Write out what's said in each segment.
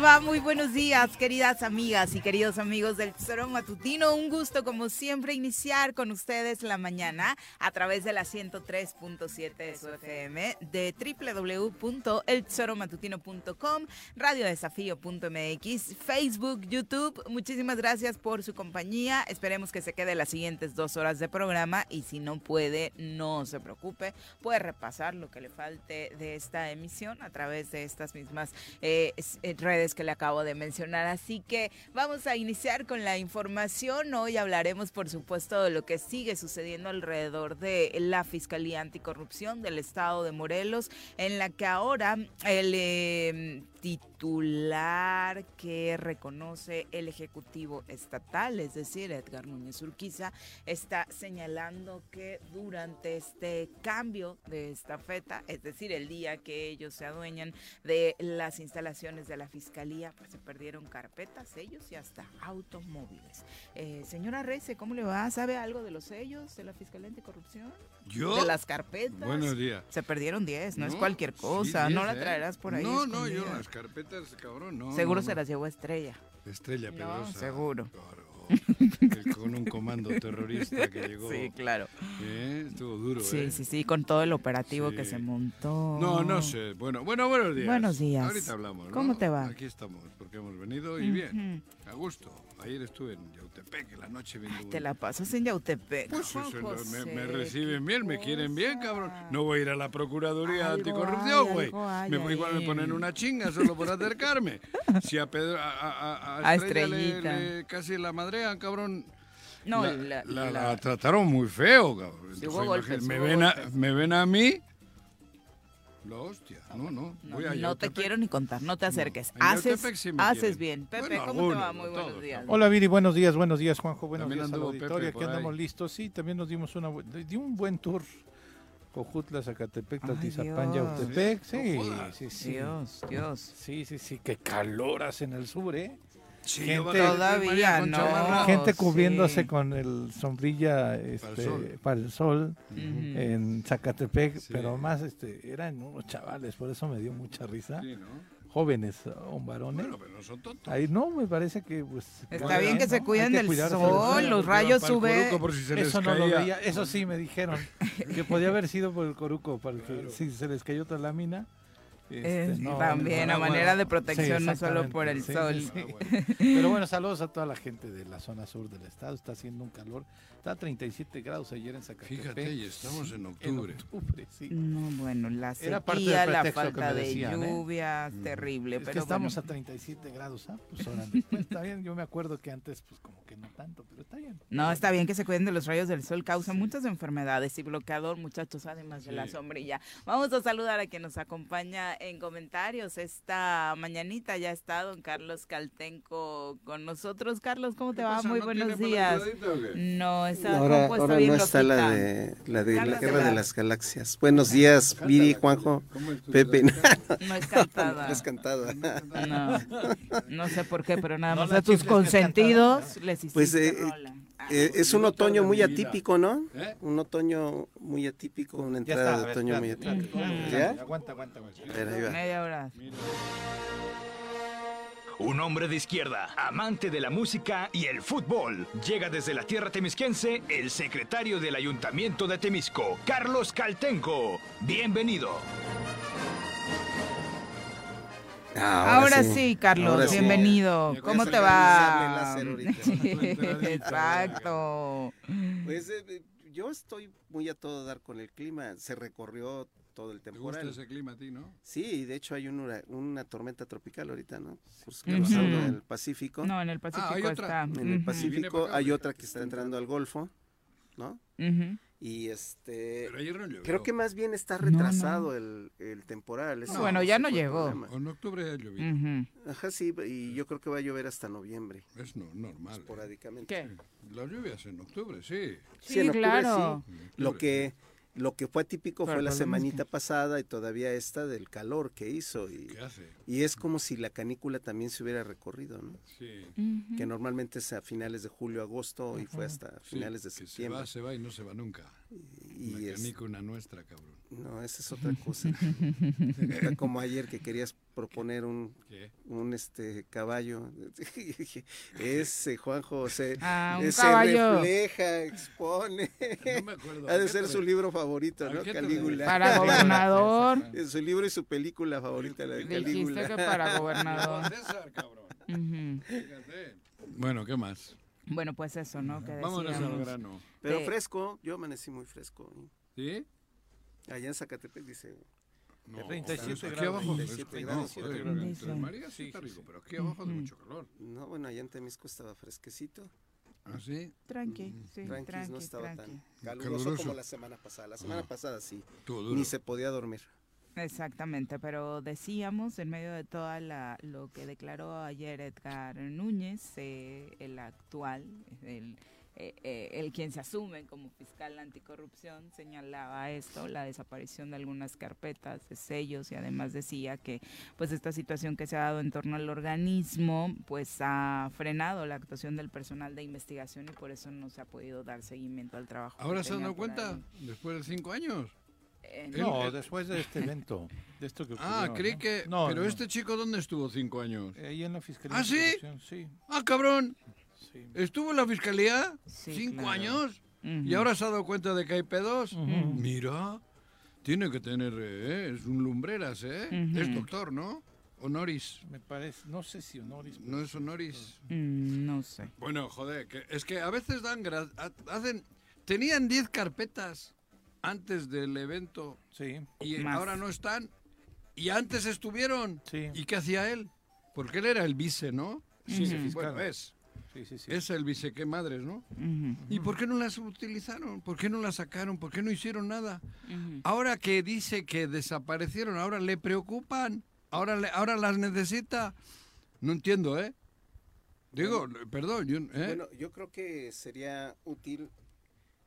va? Muy buenos días, queridas amigas y queridos amigos del Tesoro Matutino. Un gusto, como siempre, iniciar con ustedes la mañana a través de la 103.7 de su FM, de www.eltesoromatutino.com, radiodesafío.mx, Facebook, YouTube. Muchísimas gracias por su compañía. Esperemos que se quede las siguientes dos horas de programa y si no puede, no se preocupe. Puede repasar lo que le falte de esta emisión a través de estas mismas eh, eh, redes que le acabo de mencionar. Así que vamos a iniciar con la información. Hoy hablaremos, por supuesto, de lo que sigue sucediendo alrededor de la Fiscalía Anticorrupción del Estado de Morelos, en la que ahora el eh, titular que reconoce el Ejecutivo Estatal, es decir, Edgar Núñez Urquiza, está señalando que durante este cambio de esta feta, es decir, el día que ellos se adueñan de las instalaciones de la Fiscalía, pues se perdieron carpetas, sellos y hasta automóviles. Eh, señora Reyes, ¿cómo le va? ¿Sabe algo de los sellos de la Fiscalía Anticorrupción? ¿Yo? De las carpetas. Buenos días. Se perdieron 10, no, es cualquier cosa. no la ¿eh? traerás por ahí. No, no, yo las carpetas, cabrón, no. Seguro se las llevó Estrella. Estrella Pedrosa. seguro. con un comando terrorista que llegó. Sí, claro. ¿Eh? Estuvo duro, Sí, ¿eh? sí, sí, con todo el operativo que se montó. No, no sé. Bueno, bueno, buenos días. Buenos días. Ahorita hablamos. ¿no? ¿Cómo te va? Aquí estamos, porque hemos venido y bien. A gusto. Ayer estuve en Yautepec, en la noche viendo. Te la pasas en Yautepec. Pues eso, me, me, reciben bien, me quieren bien, cabrón. No voy a ir a la Procuraduría algo Anticorrupción, güey. Me igual me ponen una chinga solo por acercarme. Si a Pedro, a, a, a A Estrella le- Estrellita. le- casi la madrean, cabrón. No, la, la- la- la- la trataron muy feo, cabrón. Entonces, golpes, me, hubo ven a, golpes. me ven a mí. La hostia, no, no. No, voy a no te quiero ni contar, no te acerques. en haces sí haces bien. Pepe, Bueno, ¿cómo te va? Muy no buenos días. Hola Viri, buenos días, buenos días Juanjo, buenos También días auditorio, Pepe aquí andamos listos, sí, también nos dimos una di un buen tour, Cojutla, Zacatepec, Tatizapán. Yautepec, sí, No sí, sí, Dios, Dios. sí, sí, sí, qué calor hace en el sur, ¿eh? Sí, Gente- Todavía no. Gente sí. cubriéndose con el sombrilla este, sol. para el sol en Zacatepec, Sí. pero más este, eran unos chavales, por eso me dio mucha risa, Sí, ¿no? jóvenes o varones. Bueno, pero no son tontos. Ahí no, me parece que pues Está cada bien que se cuiden que del sol, sol. los rayos suben. Si Eso no lo veía, eso sí me dijeron, que podía haber sido por el coruco, porque Claro. si se les cayó otra lámina, No, también no, a no, manera bueno, de protección, sí, no solo por el sí, sol. sí. Ah, bueno. Pero bueno, saludos a toda la gente de la zona sur del estado. Está haciendo un calor. Está a 37 grados ayer en Zacatepec. Fíjate, y estamos en En octubre. octubre, sí. No, bueno, la Era parte del sequía, la que falta de decían, ¿eh? lluvia, terrible. Es que pero estamos bueno. a 37 grados, ¿ah? Pues. Pues está bien, yo me acuerdo que antes, pues como que no tanto, pero está bien. No, está bien que se cuiden de los rayos del sol, causa muchas enfermedades y bloqueador, muchachos, además de la sombrilla. Vamos a saludar a quien nos acompaña en comentarios. Esta mañanita ya está don Carlos Caltenco con nosotros. Carlos, ¿cómo te ¿Qué va? pasa? Muy ¿No buenos días. No, está Ahora, compuesto ahora bien no está la de la de la guerra de las galaxias. Buenos días, Viri, Juanjo, ¿Cómo es tu Pepe. No es cantada. No es cantada. No, no sé por qué, pero nada más a tus consentidos les hiciste Pues, eh, rola. Ah, Eh, es un otoño muy atípico, ¿no? ¿Eh? Un otoño muy atípico, una entrada está, de ver, otoño muy atípico. ¿Ya? Aguanta, aguanta, media hora. Un hombre de izquierda, amante de la música y el fútbol. Llega desde la tierra temisquense el secretario del Ayuntamiento de Temisco, Carlos Caltenco. Bienvenido. Ahora, sí. Carlos, Ahora bienvenido. ¿Cómo te va? Exacto. Pues eh, yo estoy muy a todo dar con el clima. Se recorrió todo el ¿Te gusta temporal. ese clima a ti, no? Sí, de hecho hay un hura- una tormenta tropical ahorita, ¿no? Pues, en el Pacífico. No, en el Pacífico hay otra. está. En el Pacífico acá, hay otra que está entrando al Golfo, ¿no? Y este... Pero ayer no llovió. Creo que más bien está No, no. retrasado El, el temporal. ese- Bueno, ya no llegó. En octubre ya llovió. Ujú. Ajá, sí, y yo creo que va a llover hasta noviembre, Es no- normal. ¿eh? esporádicamente. ¿Qué? Las lluvias en octubre, sí. Sí, Sí, en octubre claro. sí. En octubre, Lo que, lo que fue atípico fue la semanita pasada y todavía esta del calor que hizo. Y, ¿Qué hace? y es como si la canícula también se hubiera recorrido, ¿no? Sí. Que normalmente es a finales de julio, agosto y fue hasta sí, finales de que se septiembre. va, se va y no se va nunca. Y Una es- canícula nuestra, cabrón. no, esa es otra cosa. Está como ayer que querías proponer un, ¿Qué? un este caballo. Ese Juan José. Ah, un se caballo. refleja, expone. No me acuerdo. Ha de ¿A qué ser su libro favorito, ¿A ¿no? Calígula. Para gobernador. Es su libro y su película favorita, la de Dijiste Calígula. que para gobernador. César, cabrón. Fíjate. Bueno, ¿qué más? Bueno, pues eso, ¿no? Que Vámonos al grano. Pero de- fresco, yo amanecí muy fresco. ¿Sí? Allá en Zacatepec dice, No, 37 aquí grados. abajo. 37 es- grados, no, entre María sí está rico, pero aquí abajo hace mucho calor. no, bueno, allá en Temisco estaba fresquecito. ¿Ah, sí? Tranqui, sí, Tranqui, tranqui, no estaba tranqui. tan caluroso, Caluroso. como la semana pasada. La semana pasada sí, Estuvo duro. ni se podía dormir. Exactamente, pero decíamos en medio de toda la lo que declaró ayer Edgar Núñez, eh, el actual, el, eh, eh, el quien se asume como fiscal anticorrupción, señalaba esto, la desaparición de algunas carpetas de sellos y además decía que pues esta situación que se ha dado en torno al organismo pues ha frenado la actuación del personal de investigación y por eso no se ha podido dar seguimiento al trabajo. ¿Ahora se han dado cuenta? ahí. Después de cinco años. No, después de este evento. De esto que Ah, ocurrió, creí ¿no? que... No, pero no. este chico, ¿dónde estuvo cinco años? Ahí en la fiscalía. ¿Ah, sí? Sí, Ah, cabrón. sí. ¿Estuvo en la fiscalía? Sí, ¿Cinco claro. años? ¿Y ahora se ha dado cuenta de que hay pedos? Mira, tiene que tener... eh, es un lumbreras, ¿eh? Es doctor, ¿no? Honoris. Me parece, no sé si honoris. No es honoris. Mm, no sé. Bueno, joder, que, es que a veces dan... hacen... Tenían 10 carpetas antes del evento Sí, y Más. ahora no están. Y antes estuvieron. sí. ¿Y qué hacía él? Porque él era el vice, ¿no? Sí, Bueno, fiscal. es. Sí, sí, sí. Es el vice, qué madres, ¿no? ¿Y por qué no las utilizaron? ¿Por qué no las sacaron? ¿Por qué no hicieron nada? Ahora que dice que desaparecieron, ahora le preocupan, ahora, le- ahora las necesita. No entiendo, ¿eh? Digo, perdón, yo, ¿eh? Bueno, yo creo que sería útil,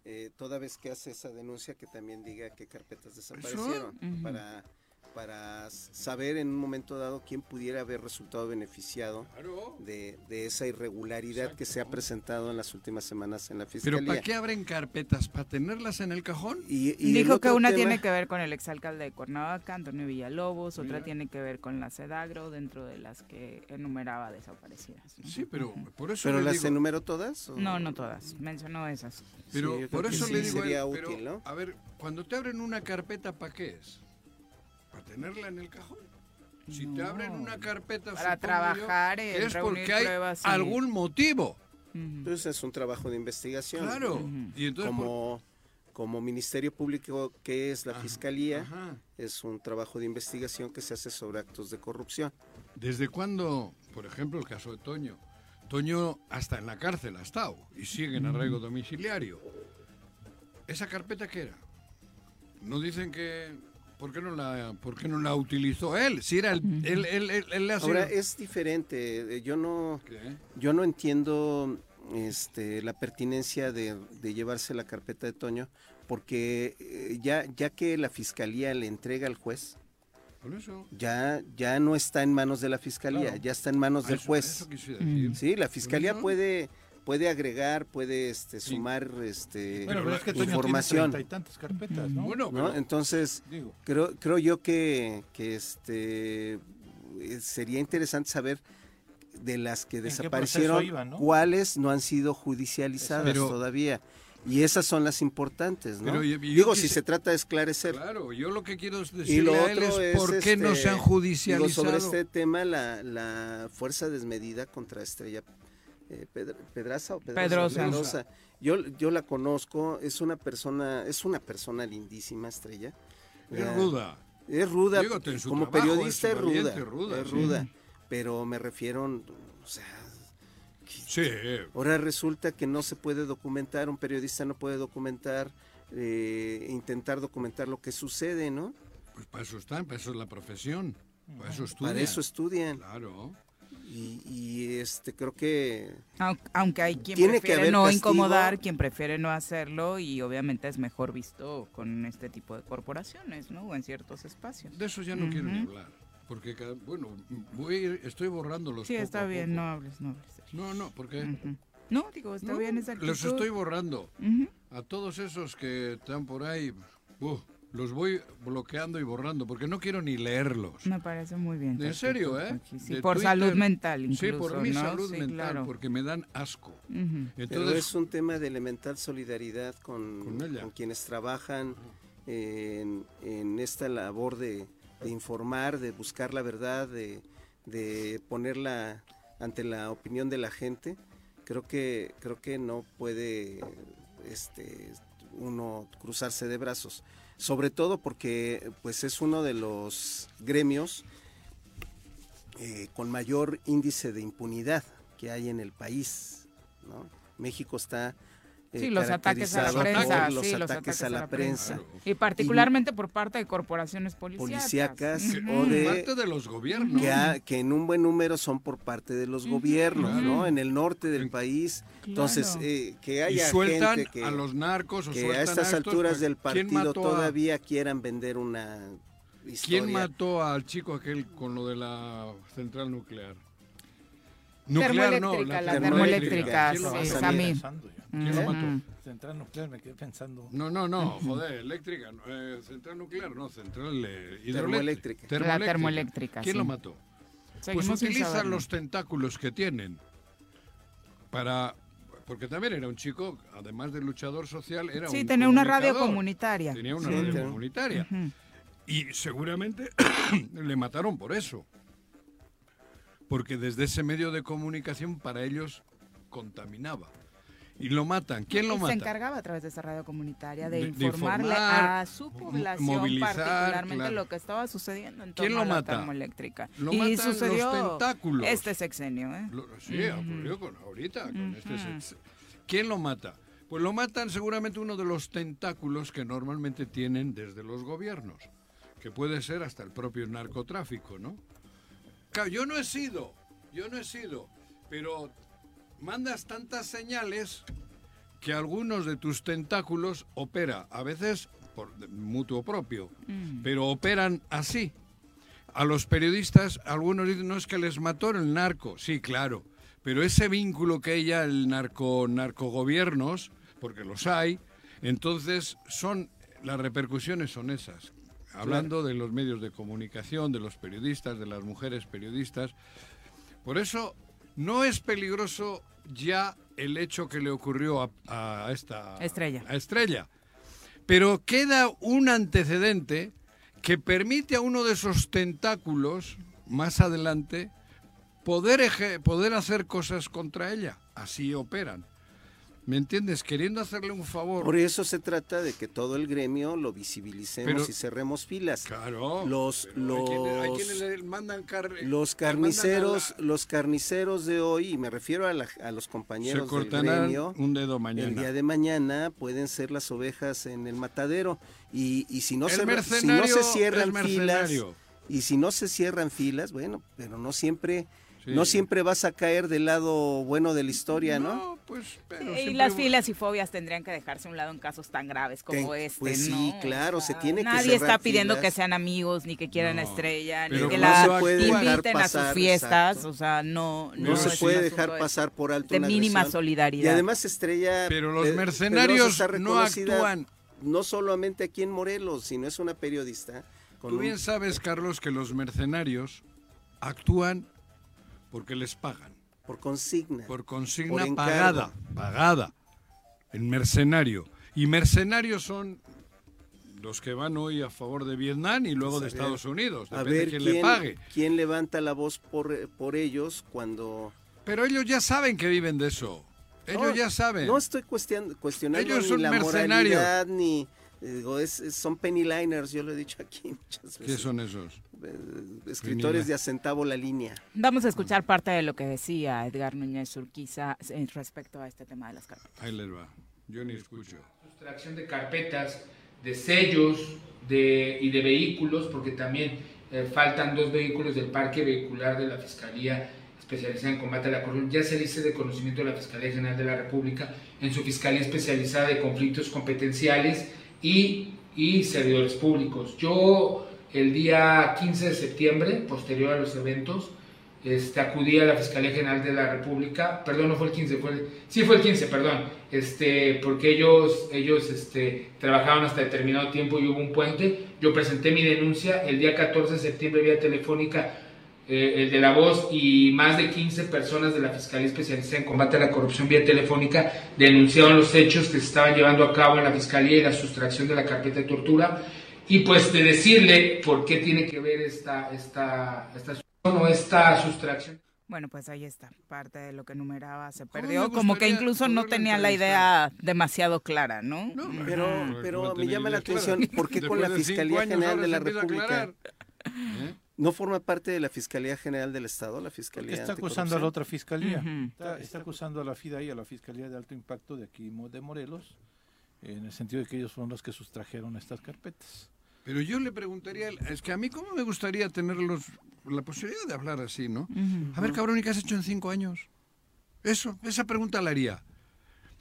eh, toda vez que hace esa denuncia, que también diga qué carpetas desaparecieron, Ujú. para, para saber en un momento dado quién pudiera haber resultado beneficiado Claro. de, de esa irregularidad que se ha presentado en las últimas semanas en la Fiscalía. Pero ¿para qué abren carpetas? ¿Para tenerlas en el cajón? Y, y el Dijo que una tema- tiene que ver con el exalcalde de Cuernavaca, Antonio Villalobos, otra tiene que ver con la Sedagro, dentro de las que enumeraba desaparecidas. ¿no? Sí, pero por eso ¿Pero las digo... enumeró todas? o- No, no todas, mencionó esas. Pero Sí, por eso sí le digo, él, sería pero, útil, ¿no? a ver, cuando te abren una carpeta, ¿para qué es? Para tenerla en el cajón. Si te abren una carpeta Para trabajar yo, es porque hay pruebas y- algún motivo. Entonces es un trabajo de investigación. Claro. Y entonces por- Como, como Ministerio Público, que es la Ajá, Fiscalía, ajá. es un trabajo de investigación que se hace sobre actos de corrupción. ¿Desde cuándo, por ejemplo, el caso de Toño? Toño hasta en la cárcel ha estado y sigue en arraigo domiciliario. ¿Esa carpeta qué era? No dicen que... ¿Por qué no la, por qué no la utilizó él? Si era el... Él, él, él- él Ahora es diferente. eh, Yo no, ¿Qué? yo no entiendo este, la pertinencia de, de llevarse la carpeta de Toño, porque eh, ya, ya que la fiscalía le entrega al juez, Por eso. ya, ya no está en manos de la fiscalía, Claro. ya está en manos del eso- juez. eso quise decir. Sí, la fiscalía eso- puede, puede agregar, puede este, Sí. sumar este, Bueno, pero es que información. tiene y tantas carpetas, ¿no? Bueno, ¿no? pero- Entonces, Digo, creo, creo yo que, que este sería interesante saber de las que desaparecieron, iban, no? cuáles no han sido judicializadas Pero- todavía. Y esas son las importantes, ¿no? Pero yo- yo Digo, si quise- se trata de esclarecer. Claro, yo lo que quiero Y decirle lo a él otro es es, por qué no este, se han digo, judicializado. sobre este tema, la, la fuerza desmedida contra Estrella eh, Pedra- Pedraza o Pedrosa. Pedrosa. Yo, yo la conozco, es una persona, es una persona lindísima, Estrella. Es Ya, ruda. Es ruda, Digo, en su como trabajo periodista es ruda, es sí. ruda, pero me refiero, o sea, Sí, ahora resulta que no se puede documentar, un periodista no puede documentar, eh, intentar documentar lo que sucede, ¿no? pues para eso están, para eso es la profesión. Para eso estudian. Para eso estudian. Claro. Y, y, este creo que Aun- Aunque hay quien Tiene que prefiere haber no castigo. incomodar, quien prefiere no hacerlo y obviamente es mejor visto con este tipo de corporaciones, ¿no? O en ciertos espacios. De eso ya no quiero ni hablar. Porque, cada- bueno, voy a ir- estoy borrándolos. Sí, poco está a bien, poco. no hables, no hables. No, no, porque... No, digo, está No, bien esa actitud. Los estoy borrando. A todos esos que están por ahí, uh, los voy bloqueando y borrando, porque no quiero ni leerlos. Me parece muy bien. En serio, ¿eh? Sí, por Twitter. salud mental incluso, Sí, por mi ¿no? salud Sí, mental, claro. porque me dan asco. Ujú. pero Entonces, es un tema de elemental solidaridad con, Con con quienes trabajan en, en esta labor de, de informar, de buscar la verdad, de, de ponerla ante la opinión de la gente. Creo que creo que no puede este uno cruzarse de brazos, sobre todo porque pues es uno de los gremios eh, con mayor índice de impunidad que hay en el país. México está Sí, los ataques a la prensa, por los sí, ataques, a la prensa. Y particularmente por parte de corporaciones policíacas. policíacas que- o de parte de los gobiernos. que, ha- que en un buen número son por parte de los gobiernos, ¿no? En el norte del país. Entonces, eh, que y haya sueltan gente que, a los narcos o que sueltan a estas estos, alturas pues, del ¿quién partido a- todavía quieran vender una historia. ¿Quién mató al chico aquel con lo de la central nuclear? Nuclear no, Termoeléctrica, la termoeléctrica, ¿Quién lo sí. ¿Quién lo? Central nuclear, me quedé pensando. No, no, no, joder, eléctrica, eh, central nuclear, no, central eh, hidroeléctrica. Termoeléctrica. La termoeléctrica, ¿Quién sí. lo mató? Seguimos pues utilizan los tentáculos que tienen para... Porque también era un chico, además de luchador social, era Sí, un tenía una radio comunitaria. Tenía una Sí, radio comunitaria. Y seguramente le mataron por eso. Porque desde ese medio de comunicación para ellos contaminaba. Y lo matan. ¿Quién lo mata? Se encargaba a través de esa radio comunitaria de, De- de informarle informar, a su población particularmente claro. lo que estaba sucediendo en ¿Quién torno lo a la mata? termoeléctrica. Lo y matan los sucedió tentáculos. este sexenio, ¿eh? Lo- sí, Ujú. ocurrió con ahorita, con este Ujú. sex- ¿Quién lo mata? Pues lo matan seguramente uno de los tentáculos que normalmente tienen desde los gobiernos, que puede ser hasta el propio narcotráfico, ¿no? Claro, yo no he sido, yo no he sido, pero mandas tantas señales que algunos de tus tentáculos opera, a veces por mutuo propio, Mm. pero operan así. A los periodistas, algunos dicen, no es que les mató el narco. Sí, claro. Pero ese vínculo que hay ya, el narco, narcogobiernos, porque los hay, entonces son, las repercusiones son esas. Hablando de los medios de comunicación, de los periodistas, de las mujeres periodistas. Por eso no es peligroso ya el hecho que le ocurrió a, a esta Estrella. a Estrella. Pero queda un antecedente que permite a uno de esos tentáculos, más adelante, poder, eje- poder hacer cosas contra ella. Así operan. ¿Me entiendes? Queriendo hacerle un favor. Por eso se trata de que todo el gremio lo visibilicemos Pero- y cerremos filas. Claro. Los, pero hay quienes- hay los- quienes le mandan car- Los mandan carniceros, los carniceros de hoy, y me refiero a, la- a los compañeros se del gremio, un dedo el mañana. día de mañana pueden ser las ovejas en el matadero y, y si no el se si no se cierran filas y si no se cierran filas, bueno, pero no siempre Sí. no siempre vas a caer del lado bueno de la historia, ¿no? No, pues, pero y siempre las bu- filas y fobias tendrían que dejarse a un lado en casos tan graves como este, pues sí, ¿no? claro, se tiene que Nadie está pidiendo filas. que sean amigos, ni que quieran No, estrella, ni que no la inviten a sus pasar, fiestas, exacto. o sea, no, No, no se puede un dejar pasar por alto de una mínima agresión. solidaridad. Y además Estrella Pero los mercenarios no actúan. no solamente aquí en Morelos, sino es una periodista con Tú un- bien sabes, Carlos, que los mercenarios actúan porque les pagan. por consigna. Por consigna Por pagada. Pagada. El mercenario. Y mercenarios son los que van hoy a favor de Vietnam y luego de Pues ver, Estados Unidos. a ver de quién, quién, le pague. quién levanta la voz por, por ellos cuando Pero ellos ya saben que viven de eso. Ellos No, ya saben. No estoy cuestion- cuestionando Ellos ni la mercenarios. moralidad ni digo, es- son penny liners, yo lo he dicho aquí muchas ¿Qué veces. son esos? Eh, escritores de a centavo la línea. Vamos a escuchar parte de lo que decía Edgar Núñez Urquiza respecto a este tema de las cartas. Ahí les va. Yo ni escucho. sustracción de carpetas, de sellos de, y de vehículos, porque también eh, faltan dos vehículos del parque vehicular de la Fiscalía especializada en combate a la corrupción. Ya se dice de conocimiento de la Fiscalía General de la República en su Fiscalía Especializada de Conflictos Competenciales y, y Servidores Públicos. Yo el día 15 de septiembre, posterior a los eventos, este, acudí a la Fiscalía General de la República, perdón, no fue el 15, fue el, sí fue el 15, perdón, este, porque ellos, ellos este, trabajaban hasta determinado tiempo y hubo un puente, yo presenté mi denuncia el día 14 de septiembre vía telefónica, eh, el de la voz y más de 15 personas de la Fiscalía Especializada en Combate a la Corrupción vía telefónica denunciaron los hechos que se estaban llevando a cabo en la Fiscalía y la sustracción de la carpeta de tortura y pues de decirle por qué tiene que ver esta, esta, esta esta sustracción. Bueno, pues ahí está, parte de lo que numeraba se perdió, como que incluso no tenía la idea demasiado clara, ¿no? No. Pero, no, pero no me llama la idea clara. atención, ¿por qué con la Fiscalía años General de la República aclarar. no forma parte de la Fiscalía General del Estado, la Fiscalía está acusando a la otra fiscalía. Está, está acusando a la FIDA y a la Fiscalía de Alto Impacto de aquí de Morelos, en el sentido de que ellos fueron los que sustrajeron estas carpetas. Pero yo le preguntaría, es que a mí cómo me gustaría tener los, la posibilidad de hablar así, ¿no? A ver, cabrón, ¿y qué has hecho en cinco años? Eso, esa pregunta la haría.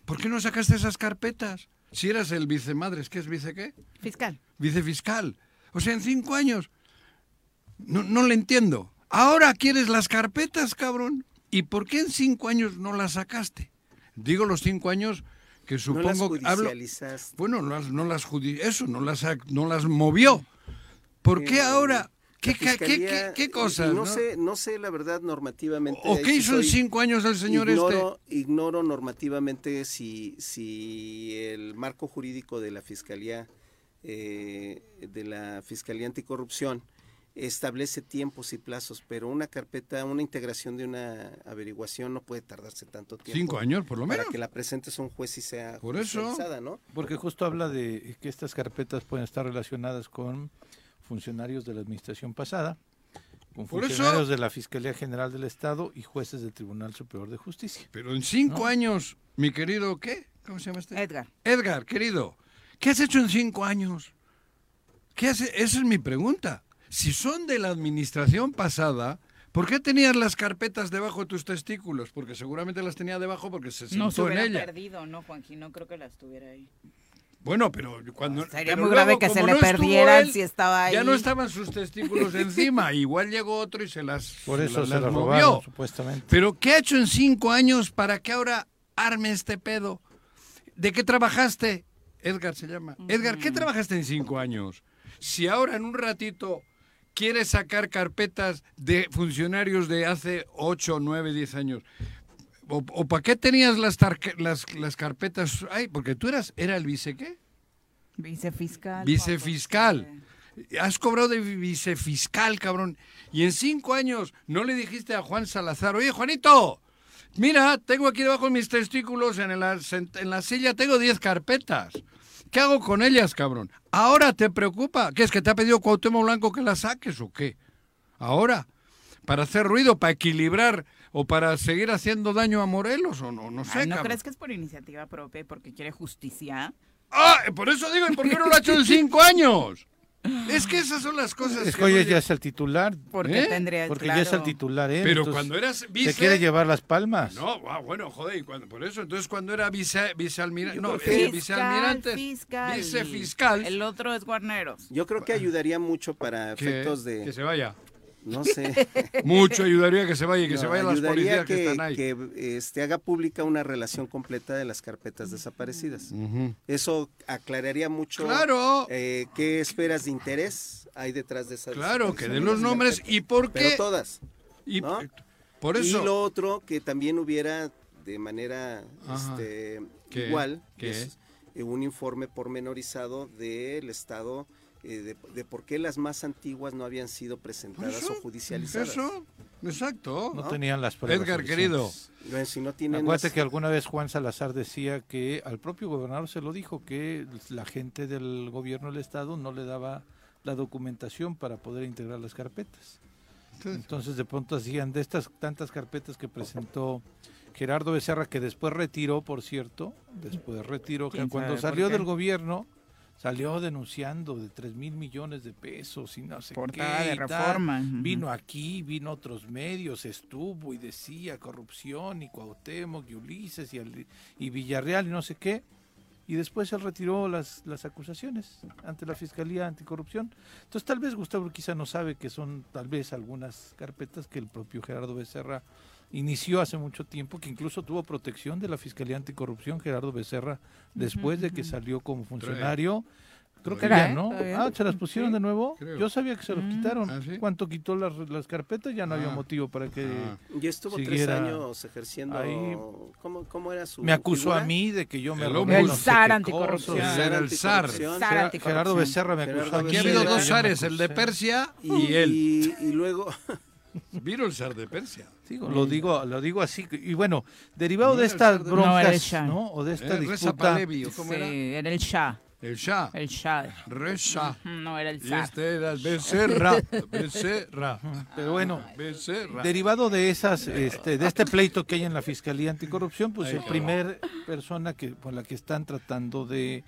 ¿Por qué no sacaste esas carpetas? Si eras el vicemadres, ¿qué es vice qué? Fiscal. Vicefiscal. O sea, en cinco años. No, no le entiendo. Ahora quieres las carpetas, cabrón. ¿Y por qué en cinco años no las sacaste? Digo los cinco años que No las supongo que hablo. Bueno, no las, no las eso, no las, no las movió. ¿Por qué Eh, ahora? ¿Qué, qué, qué, Fiscalía, qué- qué cosas? No, no? sé, no sé la verdad normativamente. ¿O qué hizo en cinco años el señor ignoro, este? Ignoro normativamente si, si el marco jurídico de la Fiscalía eh, de la Fiscalía Anticorrupción establece tiempos y plazos, pero una carpeta, una integración de una averiguación no puede tardarse tanto tiempo. Cinco años, por lo Para menos. que la presentes a un juez y sea Por eso. ¿no? Porque justo habla de que estas carpetas pueden estar relacionadas con funcionarios de la administración pasada, con Por eso- funcionarios de la Fiscalía General del Estado y jueces del Tribunal Superior de Justicia. Pero en cinco No. años, mi querido, ¿qué? ¿Cómo se llama este? Edgar. Edgar, querido, ¿qué has hecho en cinco años? ¿Qué hace? Esa es mi pregunta. Si son de la administración pasada, ¿por qué tenías las carpetas debajo de tus testículos? Porque seguramente las tenía debajo porque se No se sentó en ella. perdido, ¿no, Juanji? No creo que la estuviera ahí. Bueno, pero cuando... Sería pero muy grave luego, que se le no perdieran él, si estaba ahí. Ya no estaban sus testículos encima. Igual llegó otro y se las Por eso las- se las la movió. robaron, supuestamente. Pero ¿qué ha hecho en cinco años para que ahora arme este pedo? ¿De qué trabajaste? Edgar se llama. Edgar, ¿qué trabajaste en cinco años? Si ahora en un ratito quieres sacar carpetas de funcionarios de hace ocho, nueve, diez años, ¿o, para qué tenías las, las, las carpetas? Ay, porque tú eras, ¿era el vice qué? Vicefiscal. Vicefiscal. José. Has cobrado de vicefiscal, cabrón. Y en cinco años no le dijiste a Juan Salazar, oye, Juanito, mira, tengo aquí debajo de mis testículos en la, en la silla, tengo diez carpetas. ¿Qué hago con ellas, cabrón? Ahora te preocupa. ¿Qué es que te ha pedido Cuauhtémoc Blanco que las saques o qué? Ahora, para hacer ruido, para equilibrar o para seguir haciendo daño a Morelos o no, no sé. Ay, ¿No cabrón. crees que es por iniciativa propia y porque quiere justicia? Ah, por eso digo, ¿y por qué no lo ha hecho en cinco años? Es que esas son las cosas. Es que que hoy no ya es el titular. Porque ¿Eh? tendría Porque claro. ya es el titular, ¿eh? Pero Entonces, cuando eras Se vice... quiere llevar las palmas. No, ah, bueno, joder, y cuando- por eso, entonces cuando era vice, vicealmirante, no, que- eh, vicealmirante, fiscal. vicefiscal, El otro es Guarneros. Yo creo que ayudaría mucho para que, efectos que de, se vaya. No sé, Mucho ayudaría que se vaya que no, se vayan las policías que, están ahí. que, este, haga pública una relación completa de las carpetas desaparecidas. Eso aclararía mucho Claro, eh, qué esperas de interés hay detrás de esas claro, que den los nombres y por Pero qué. todas. Y ¿no? por eso. Y lo otro, que también hubiera de manera este, ¿Qué? igual, ¿Qué? es, eh, un informe pormenorizado del estado eh, de, de por qué las más antiguas no habían sido presentadas Eso, o judicializadas. Eso, exacto. No ¿no? tenían las pruebas. Edgar, querido. Bueno, si no tienen Acuérdate las- que alguna vez Juan Salazar decía que al propio gobernador se lo dijo, que la gente del gobierno del estado no le daba la documentación para poder integrar las carpetas. Entonces de pronto hacían de estas tantas carpetas que presentó Gerardo Becerra, que después retiró, por cierto, después retiró, que ¿Quién cuando salió del gobierno, salió denunciando de 3 mil millones de pesos y no sé Portada qué. de tal. reforma. Vino aquí, vino otros medios, estuvo y decía corrupción y Cuauhtémoc y Ulises y, y Villarreal y no sé qué. Y después él retiró las, las acusaciones ante la Fiscalía Anticorrupción. Entonces tal vez Gustavo Urquiza no sabe que son tal vez algunas carpetas que el propio Gerardo Becerra inició hace mucho tiempo, que incluso tuvo protección de la Fiscalía Anticorrupción, Gerardo Becerra, después de que salió como funcionario. Creo que ya, ¿no? Ah, ¿se las pusieron Sí, de nuevo? creo. Yo sabía que se los Mm. quitaron. ¿Ah, sí? Cuando quitó las, las carpetas ya no había Ah. motivo para que... Ah. Y estuvo tres años ejerciendo. ahí. ¿cómo, cómo era su Me acusó figura? a mí de que yo me El El no zar anticorrupción. Era el zar. Gerardo. Becerra me acusó a mí. Aquí ha habido dos zares, el de. Persia y, Y, él. y luego, Vino el zar de Persia. Digo, lo digo, lo digo así. Y bueno, derivado de estas de- No, era el broncas, Shah. ¿no? O de esta Eh, Reza disputa. Palevi, ¿o ¿cómo sí, era? era el Shah. El Shah. El Shah. Reza. No era el Y zar. este era el Becerra. Becerra. Pero bueno, Becerra. derivado de esas, este, de este pleito que hay en la Fiscalía Anticorrupción, pues Ahí el primer persona que por la que están tratando de,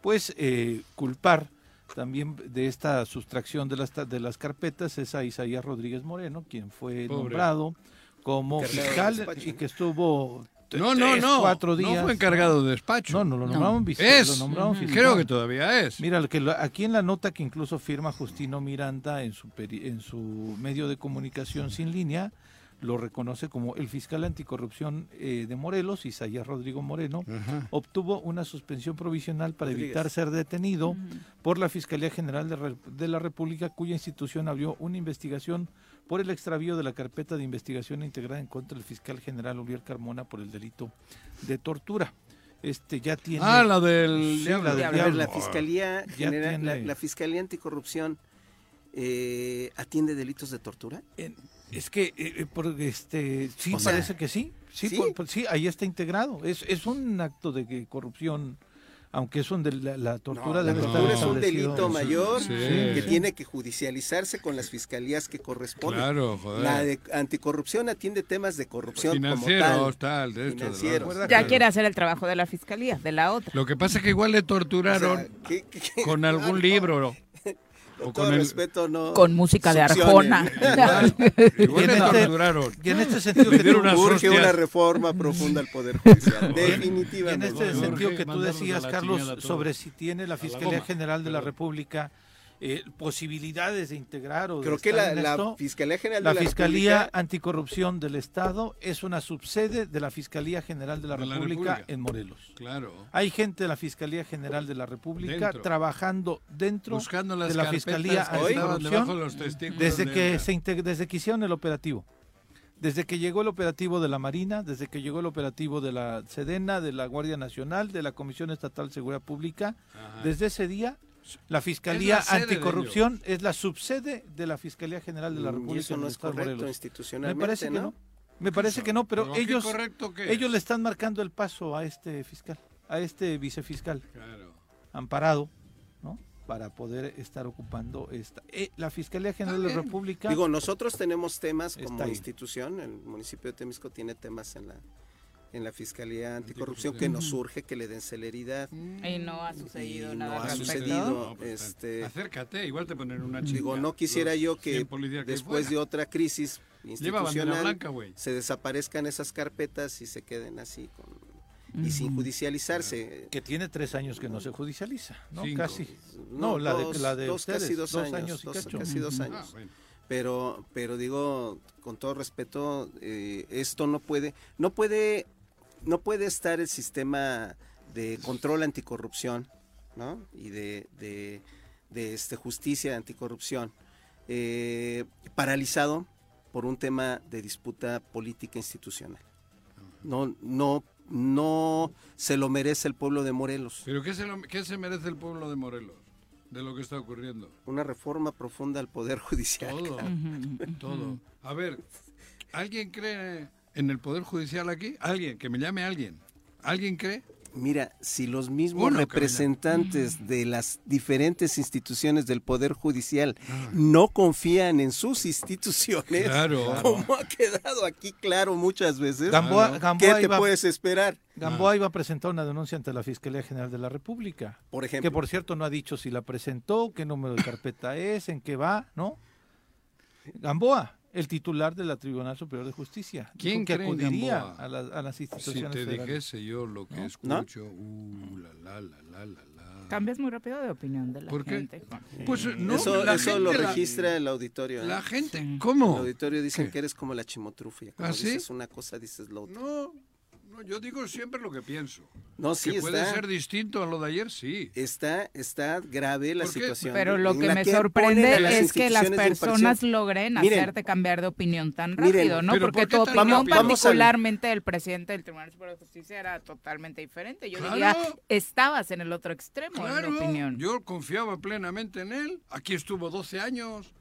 pues, eh, culpar también de esta sustracción de las de las carpetas es a Isaías Rodríguez Moreno, quien fue Pobre. nombrado como fiscal y ¿no? que estuvo No, no, tres, no. cuatro días. No fue encargado de despacho. No, no lo No. nombraron vice- Es. lo nombraron. Creo que todavía es. Mira, que aquí en la nota que incluso firma Justino Miranda en su, peri- en su medio de comunicación sin línea, lo reconoce como el fiscal anticorrupción eh, de Morelos, Isaías Rodrigo Moreno, Ajá. obtuvo una suspensión provisional para Rodríguez. evitar ser detenido por la Fiscalía General de, Re- de la República, cuya institución abrió una investigación por el extravío de la carpeta de investigación integrada en contra del fiscal general Uriel Carmona por el delito de tortura. Este ya tiene Ah, la del Sí, diablo. la del a ver, diablo. la Fiscalía General, la, tiene- la Fiscalía Anticorrupción eh, atiende delitos de tortura. En- es que, eh, eh, por, este, sí, O sea, parece que sí. Sí, ¿sí? por- por- sí, ahí está integrado. Es, es un acto de corrupción, aunque es un de la, la tortura No, la tortura es un delito mayor Sí. que tiene que judicializarse con las fiscalías que corresponden. Claro, joder. La de anticorrupción atiende temas de corrupción Financieros, como tal. tal, de esto. de Financieros. Ya Claro. quiere hacer el trabajo de la fiscalía, de la otra. Lo que pasa es que igual le O torturaron sea, ¿qué- qué- qué? con Ah, algún no, libro. ¿no? Con todo el- respeto, no. Con música de. Arjona. Y en este-. Y en este sentido, que tú- Urge una reforma profunda al Poder Judicial. y en Definitivamente. este sentido que tú decías, la Carlos, sobre si tiene la Fiscalía. General de la. República eh, posibilidades de integrar o de Creo que estar la, en la Fiscalía General La de la Fiscalía República Anticorrupción del Estado es una subsede de la Fiscalía General de la, De la República, República. en Morelos. Claro. Hay gente de la Fiscalía General de la República Dentro. trabajando dentro Buscando las de la Fiscalía que de Anticorrupción los desde de- que se integ- desde que hicieron el operativo. Desde que llegó el operativo de la Marina, desde que llegó el operativo de la Sedena, de la Guardia Nacional, de la Comisión Estatal de Seguridad Pública, Ajá. desde ese día La Fiscalía la Anticorrupción es la subsede de la Fiscalía General de la Mm, y República. eso no es correcto Morelos. Me institucionalmente, parece que ¿no? Me parece que no, pero ¿Pero qué ellos, ellos le están marcando el paso a este fiscal, a este vicefiscal Claro. amparado, ¿no? Para poder estar ocupando esta. eh, la Fiscalía General de la. República. Digo, nosotros tenemos temas como institución, el municipio de Temisco tiene temas en la en la Fiscalía Anticorrupción que nos surge que le den celeridad. Y no ha sucedido Y nada no ha respecto. sucedido. No, pues, este, Acércate, igual te ponen una chica. digo, no quisiera yo que 100 policías que hay después de otra crisis institucional blanca, se desaparezcan esas carpetas y se queden así con, y sin judicializarse. que tiene tres años que no se judicializa, ¿no? Cinco. Casi. No, la de- la de dos, ustedes, casi dos, dos años, años y dos- cacho. casi dos años. Ah, bueno. pero pero digo con todo respeto eh, esto no puede no puede no puede estar el sistema de control anticorrupción ¿no? y de, de, de, este justicia anticorrupción eh, paralizado por un tema de disputa política institucional no no no se lo merece el pueblo de Morelos ¿Pero qué se, lo- qué se merece el pueblo de Morelos de lo que está ocurriendo? una reforma profunda al poder judicial Todo, todo. A ver, ¿alguien cree en el Poder Judicial aquí? ¿Alguien? Que me llame alguien. ¿Alguien cree? Mira, si los mismos Uno, representantes de las diferentes instituciones del Poder Judicial Ah. no confían en sus instituciones, Claro. como ha quedado aquí claro muchas veces, Gamboa, Claro. Gamboa ¿qué te iba, puedes esperar? Gamboa iba a presentar una denuncia ante la Fiscalía General de la República. Por Que ejemplo, por cierto no ha dicho si la presentó, qué número de carpeta es, en qué va, ¿no? Gamboa, el titular de la Tribunal Superior de Justicia. ¿Quién que acudiría Gamboa? a, las- a las Si instituciones te federales. dijese yo lo que ¿No? escucho, uh, la, la, la, la, la, la. Cambias muy rápido de opinión de la ¿Por qué? gente. Juan. Pues no, eso, la eso gente, lo la- registra el auditorio. ¿eh? La gente, El ¿cómo? auditorio dicen ¿Qué? que eres como la chimotrufia. ¿Ah, sí? dices una cosa, dices lo otro. No, no, yo digo siempre lo que pienso. No, sí, que puede está, ser distinto a lo de ayer, sí. está, está grave la situación. Pero lo en que me sorprende es que las personas logren Miren, hacerte cambiar de opinión tan miren, rápido, ¿no? Porque ¿por qué tu opinión? Vamos particularmente del presidente del Tribunal Superior de Justicia era totalmente diferente. Yo Claro. diría, estabas en el otro extremo en Claro, mi opinión. yo confiaba plenamente en él. Aquí estuvo 12 años.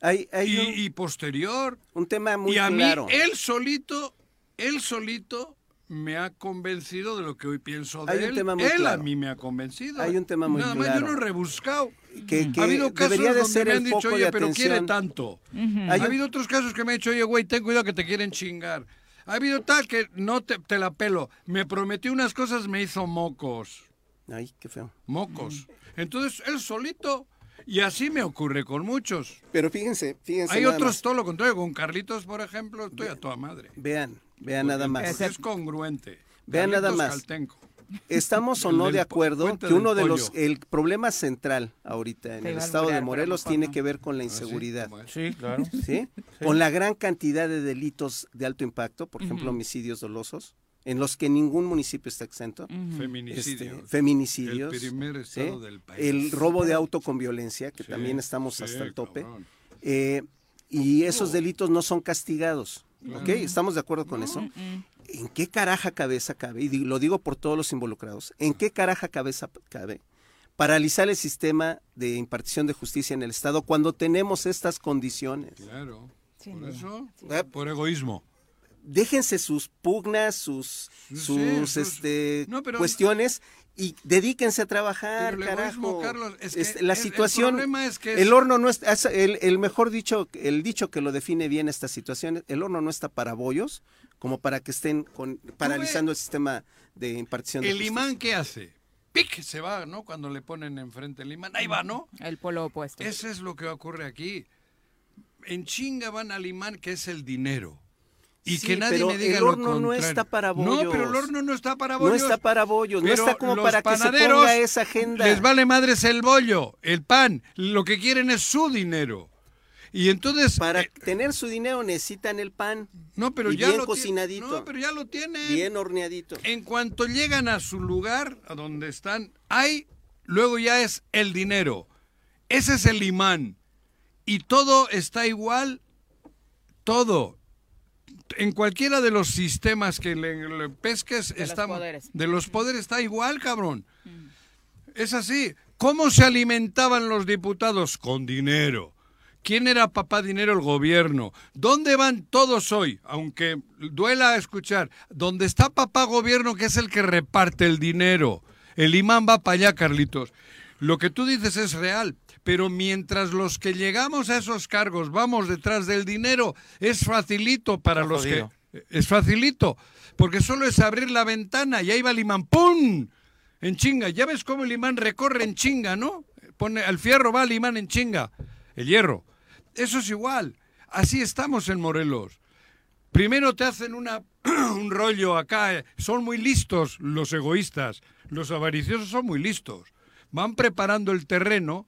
Hay, hay Y, un, y posterior. un tema muy y a claro. mí, él solito, él solito me ha convencido de lo que hoy pienso de Hay un él. tema muy él claro. a mí me ha convencido. Hay un tema muy Nada más claro. yo no he rebuscado. que, que ha habido casos debería de donde ser me han dicho, oye, pero quiere tanto. Ha un- habido otros casos que me han dicho, oye, güey, ten cuidado que te quieren chingar. Ha habido tal que no te, te la pelo. Me prometió unas cosas, me hizo mocos. Ay, qué feo. Mocos. Entonces, él solito. Y así me ocurre con muchos. Pero fíjense, fíjense Hay nada otros más. todo lo contrario. Con Carlitos, por ejemplo, estoy a toda madre. Vean, vean nada Porque más. Es congruente. Vean nada más. Caltenco. Estamos o no de acuerdo que uno de los el problema central ahorita en el estado de Morelos tiene no. que ver con la ¿Ah, inseguridad. Sí, claro. ¿sí? Con la gran cantidad de delitos de alto impacto, por ejemplo, homicidios dolosos, en los que ningún municipio está exento. Este, feminicidios, El primer ¿sí? estado del país. el robo de auto con violencia, que Sí, también estamos sí, hasta el tope, eh, y esos delitos no son castigados. Claro. ¿Ok? ¿Estamos de acuerdo con eso? Mm, ¿En qué caraja cabeza cabe? Y lo digo por todos los involucrados. ¿En qué caraja cabeza cabe paralizar el sistema de impartición de justicia en el Estado cuando tenemos estas condiciones? Claro. Por eso, Ah, por egoísmo. Déjense sus pugnas, sus, Sí, sus este, No, pero- cuestiones y dedíquense a trabajar, Pero el egoísmo, carajo. Carlos, es que Este, la el- el situación, problema es que es- el horno no está, es el, el mejor dicho, el dicho que lo define bien esta situación, el horno no está para bollos, como para que estén con, paralizando el sistema de impartición de ¿El justicia. imán qué hace? ¡Pic! Se va, ¿no? Cuando le ponen enfrente el imán. Ahí va, ¿no? El polo opuesto. Eso es lo que ocurre aquí. En chinga van al imán, que es el dinero. Y Sí, que nadie pero me diga el lo horno no contrario. está para No, bollos. pero el horno no está para No bollos. está para bollos, no Pero está como para que se ponga esa agenda. Les vale madres el bollo, el pan. Lo que quieren es su dinero. Y entonces... Para eh, tener su dinero necesitan el pan. no, pero y ya bien lo cocinadito. No, pero ya lo tienen. Bien horneadito. En cuanto llegan a su lugar, a donde están, hay, luego ya es el dinero. Ese es el imán. Y todo está igual, todo. En cualquiera de los sistemas que le, le pesques, De los poderes. de los poderes está igual, cabrón. Es así. ¿Cómo se alimentaban los diputados? Con dinero. ¿Quién era papá dinero? El gobierno. ¿Dónde van todos hoy? Aunque duela escuchar, ¿dónde está papá gobierno que es el que reparte el dinero? El imán va para allá, Carlitos. Lo que tú dices es real, pero mientras los que llegamos a esos cargos vamos detrás del dinero, es facilito para Está los jodido. que... Es facilito, porque solo es abrir la ventana y ahí va el imán, ¡pum! En chinga. Ya ves cómo el imán recorre en chinga, ¿no? Pone al fierro va el imán en chinga, el hierro. Eso es igual. Así estamos en Morelos. Primero te hacen una, un rollo acá. Son muy listos los egoístas. Los avariciosos son muy listos. Van preparando el terreno.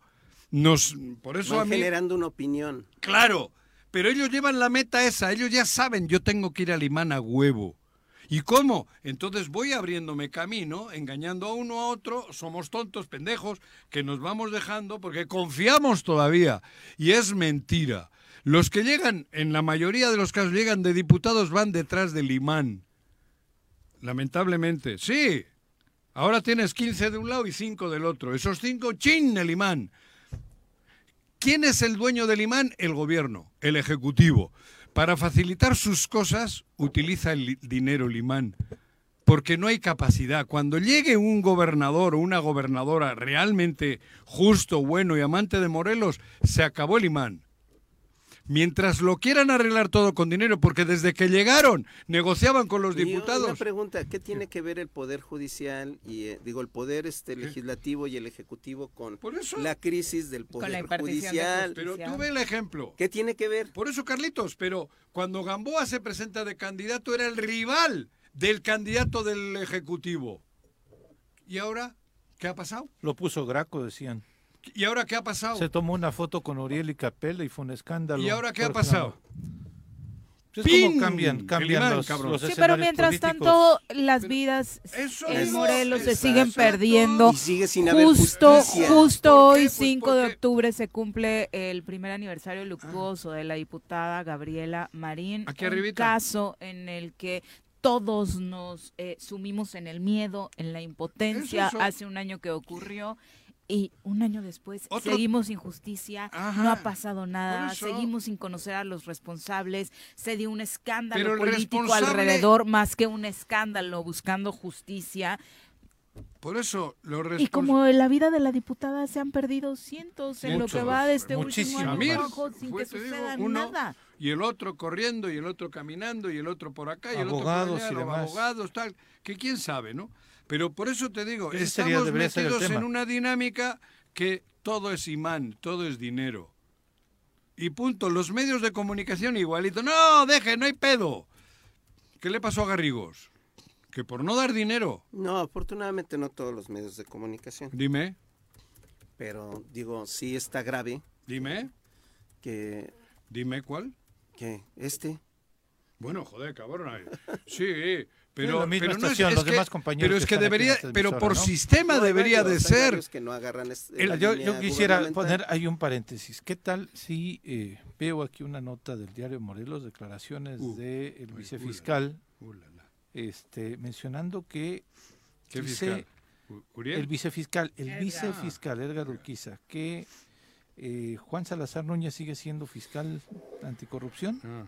Nos, por eso Van a mí. generando una opinión. Claro, pero ellos llevan la meta esa, ellos ya saben, yo tengo que ir al imán a huevo. ¿Y cómo? Entonces voy abriéndome camino, engañando a uno a otro, somos tontos, pendejos, que nos vamos dejando porque confiamos todavía. Y es mentira. Los que llegan, en la mayoría de los casos, llegan de diputados, van detrás del imán. Lamentablemente, sí. Ahora tienes 15 de un lado y 5 del otro. Esos 5, chin, el imán. ¿Quién es el dueño del imán? El gobierno, el ejecutivo. Para facilitar sus cosas, utiliza el dinero el imán. Porque no hay capacidad. Cuando llegue un gobernador o una gobernadora realmente justo, bueno y amante de Morelos, se acabó el imán. Mientras lo quieran arreglar todo con dinero, porque desde que llegaron negociaban con los Y diputados. Una pregunta, ¿qué tiene que ver el poder judicial y eh, digo el poder este legislativo y el ejecutivo con Por eso. la crisis del Con la poder judicial? Pero tú ve el ejemplo. ¿Qué tiene que ver? Por eso, Carlitos, pero cuando Gamboa se presenta de candidato era el rival del candidato del Ejecutivo. ¿Y ahora qué ha pasado? Lo puso Graco, decían. ¿Y ahora qué ha pasado? Se tomó una foto con Uriel y Capella y fue un escándalo. ¿Y ahora qué ha pasado? Pues es como ¡Ping! cambian, cambian los, los Sí, pero mientras políticos. tanto, las vidas Eso en Morelos se exacto. siguen perdiendo. Y sigue sin haber Justo, justicia. justo hoy, Pues 5 de porque- octubre, se cumple el primer aniversario luctuoso de la diputada Gabriela Marín. Aquí un caso en el que todos nos eh, sumimos en el miedo, en la impotencia, Es hace un año que ocurrió. Y un año después Otro- seguimos sin justicia, Ajá. no ha pasado nada, seguimos sin conocer a los responsables, se dio un escándalo el político responsable- alrededor más que un escándalo buscando justicia. Por eso, los Y como en la vida de la diputada se han perdido cientos en lo que va de este último año trabajo sin fue, que digo, suceda uno, nada. Y el otro corriendo, y el otro caminando, y el otro por acá, y el Abogados otro por allá, y los demás. abogados, tal, que quién sabe, ¿no? Pero por eso te digo, Ese estamos metidos en una dinámica que todo es imán, todo es dinero. Y punto, los medios de comunicación igualito. No, deje, no hay pedo. ¿Qué le pasó a Garrigos? Que por no dar dinero, No, afortunadamente no todos los medios de comunicación, dime, pero digo, sí está grave dime, que, dime cuál. que este Bueno, joder, cabrón. Sí, pero, no es, los que, demás compañeros pero es que debería, esta pero por ¿no? sistema No, hay debería de varios, hay ser. varios que no agarran es- El- la yo, quisiera poner ahí un paréntesis. ¿Qué tal si eh, veo aquí una nota del diario Morelos, declaraciones Uh, del ay, vicefiscal, Uh, la, la. este, mencionando que ¿Qué dice fiscal? U- ¿Uriel? el vicefiscal, el Edgar. vicefiscal Edgar Urquiza, que eh, Juan Salazar Núñez sigue siendo fiscal anticorrupción Ah,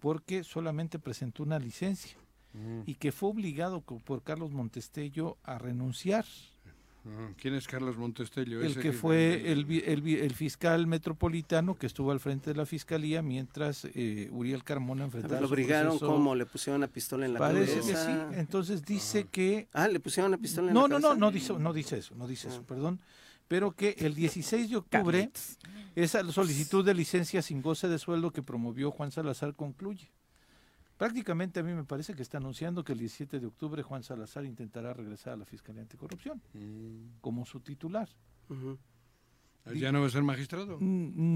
porque solamente presentó una licencia mm, y que fue obligado por Carlos Montestello a renunciar. ¿Quién es Carlos Montestello? el que fue el, el, vi- el fiscal metropolitano que estuvo al frente de la fiscalía mientras eh, Uriel Carmona enfrentaba Lo su obligaron como le pusieron una pistola en la Parece que sí. cabeza. Entonces dice que Ah, le pusieron una pistola en no, la no, cabeza. no, no dice, no dice eso, no dice eso, Ah. perdón, pero que el 16 de octubre esa solicitud de licencia sin goce de sueldo que promovió Juan Salazar concluye. Prácticamente a mí me parece que está anunciando que el 17 de octubre Juan Salazar intentará regresar a la Fiscalía Anticorrupción Mm. como su titular. ¿Ya no va a ser magistrado? Mm,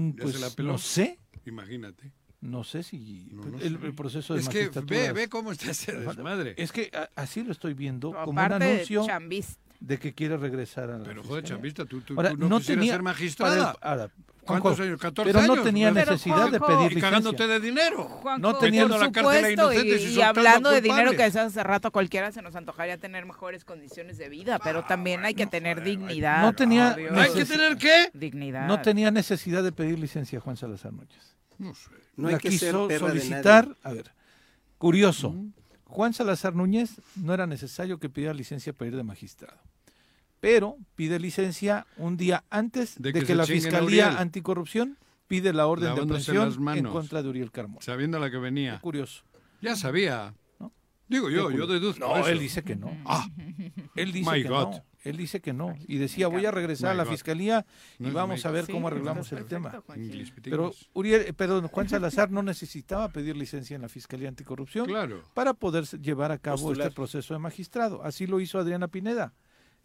mm, ¿Ya pues se la peló? no sé, Imagínate. no sé si No el, proceso de Es que magistratura ve, ve cómo está ese desmadre. Es que a- así lo estoy viendo como un anuncio. chambista. De que quiere regresar a la Pero joder, chapista, tú, tú, Ahora, tú no, no quisieras tenía ser para magistrada. el- ahora, ¿Cuántos Juanjo, años? 14 pero no años. tenía Pero, necesidad de pedir Y licencia. cagándote de dinero. Juanjo, No tenía- por la cárcel a supuesto, inocentes y y, y hablando de dinero que hace rato, cualquiera se nos antojaría tener mejores condiciones de vida, pero también hay que tener dignidad. No tenía Dios. ¿Hay que tener qué? dignidad. No tenía necesidad de pedir licencia Juan Salazar Núñez. No sé. No hay La que ser quiso de solicitar, nadie. a ver, curioso, Juan Salazar Núñez no era necesario que pidiera licencia para ir de magistrado, pero pide licencia un día antes De de, que la Fiscalía. Anticorrupción pide la orden de manos. en contra de Uriel Carmona. Sabiendo la que venía. Curioso. Ya sabía. ¿No? Digo yo, yo deduzco No, eso. él dice que no. Ah, Él dice My que God. no. Él dice que no. Y decía, voy a regresar a la God. fiscalía y No vamos a ver Sí, cómo arreglamos el tema. Pero. Uriel, eh, perdón, Juan Salazar no necesitaba pedir licencia en la Fiscalía Anticorrupción Claro. para poder llevar a cabo Postular. este proceso de magistrado. Así lo hizo Adriana Pineda.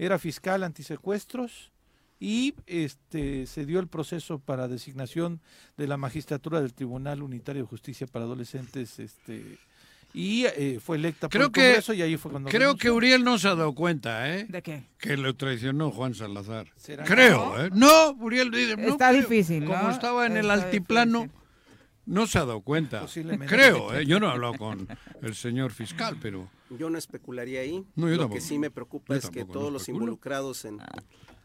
Era fiscal antisecuestros y este se dio el proceso para designación de la magistratura del Tribunal Unitario de Justicia para Adolescentes este y eh, fue electa Creo por que- el Congreso y ahí fue cuando Creo que. Uriel no se ha dado cuenta, ¿eh? ¿De qué? Que lo traicionó Juan Salazar. ¿Será? Creo, ¿eh? No, Uriel dice. no Está creo. difícil, ¿no? Como estaba en el altiplano, difícil. no se ha dado cuenta. Posiblemente. Creo, ¿eh? Yo no he hablado con el señor fiscal, pero. Yo no especularía ahí. No, yo Lo tampoco. que sí me preocupa Yo es que no todos los involucrados en,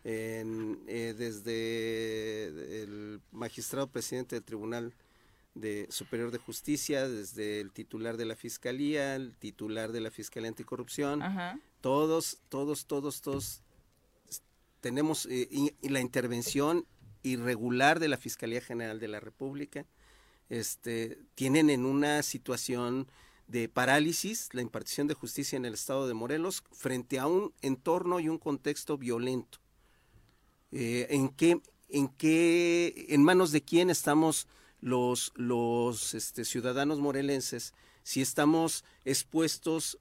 en, eh, desde el magistrado presidente del Tribunal de Superior de Justicia, desde el titular de la Fiscalía, el titular de la Fiscalía Anticorrupción, Ajá. todos, todos, todos, todos tenemos eh, y- y la intervención irregular de la Fiscalía General de la República, este, tienen en una situación de parálisis la impartición de justicia en el estado de Morelos frente a un entorno y un contexto violento. Eh, ¿En qué, en qué, en manos de quién estamos los, los este, ciudadanos morelenses si estamos expuestos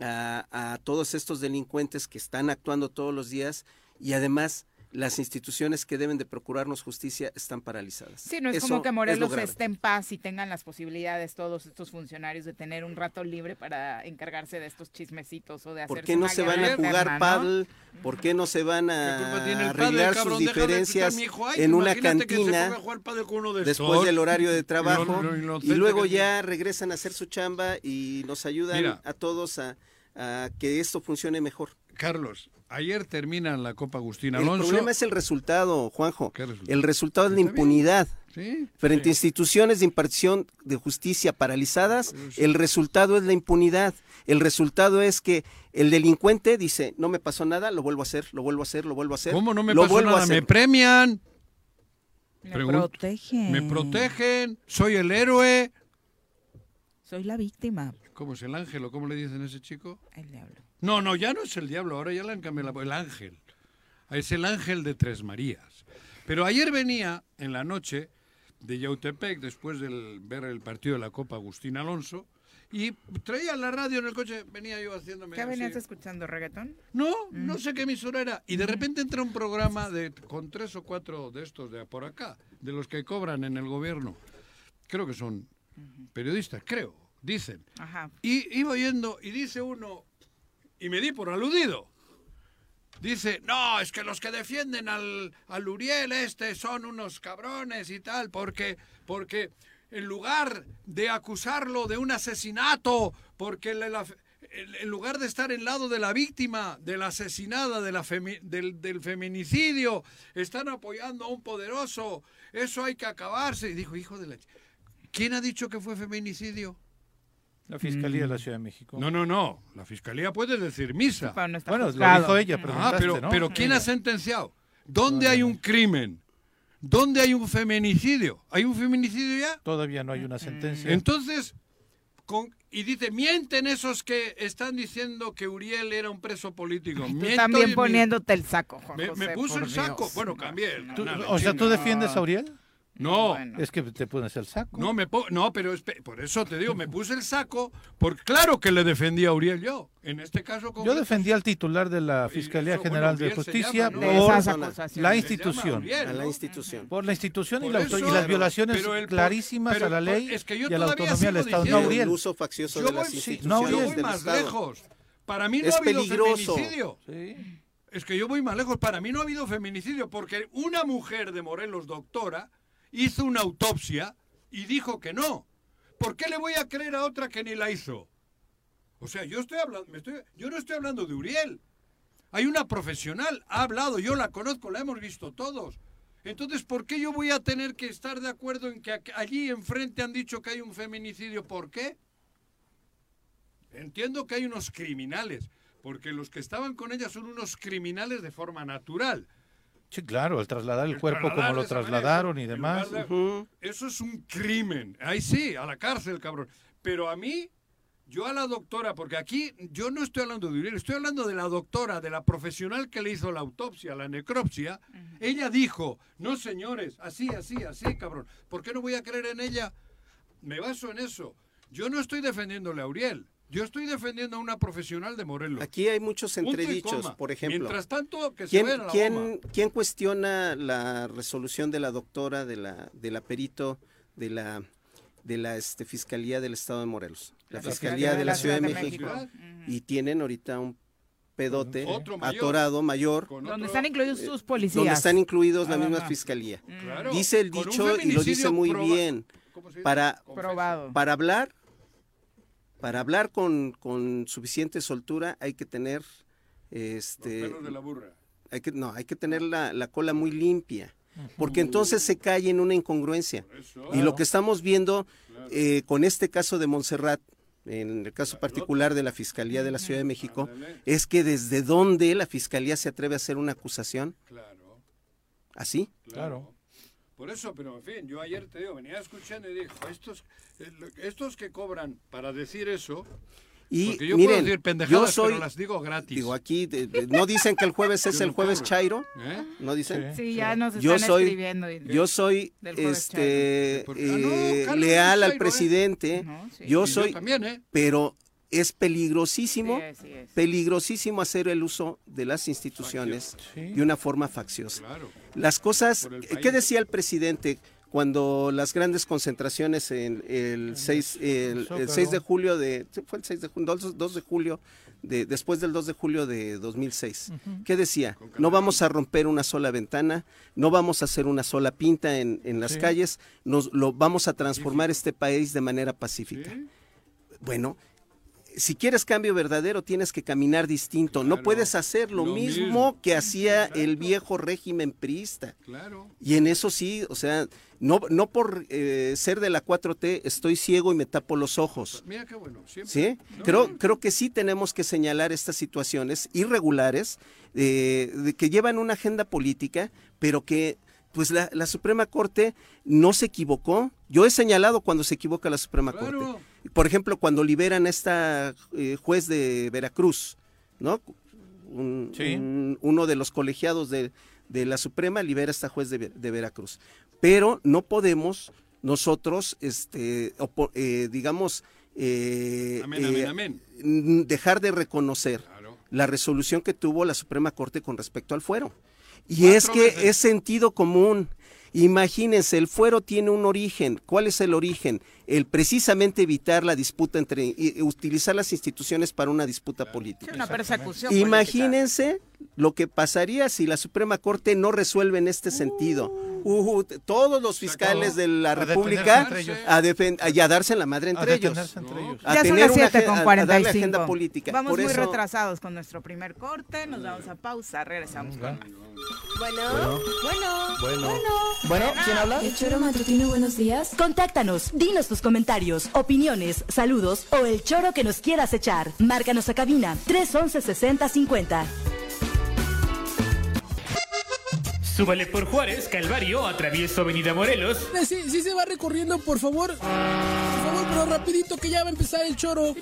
a, a todos estos delincuentes que están actuando todos los días y además las instituciones que deben de procurarnos justicia están paralizadas. Sí, no es Eso como que lo Morelos grave. esté en paz y tengan las posibilidades todos estos funcionarios de tener un rato libre para encargarse de estos chismecitos o de hacer ¿Por qué no se van a jugar paddle? ¿Por qué no se van ¿Qué culpa tiene a padre, arreglar sus de diferencias en una cantina de después del horario de trabajo lo- lo y luego ya regresan a hacer su chamba y nos ayudan Mira. a todos a, a que esto funcione mejor? Carlos, ayer termina la Copa Agustín El Alonso. problema es el resultado, Juanjo. ¿Qué resultado? El resultado es la Está bien. impunidad. Sí. Frente a instituciones de impartición de justicia paralizadas, Pues el resultado es la impunidad. El resultado es que el delincuente dice, no me pasó nada, lo vuelvo a hacer, lo vuelvo a hacer, lo vuelvo a hacer. ¿Cómo no me lo pasó vuelvo a nada? Me premian, Me Pregunto. protegen. me protegen, soy el héroe. Soy la víctima. ¿Cómo es el ángel o cómo le dicen a ese chico? El diablo. No, no, ya no es el diablo, ahora ya le han cambiado la- el ángel. Es el ángel de Tres Marías. Pero ayer venía en la noche de Yautepec, después de ver el partido de la Copa Agustín Alonso, y traía la radio en el coche, venía yo haciéndome ¿Qué así. venías escuchando, reggaetón? No, no sé qué emisora era. Y de repente entra un programa de, con tres o cuatro de estos de por acá, de los que cobran en el gobierno. Creo que son periodistas, creo, dicen. Ajá. Y iba oyendo y dice uno, y me di por aludido. Dice, no, es que los que defienden al, al Uriel este son unos cabrones y tal, porque, porque en lugar de acusarlo de un asesinato, porque en lugar de estar en lado de la víctima, de la asesinada, de la femi- del, del feminicidio, están apoyando a un poderoso, eso hay que acabarse. Y dijo, hijo de la... ¿Quién ha dicho que fue feminicidio? La Fiscalía de la Ciudad de México. No, no, no. La fiscalía puede decir misa. Pero no bueno, lo dijo ella, Ah, preguntaste, pero, ¿no? pero ¿quién ha sentenciado? ¿Dónde hay un crimen? ¿Dónde hay un feminicidio? ¿Hay un feminicidio ya? Todavía no hay una sentencia. Entonces, con, y dice, mienten esos que están diciendo que Uriel era un preso político. Tú Miento y también mi- poniéndote el saco, Juan Me, José, me puso el saco. Bueno, cambié. o sea, ¿tú defiendes a Uriel? No, Bueno. Es que te pones el saco. no, me no, pero por eso te digo, me puse el saco, porque claro que le defendía a Uriel yo. En este caso, Yo defendí al titular de la Fiscalía eso, General bueno, de Uriel Justicia llama, por la institución. Uriel, A la ¿no? institución. por la institución y, la auto- y eso- las violaciones pero el- clarísimas pero- a la ley es que yo y a la autonomía del Estado. No, diciendo- el Uriel. uso faccioso Yo de las voy, sí, instituciones no, yo Uriel. voy del más Estado. lejos. Para mí no Es ha habido peligroso. feminicidio. Sí. Es que yo voy más lejos. Para mí no ha habido feminicidio porque una mujer de Morelos, doctora, hizo una autopsia y dijo que no. ¿Por qué le voy a creer a otra que ni la hizo? O sea, yo estoy hablando, me estoy, yo no estoy hablando de Uriel. Hay una profesional, ha hablado, yo la conozco, la hemos visto todos. Entonces, ¿por qué yo voy a tener que estar de acuerdo en que allí enfrente han dicho que hay un feminicidio? ¿Por qué? Entiendo que hay unos criminales, porque los que estaban con ella son unos criminales de forma natural. Sí, claro, el trasladar el, cuerpo como lo manera, trasladaron y demás. Eso es un crimen. Ahí sí, a la cárcel, cabrón. Pero a mí, yo a la doctora, porque aquí yo no estoy hablando de Uriel, estoy hablando de la doctora, de la profesional que le hizo la autopsia, la necropsia. Ella dijo, no señores, así, así, así, cabrón. ¿Por qué no voy a creer en ella? Me baso en eso. Yo no estoy defendiéndole a Uriel. Yo estoy defendiendo a una profesional de Morelos. Aquí hay muchos entredichos, por ejemplo. Mientras tanto, que ¿Quién, la quién- goma. quién cuestiona la resolución de la doctora, de la, de la perito, de la, de la este, Fiscalía del Estado de Morelos? La, Fiscalía de la Ciudad de México. Y tienen ahorita un pedote Otro mayor. atorado mayor. Donde están incluidos sus policías. Donde están incluidos la misma fiscalía. Claro. Dice el dicho y lo dice muy bien. Para, Probado. para hablar, para hablar con, con suficiente soltura hay que tener este Pelos de la burra. hay que no, hay que tener la, la cola muy limpia. Porque entonces se cae en una incongruencia. Y lo que estamos viendo eh, con este caso de Montserrat, en el caso particular de la Fiscalía de la Ciudad de México, es que desde dónde la Fiscalía se atreve a hacer una acusación. Claro. ¿Así? Claro. Por eso, pero en fin, yo ayer te digo, venía escuchando y dijo, estos, eh, estos que cobran para decir eso, Y porque yo miren, puedo decir pendejadas, yo soy, pero las digo gratis. digo aquí, de- de- no dicen que el jueves es Yo el jueves. Chairo, ¿Eh? ¿no dicen? Sí, ya nos yo están soy, escribiendo yo soy, jueves este, eh, Ah, no, Carlos leal es al Chairo, ¿eh? presidente. No, sí. Yo Y yo soy, también, ¿eh? pero es peligrosísimo, Sí es, sí es. peligrosísimo hacer el uso de las instituciones Sí. de una forma facciosa. Claro. Las cosas, ¿qué decía el presidente cuando las grandes concentraciones en el 6, el, el Zócalo. 6 de julio de, fue el 6 de julio, 2, 2 de julio, de, después del 2 de julio de 2006? Ujú. ¿Qué decía? No vamos a romper una sola ventana, no vamos a hacer una sola pinta en, en las Sí. calles, nos lo vamos a transformar este país de manera pacífica. Bueno, si quieres cambio verdadero, tienes que caminar distinto. no puedes hacer lo, lo mismo, mismo. que hacía el viejo régimen priista. Claro. Y en eso sí, o sea, no, no por eh, ser de la 4T estoy ciego y me tapo los ojos. Mira qué bueno, siempre. ¿Sí? No, Creo, creo que sí tenemos que señalar estas situaciones irregulares eh, que llevan una agenda política, pero que pues la, la Suprema Corte no se equivocó. Yo he señalado cuando se equivoca la Suprema Claro. Corte. Por ejemplo, cuando liberan a esta eh, juez de Veracruz, ¿no? Un- Sí. un- uno de los colegiados de, de la Suprema libera a esta juez de, Ver- de Veracruz. Pero no podemos nosotros, este, opo- eh, digamos, eh, Amén, eh, amén, amén. n- dejar de reconocer la resolución que tuvo la Suprema Corte con respecto al fuero. Y es que veces. es sentido común. Imagínense, el fuero tiene un origen. ¿Cuál es el origen? El precisamente evitar la disputa entre, y- utilizar las instituciones para una disputa política. Sí, una persecución. política. Imagínense lo que pasaría si la Suprema Corte no resuelve en este sentido. Uh, todos los fiscales de la A República a, y a darse en la madre entre A ellos. detenerse entre ellos. A Ya son tener las una 7 agen- con a- a darle 45. agenda política. Vamos Por muy eso- retrasados con nuestro primer corte. Nos vamos a pausa. Regresamos con Bueno, bueno, Bueno. Bueno, ¿quién habla? El choro matutino, buenos días. Contáctanos, dinos tus comentarios, opiniones, saludos o el choro que nos quieras echar. Márcanos a cabina 311 6050. Súbale por Juárez, Calvario, atravieso Avenida Morelos. Eh, Sí, sí se va recorriendo, por favor. Por favor, pero rapidito que ya va a empezar el choro.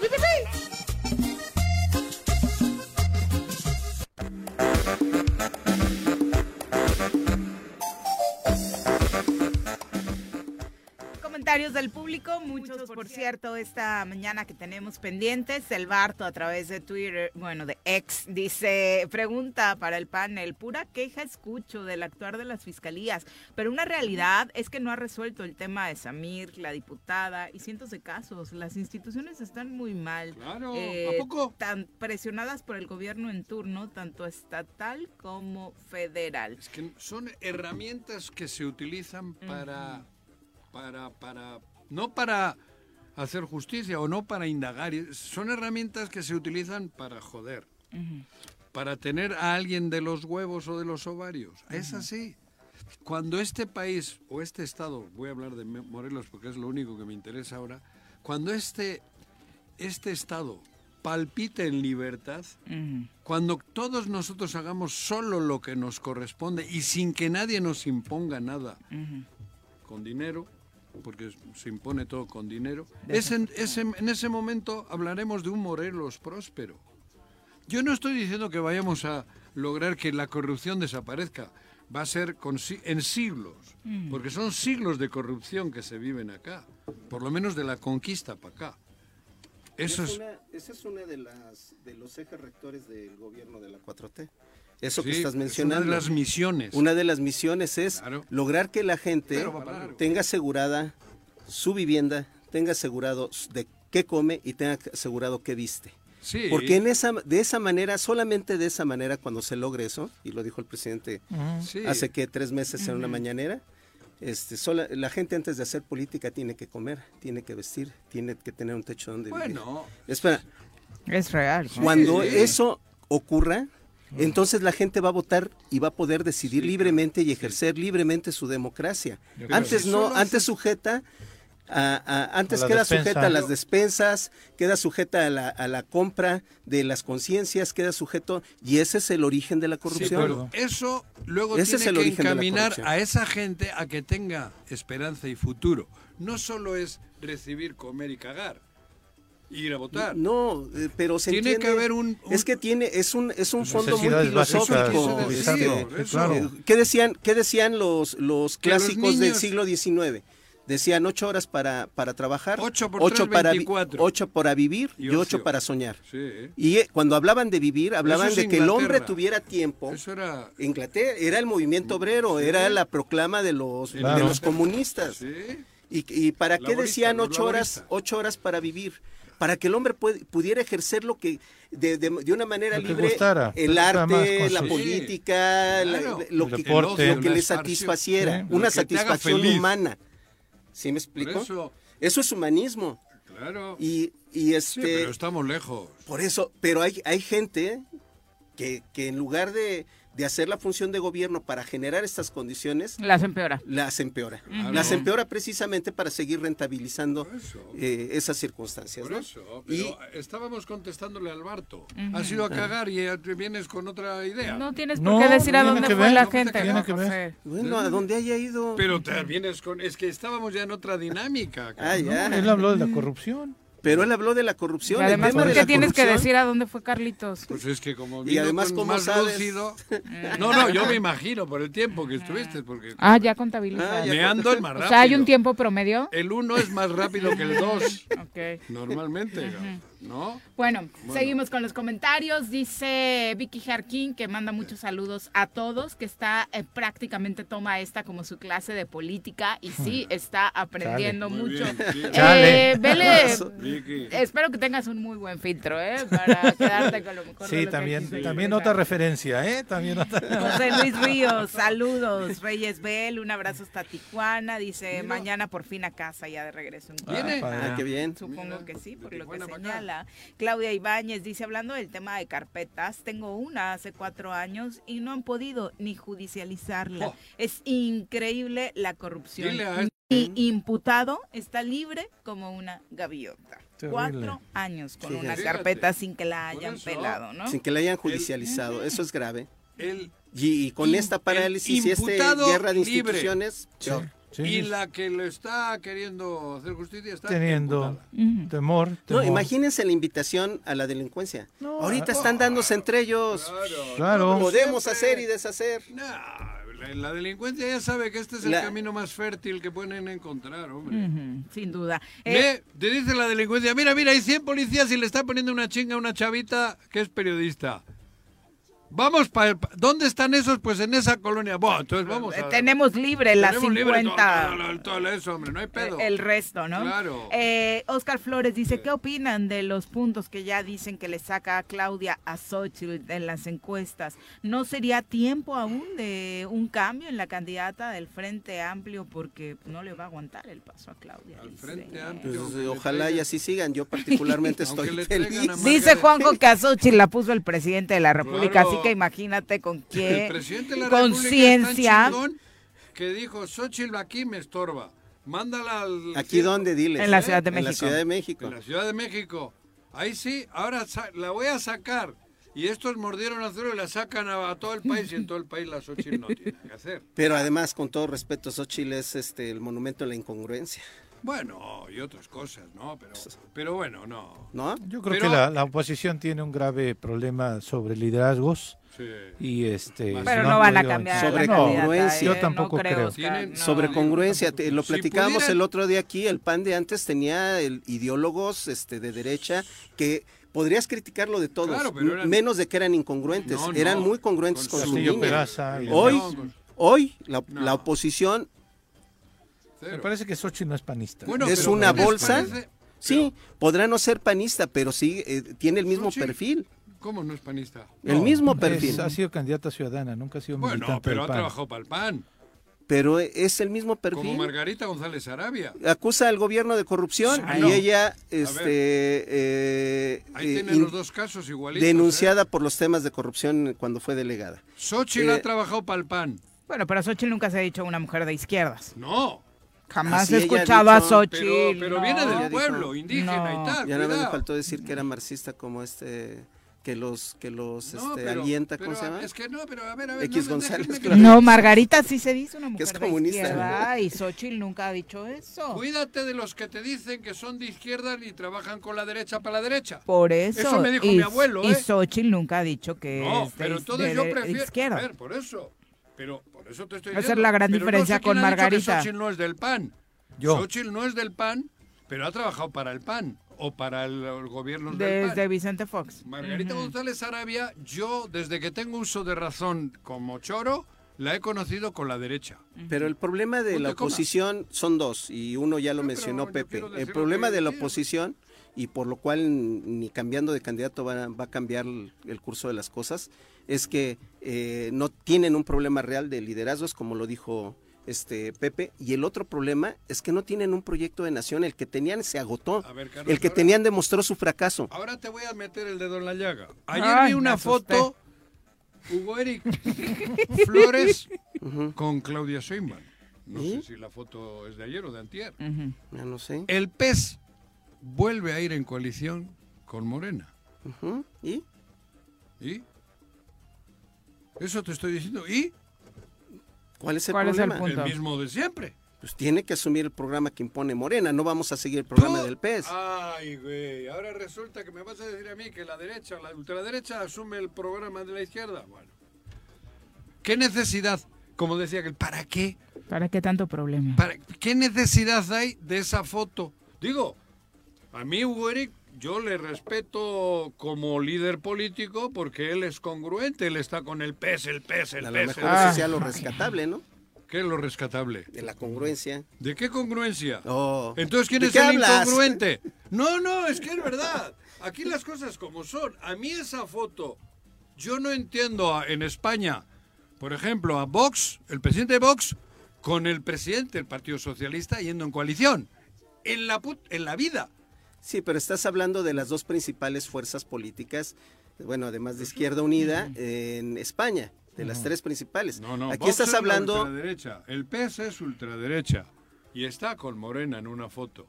Comentarios del público, muchos por cierto esta mañana que tenemos pendientes. El Barto a través de Twitter, bueno, de ex, dice, pregunta para el panel, pura queja escucho del actuar de las fiscalías, pero una realidad es que no ha resuelto el tema de Samir, la diputada y cientos de casos. Las instituciones están muy mal. Claro, eh, ¿a poco? Tan presionadas por el gobierno en turno, tanto estatal como federal. Es que son herramientas que se utilizan para, para, para, no para hacer justicia o no para indagar, son herramientas que se utilizan para joder, para tener a alguien de los huevos o de los ovarios. Es así. Cuando este país o este estado, voy a hablar de Morelos porque es lo único que me interesa ahora, cuando este, este estado palpite en libertad, cuando todos nosotros hagamos solo lo que nos corresponde y sin que nadie nos imponga nada, con dinero, porque se impone todo con dinero, es en, es en- en ese momento hablaremos de un Morelos próspero. Yo no estoy diciendo que vayamos a lograr que la corrupción desaparezca, va a ser con si- en siglos, Mm. porque son siglos de corrupción que se viven acá, por lo menos de la conquista para acá. Eso es es... una, esa es una de, las, de los ejes rectores del gobierno de la 4T. Eso que Sí, estás es una de mencionando. las misiones. Una de las misiones es lograr que la gente Claro, tenga asegurada su vivienda, tenga asegurado de qué come y tenga asegurado qué viste. Sí. Porque en esa, de esa manera, solamente de esa manera, cuando se logre eso, y lo dijo el presidente Ujú. Sí. hace que tres meses en una Ujú. mañanera, este, sola- la gente antes de hacer política tiene que comer, tiene que vestir, tiene que tener un techo donde Bueno. vivir. Espera, Es real. cuando Sí. eso ocurra, entonces la gente va a votar y va a poder decidir libremente y ejercer libremente su democracia. Antes si no, antes sujeta a, a- antes queda despensa. sujeta a las despensas, queda sujeta a la, a la compra de las conciencias, queda sujeto y ese es el origen de la Sí, corrupción. pero eso luego Ese tiene es el que origen encaminar a esa gente a que tenga esperanza y futuro. No solo es recibir, comer y cagar. Ir a votar. No, eh, pero se Tiene entiende- que haber un- un- es que tiene es un es un fondo muy filosófico. este, claro. ¿Qué decían qué decían los los clásicos del siglo XIX? Decían ocho horas para, para trabajar, Ocho por ocho tres, para vi- 24. ocho para vivir Y y, ocho para soñar. Sí. Y eh, cuando hablaban de vivir, hablaban es de que el hombre tuviera tiempo. Eso era... Inglaterra era el movimiento obrero, era la proclama de los, de los comunistas. Sí. ¿Y, y para qué Laborista, decían los ocho horas, ocho horas para vivir? Para que el hombre puede- pudiera ejercer lo que de, de- de una manera libre, gustara, el arte, la política, la- claro. lo, que, deporte. lo que le satisfaciera, Sí. una satisfacción humana. ¿Sí me explico? eso, Eso es humanismo. claro. Y, y Sí, este pero estamos lejos. por eso, pero hay, hay gente que, que en lugar de, de hacer la función de gobierno para generar estas condiciones, Las empeora. las empeora. Las empeora precisamente para seguir rentabilizando eh, esas circunstancias. Por ¿no? eso, Y pero estábamos contestándole al Barto. Has ido a cagar y te vienes con otra idea. No tienes por No, qué decir a dónde fue ver, la no, gente. tiene bueno, a donde haya ido. Pero te vienes con... Es que estábamos ya en otra dinámica. Ah, ya. Él habló de la corrupción. Pero él habló de la corrupción. Y el además, tema ¿por de qué la tienes que corrupción- decir a dónde fue Carlitos? Pues es que como Y vino además, con ¿cómo más sabes? lúcido... No, no, yo me imagino por el tiempo que estuviste, porque Ah, ya contabilizas. Ah, ya. me ando el más o rápido. sea, hay un tiempo promedio. El uno es más rápido que el dos, Ok. normalmente, ¿no? Bueno, seguimos con los comentarios. Dice Vicky Jarquín que manda muchos saludos a todos, que está eh, prácticamente toma esta como su clase de política y sí está aprendiendo mucho. bien, sí. Eh, Chale. Vele, Vicky. espero que tengas un muy buen filtro, ¿eh? Para quedarte con lo mejor. de Sí, lo también, también otra referencia, ¿eh? También otra. José Luis Ríos, saludos. Reyes Bell, un abrazo hasta Tijuana. Dice, mañana por fin a casa, ya de regreso. en. Ah, qué bien. Supongo Mira, que sí, por lo que Tijuana Claudia Ibáñez dice, hablando del tema de carpetas, tengo una hace cuatro años y no han podido ni judicializarla. Oh. Es increíble la corrupción. Dile a Mi imputado está libre como una gaviota. Terrible. Cuatro años con una Fíjate. carpeta sin que la hayan eso. pelado, ¿no? Sin que la hayan judicializado. Eso es grave. El Y, y con esta parálisis y esta guerra de libre. instituciones, Sí, peor. sí, y sí. la que le está queriendo hacer justicia está Teniendo imputada. temor, No, temor. imagínense la invitación a la delincuencia. No, Ahorita ah, están dándose entre ellos. Claro. Claro. Podemos Siempre- hacer y deshacer. Nah, la, la delincuencia ya sabe que este es el La- camino más fértil que pueden encontrar, hombre. Ujú, sin duda. Eh, Ve, te dice la delincuencia, mira, mira, hay 100 policías y le está poniendo una chinga a una chavita que es periodista. Vamos, pa, pa- ¿dónde están esos? Pues en esa colonia. Bueno, entonces vamos a... Eh, tenemos libre las Tenemos libre 50. todo, todo- todo eso, hombre, no hay pedo. El resto, ¿no? Claro. Eh, Oscar Flores dice, ¿qué opinan de los puntos que ya dicen que le saca a Claudia a Xochitl en las encuestas? ¿No sería tiempo aún de un cambio en la candidata del Frente Amplio porque no le va a aguantar el paso a Claudia? dice. Frente Pues, Amplio. eh, ojalá y así sigan. Yo particularmente estoy feliz. Dice Juanjo que a Xochitl la puso el presidente de la República, Claro. así que imagínate con qué conciencia. que dijo, Xochitl aquí me estorba. Mándala al... ¿Aquí dónde? Diles. En la Ciudad de En la México. Ciudad de México. En la Ciudad de México. Ahí sí, ahora la voy a sacar. Y estos mordieron a Zuro y la sacan a, a todo el país y en todo el país la Xochitl no tiene que hacer. Pero además, con todo respeto, Xochitl es este, el monumento de la incongruencia. Bueno, y otras cosas, ¿no? Pero, pero bueno, no. ¿No? Yo creo Pero- que la, la oposición tiene un grave problema sobre liderazgos. Sí. Y este. Pero si no van a cambiar Sobre la candidata, congruencia. ¿eh? Yo tampoco no creo. creo. Oscar, Tienen- no. Sobre congruencia, te- lo Si platicábamos pudieran- el otro día aquí, el PAN de antes tenía el, ideólogos este, de derecha que podrías criticarlo de todos, Claro, pero eran- menos de que eran incongruentes, No, no. eran muy congruentes Con con, su línea. Peraza y Hoy, No, con- hoy la, No. la oposición cero. Me parece que Xochitl no es panista. Bueno, es pero una ¿qué les bolsa. parece? Sí, podrá no ser panista, pero sí eh, tiene el mismo Xochitl- perfil, ¿Cómo no es panista? el No, mismo es- perfil, ha sido candidata ciudadana, nunca ha sido Bueno, militante pero ha trabajado para el PAN. pero es el mismo Como perfil. Margarita González Arabia. Acusa al gobierno de corrupción Sí, y no. ella, este, eh, Ahí eh, tienen los dos casos igualitos. denunciada por los temas de corrupción cuando fue delegada. ¿eh? Xochitl Eh, ha trabajado para el PAN. Bueno, pero Xochitl nunca se ha dicho una mujer de izquierdas. No. Jamás Así he ella ha escuchado a dicho, Xochitl. Pero, pero no. viene del dijo- pueblo, indígena No. y tal. Ya nada más le cuidado. faltó decir que era marxista como este que los que los No, este, pero- alienta, ¿cómo pero se llama? Es que no, pero a ver, a ver. X no, González, claro. No, Margarita sí se dice una mujer es comunista, de izquierda y Xochitl nunca ha dicho eso. Cuídate de los que te dicen que son de izquierda y trabajan con la derecha para la derecha. Por eso. Eso me dijo y, mi abuelo, Y ¿eh? Xochitl nunca ha dicho que No, es de, pero entonces de- yo prefiero. izquierda. A ver, por eso. Pero por eso te estoy Esa es diciendo. la gran Pero no diferencia sé quién con Margarita. Xochitl no es del PAN. Yo. Xochitl no es del PAN, pero ha trabajado para el PAN o para el, el gobierno del PAN. Desde Vicente Fox. Margarita Ujú. González Arabia, yo desde que tengo uso de razón como choro, la he conocido con la derecha. Pero el problema de No la oposición son dos, y uno ya lo No, mencionó Pepe. El problema de la oposición, y por lo cual ni cambiando de candidato va, va a cambiar el, el curso de las cosas, es que eh, no tienen un problema real de liderazgos, como lo dijo este Pepe, y el otro problema es que no tienen un proyecto de nación, el que tenían se agotó, A ver, Carlos, el que ahora- tenían demostró su fracaso. Ahora te voy a meter el dedo en la llaga. Ayer Ay, vi una asusté. foto, Hugo Eric Flores con Claudia Sheinbaum. No ¿Y? sé si la foto es de ayer o de antier. Ujú. ya no sé. El PES vuelve a ir en coalición con Morena. ¿Y? ¿Y? Eso te estoy diciendo. ¿Y? ¿Cuál es el ¿Cuál es el problema? punto? El mismo de siempre. Pues tiene que asumir el programa que impone Morena, no vamos a seguir el programa Tú- del PES. Ay, güey. Ahora resulta que me vas a decir a mí que la derecha, la ultraderecha, asume el programa de la izquierda. Bueno. ¿Qué necesidad? Como decía aquel, ¿para qué? ¿Para qué tanto problema? ¿Para ¿Qué necesidad hay de esa foto? Digo, a mí Hugo Eric, yo le respeto como líder político porque él es congruente, él está con el PES, el PES, el A lo PES. mejor el eso PES. sea lo rescatable, ¿no? ¿Qué es lo rescatable? De la congruencia. ¿De qué congruencia? Oh. Entonces, ¿quién ¿De es el hablas? incongruente? No, no, es que es verdad. Aquí las cosas como son. A mí esa foto, yo no entiendo a- en España, por ejemplo, a Vox, el presidente de Vox, con el presidente del Partido Socialista yendo en coalición. En la, put- en la vida. Sí, pero estás hablando de las dos principales fuerzas políticas, bueno, además de Izquierda Unida, en España, de las tres principales. No, no, Aquí Vox estás es la hablando, ultraderecha. El PS es ultraderecha. Y está con Morena en una foto.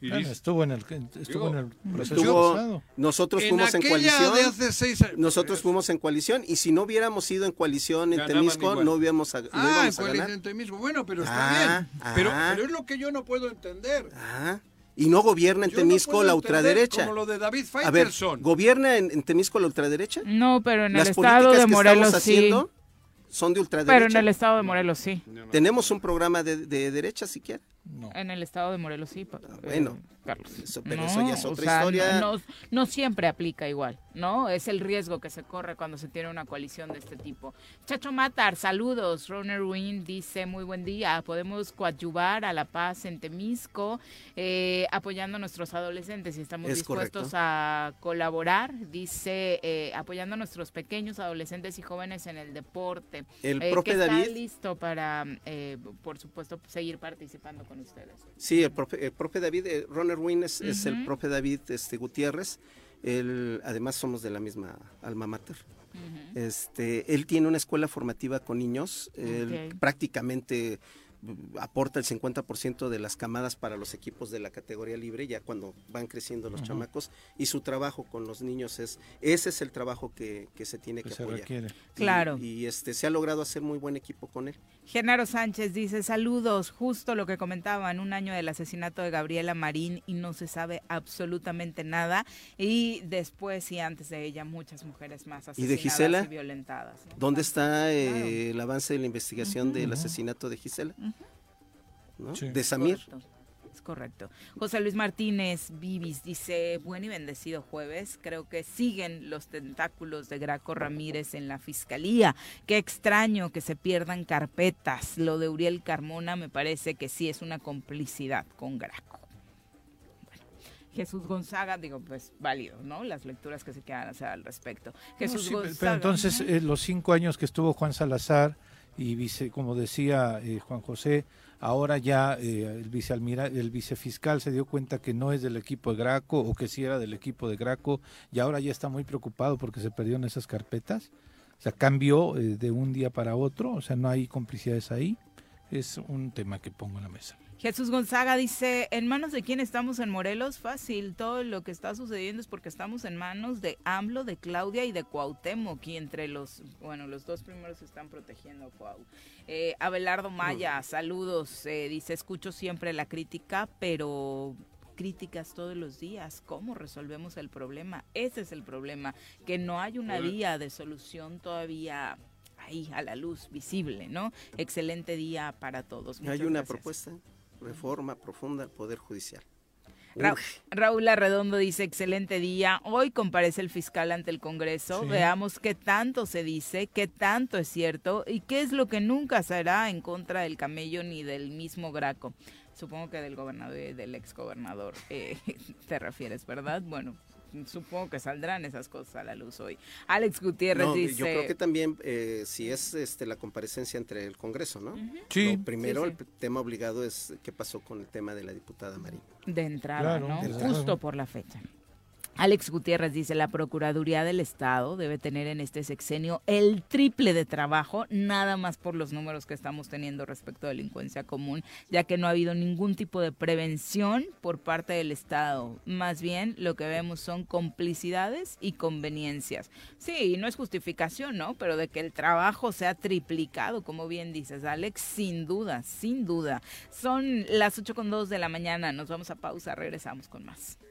Y Bueno, dice- estuvo en el, estuvo en el proceso estuvo- nosotros En fuimos en coalición. de hace seis años. Nosotros fuimos en coalición y si no hubiéramos ido en coalición en Temisco, igual. no hubiéramos no Ah, en a ganar. en mismo. Bueno, pero está Ah, bien. Pero, ah. pero es lo que yo no puedo entender. Ah, y no gobierna en Yo no Temisco puedo la ultraderecha. Como lo de David A ver. ¿gobierna en, en Temisco la ultraderecha? No, pero en Las el estado políticas de que Morelos estamos sí. haciendo, son de ultraderecha. Pero en el estado de Morelos sí. Tenemos un programa de, de derecha siquiera. En el estado de Morelos sí. pa- bueno, eh, Carlos. eso- pero No, eso ya es o otra sea, historia. No, no- no siempre aplica igual, ¿no? Es el riesgo que se corre cuando se tiene una coalición de este tipo. Chacho Matar, saludos. Roner Win dice, muy buen día. Podemos coadyuvar a la paz en Temisco, eh, apoyando a nuestros adolescentes y estamos Es dispuestos correcto. a colaborar. Dice, eh, apoyando a nuestros pequeños adolescentes y jóvenes en el deporte. El Eh, profe que está David- listo para, eh, por supuesto, seguir participando con ustedes. Sí, el profe, el profe David, Wynn es, es el profe David este, Gutiérrez. Él, además somos de la misma alma mater. Este, él tiene una escuela formativa con niños. Él prácticamente mm, aporta el 50% de las camadas para los equipos de la categoría libre, ya cuando van creciendo los chamacos, y su trabajo con los niños es, ese es el trabajo que, que se tiene Que que se apoyar. requiere. Y- Claro. Y, este se ha logrado hacer muy buen equipo con él. Genaro Sánchez dice, saludos, justo lo que comentaban, un año del asesinato de Gabriela Marín y no se sabe absolutamente nada. Y después y antes de ella, muchas mujeres más ¿Y asesinadas de Gisela? y violentadas. ¿no? ¿Dónde está eh, el avance de la investigación del asesinato de Gisela? ¿No? Sí. De Samir. Correcto, correcto. José Luis Martínez Vivis dice, buen y bendecido jueves. Creo que siguen los tentáculos de Graco Ramírez en la fiscalía. Qué extraño que se pierdan carpetas. Lo de Uriel Carmona me parece que sí es una complicidad con Graco. Jesús Gonzaga, digo, pues válido, ¿no? Las lecturas que se quedan hacer al respecto. Jesús No, sí, pe- Gonzaga. pero entonces eh, los cinco años que estuvo Juan Salazar y vice, como decía eh, Juan José, ahora ya eh, el vicealmira, el vicefiscal se dio cuenta que no es del equipo de Graco o que sí era del equipo de Graco y ahora ya está muy preocupado porque se perdieron esas carpetas. O sea, cambió eh, de un día para otro, o sea, no hay complicidades ahí. Es un tema que pongo en la mesa. Jesús Gonzaga dice, ¿en manos de quién estamos en Morelos? Fácil, todo lo que está sucediendo es porque estamos en manos de AMLO, de Claudia y de Cuauhtémoc, y entre los, bueno, los dos primeros están protegiendo a Cuau. Eh, Abelardo Maya, saludos, eh, dice, escucho siempre la crítica, pero críticas todos los días, ¿cómo resolvemos el problema? Ese es el problema, que no hay una vía de solución todavía ahí a la luz, visible, ¿no? Excelente día para todos. Hay una gracias. propuesta, reforma profunda al Poder Judicial. Ra-. Raúl Arredondo dice, excelente día. Hoy comparece el fiscal ante el Congreso. Sí. Veamos qué tanto se dice, qué tanto es cierto y qué es lo que nunca se hará en contra del camello ni del mismo Graco. Supongo que del gobernador y del exgobernador eh, te refieres, ¿verdad? Bueno, supongo que saldrán esas cosas a la luz hoy. Alex Gutiérrez No, dice... yo creo que también eh, si es este la comparecencia entre el Congreso, ¿no? Sí. Lo primero, Sí, sí. el tema obligado es qué pasó con el tema de la diputada Marín. De entrada, Claro, ¿no? de Justo entrada. por la fecha. Alex Gutiérrez dice, la Procuraduría del Estado debe tener en este sexenio el triple de trabajo, nada más por los números que estamos teniendo respecto a delincuencia común, ya que no ha habido ningún tipo de prevención por parte del Estado. Más bien, lo que vemos son complicidades y conveniencias. Sí, no es justificación, ¿no? Pero de que el trabajo sea triplicado, como bien dices, Alex, sin duda, sin duda. Son las 8 con 2 de la mañana, nos vamos a pausa, regresamos con más.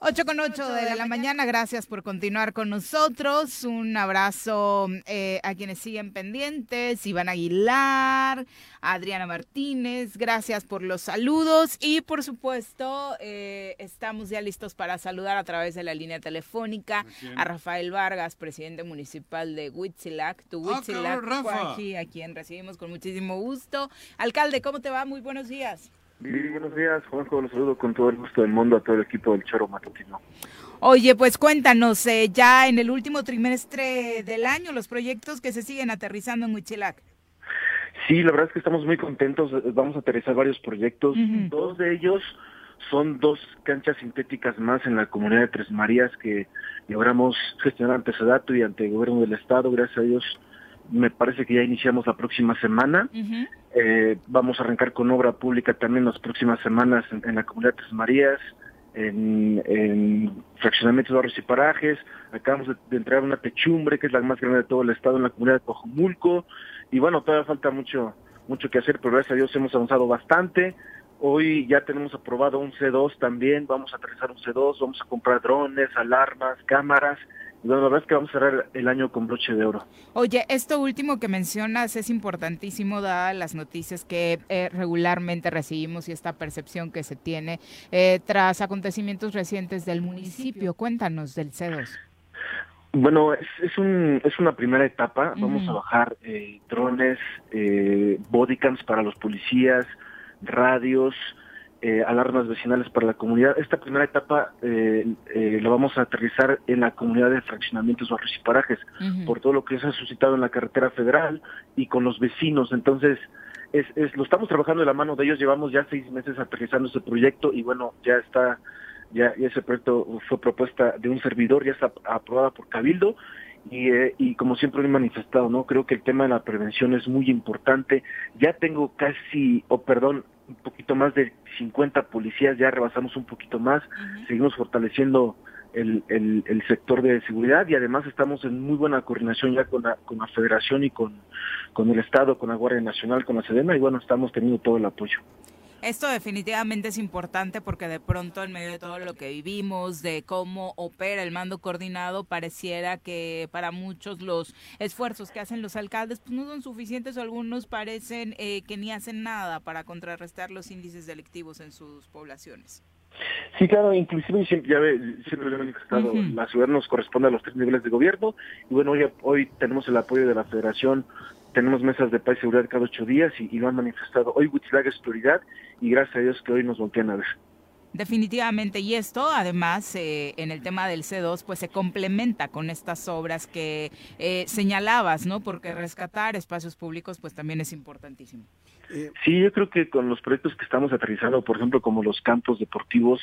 8 con 8 de la mañana, gracias por continuar con nosotros. Un abrazo eh, a quienes siguen pendientes, Iván Aguilar, Adriana Martínez, gracias por los saludos y por supuesto eh, estamos ya listos para saludar a través de la línea telefónica a Rafael Vargas, presidente municipal de Huitzilac, tu Ah, Huitzilac, cabrón, Rafa. aquí, a quien recibimos con muchísimo gusto. Alcalde, ¿cómo te va? Muy buenos días. Lili, buenos días, Juanjo, los saludo con todo el gusto del mundo a todo el equipo del Choro Matutino. Oye, pues cuéntanos, eh, ya en el último trimestre del año, los proyectos que se siguen aterrizando en Huichilac. Sí, la verdad es que estamos muy contentos, vamos a aterrizar varios proyectos, dos de ellos son dos canchas sintéticas más en la comunidad de Tres Marías que logramos gestionar ante Sedato y ante el gobierno del estado, gracias a Dios me parece que ya iniciamos la próxima semana. Eh, vamos a arrancar con obra pública también las próximas semanas en, la comunidad de Tres Marías, en, en fraccionamientos, barrios y parajes. Acabamos de, de, entregar una techumbre, que es la más grande de todo el estado, en la comunidad de Cojumulco. Y bueno, todavía falta mucho, mucho que hacer, pero gracias a Dios hemos avanzado bastante. Hoy ya tenemos aprobado un C2 también, vamos a aterrizar un C2, vamos a comprar drones, alarmas, cámaras la verdad es que vamos a cerrar el año con broche de oro. Oye, esto último que mencionas es importantísimo, dadas las noticias que eh, regularmente recibimos y esta percepción que se tiene eh, tras acontecimientos recientes del municipio. Cuéntanos del C2. Bueno, es, es, un, es una primera etapa. Vamos a bajar eh, drones, eh, bodycams para los policías, radios, eh, alarmas vecinales para la comunidad. Esta primera etapa eh, eh, la vamos a aterrizar en la comunidad de fraccionamientos, barrios y parajes, por todo lo que se ha suscitado en la carretera federal y con los vecinos. Entonces, es, es, lo estamos trabajando de la mano de ellos. Llevamos ya seis meses aterrizando ese proyecto y bueno, ya está, ya, ese proyecto fue propuesta de un servidor, ya está aprobada por Cabildo. Y, eh, y, como siempre lo he manifestado, ¿no? Creo que el tema de la prevención es muy importante. Ya tengo casi, o perdón, un poquito más de 50 policías, ya rebasamos un poquito más, seguimos fortaleciendo el, el, sector de seguridad y además estamos en muy buena coordinación ya con la, con la federación y con, con el Estado, con la Guardia Nacional, con la Sedena y bueno, estamos teniendo todo el apoyo. Esto definitivamente es importante porque de pronto en medio de todo lo que vivimos, de cómo opera el mando coordinado, pareciera que para muchos los esfuerzos que hacen los alcaldes pues no son suficientes o algunos parecen eh, que ni hacen nada para contrarrestar los índices delictivos en sus poblaciones. Sí, claro, inclusive siempre, ya ve, siempre lo he manifestado, la ciudad nos corresponde a los tres niveles de gobierno y bueno, hoy, hoy tenemos el apoyo de la federación tenemos mesas de paz y seguridad cada ocho días y, lo han manifestado. Hoy Huitzilaga es prioridad y gracias a Dios que hoy nos voltean a ver. Definitivamente, y esto además eh, en el tema del C2 pues se complementa con estas obras que eh, señalabas, ¿no? Porque rescatar espacios públicos pues también es importantísimo. Eh, sí, yo creo que con los proyectos que estamos aterrizando, por ejemplo, como los campos deportivos,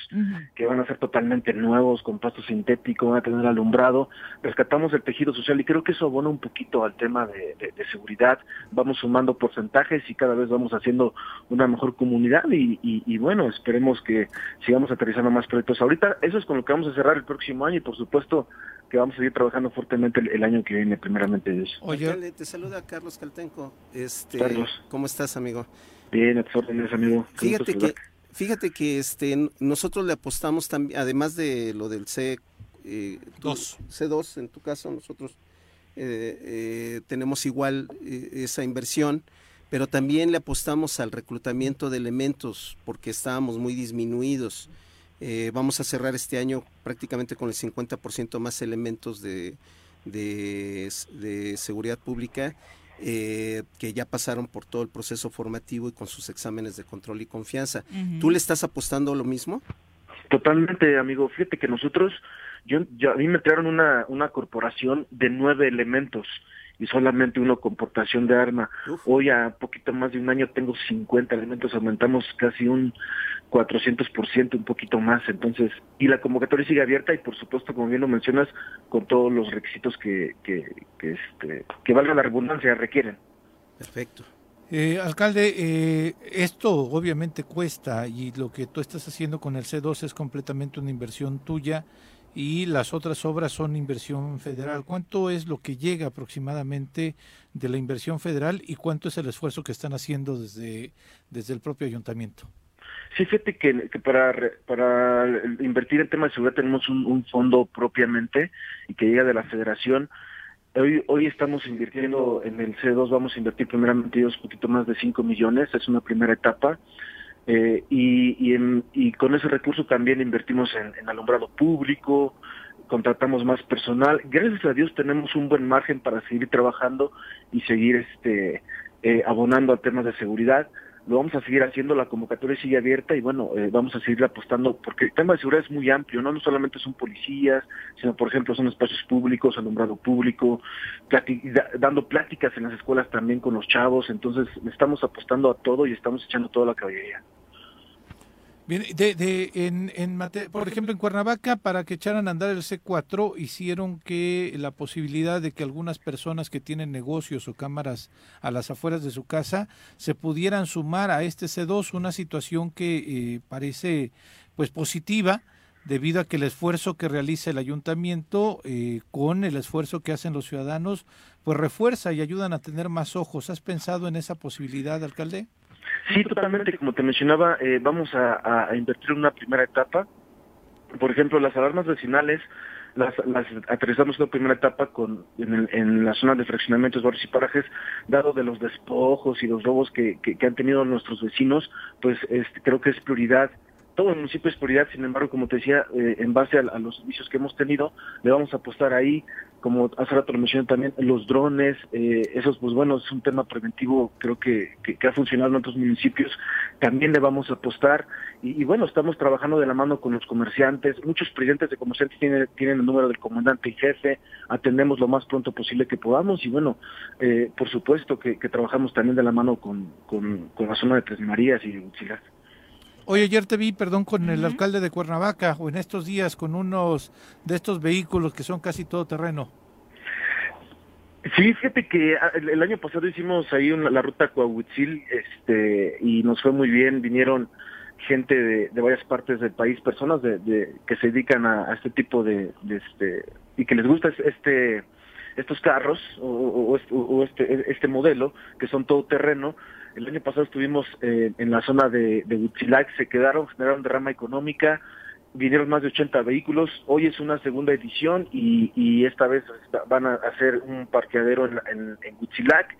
que van a ser totalmente nuevos, con pasto sintético, van a tener alumbrado, rescatamos el tejido social y creo que eso abona un poquito al tema de, seguridad. Vamos sumando porcentajes y cada vez vamos haciendo una mejor comunidad y, bueno, esperemos que sigamos aterrizando más proyectos. Ahorita eso es con lo que vamos a cerrar el próximo año y por supuesto que vamos a seguir trabajando fuertemente el, año que viene, primeramente de eso. Oye, te saluda Carlos Caltenco. Este, ¿Cómo estás, amigo? Bien, a tus órdenes, amigo. fíjate que, fíjate que este, nosotros le apostamos también, además de lo del C, eh, C2, en tu caso, nosotros eh, eh, tenemos igual eh, esa inversión, pero también le apostamos al reclutamiento de elementos porque estábamos muy disminuidos. Eh, vamos a cerrar este año prácticamente con el 50% más elementos de, de, seguridad pública eh, que ya pasaron por todo el proceso formativo y con sus exámenes de control y confianza. ¿Tú le estás apostando a lo mismo? Totalmente, amigo. Fíjate que nosotros, yo, a mí me trajeron una, una corporación de nueve elementos y solamente uno con portación de arma. Hoy a poquito más de un año tengo 50 elementos, aumentamos casi un 400%, un poquito más. Entonces, y la convocatoria sigue abierta y por supuesto, como bien lo mencionas, con todos los requisitos que, que, que, este, que valga la redundancia, requieren. Perfecto. Eh, alcalde, eh, esto obviamente cuesta y lo que tú estás haciendo con el C2 es completamente una inversión tuya y las otras obras son inversión federal. ¿Cuánto es lo que llega aproximadamente de la inversión federal y cuánto es el esfuerzo que están haciendo desde, desde el propio ayuntamiento? Sí, fíjate que, que para, para invertir en temas de seguridad tenemos un, fondo propiamente y que llega de la federación. Hoy, hoy estamos invirtiendo en el C2, vamos a invertir primeramente un poquito más de 5 millones, es una primera etapa. Eh, y, y, y, con ese recurso también invertimos en, alumbrado público, contratamos más personal. Gracias a Dios tenemos un buen margen para seguir trabajando y seguir este eh, abonando a temas de seguridad lo vamos a seguir haciendo, la convocatoria sigue abierta y bueno, eh, vamos a seguir apostando, porque el tema de seguridad es muy amplio, ¿no? no solamente son policías, sino por ejemplo son espacios públicos, alumbrado público, dando pláticas en las escuelas también con los chavos, entonces estamos apostando a todo y estamos echando toda la caballería. Bien, de, de, en, por ejemplo, en Cuernavaca, para que echaran a andar el C4, hicieron que la posibilidad de que algunas personas que tienen negocios o cámaras a las afueras de su casa se pudieran sumar a este C2, una situación que eh, parece pues positiva debido a que el esfuerzo que realiza el ayuntamiento eh, con el esfuerzo que hacen los ciudadanos pues refuerza y ayudan a tener más ojos. ¿Has pensado en esa posibilidad, alcalde? Sí, totalmente. Como te mencionaba, eh, vamos a, invertir en una primera etapa. Por ejemplo, las alarmas vecinales las, las aterrizamos en una primera etapa con, en, el- en la zona de fraccionamientos, barrios y parajes, dado de los despojos y los robos que, que, que han tenido nuestros vecinos, pues este, creo que es prioridad. Todo el municipio es prioridad, sin embargo, como te decía, eh, en base a, a los servicios que hemos tenido, le vamos a apostar ahí, como hace rato lo mencioné también, los drones, eh, esos, pues bueno, es un tema preventivo, creo que, que, que ha funcionado en otros municipios, también le vamos a apostar, y, bueno, estamos trabajando de la mano con los comerciantes, muchos presidentes de comerciantes tienen, tienen el número del comandante y jefe, atendemos lo más pronto posible que podamos, y bueno, eh, por supuesto que, que trabajamos también de la mano con, con, con la zona de Tres Marías y Utzilas. Oye, ayer te vi, perdón, con el alcalde de Cuernavaca, o en estos días con unos de estos vehículos que son casi todo terreno. Sí, fíjate que ah, el, año pasado hicimos ahí una- la ruta Coahuitzil, este, y nos fue muy bien, vinieron gente de, de varias partes del país, personas de, de- que se dedican a, a este tipo de, de este, y que les gusta es- este, estos carros, o, o- o este- o este, este modelo, que son todo terreno. El año pasado estuvimos eh, en la zona de, de se quedaron, generaron derrama económica, vinieron más de 80 vehículos. Hoy es una segunda edición y, y esta vez van a hacer un parqueadero en, en, en Huitzilac,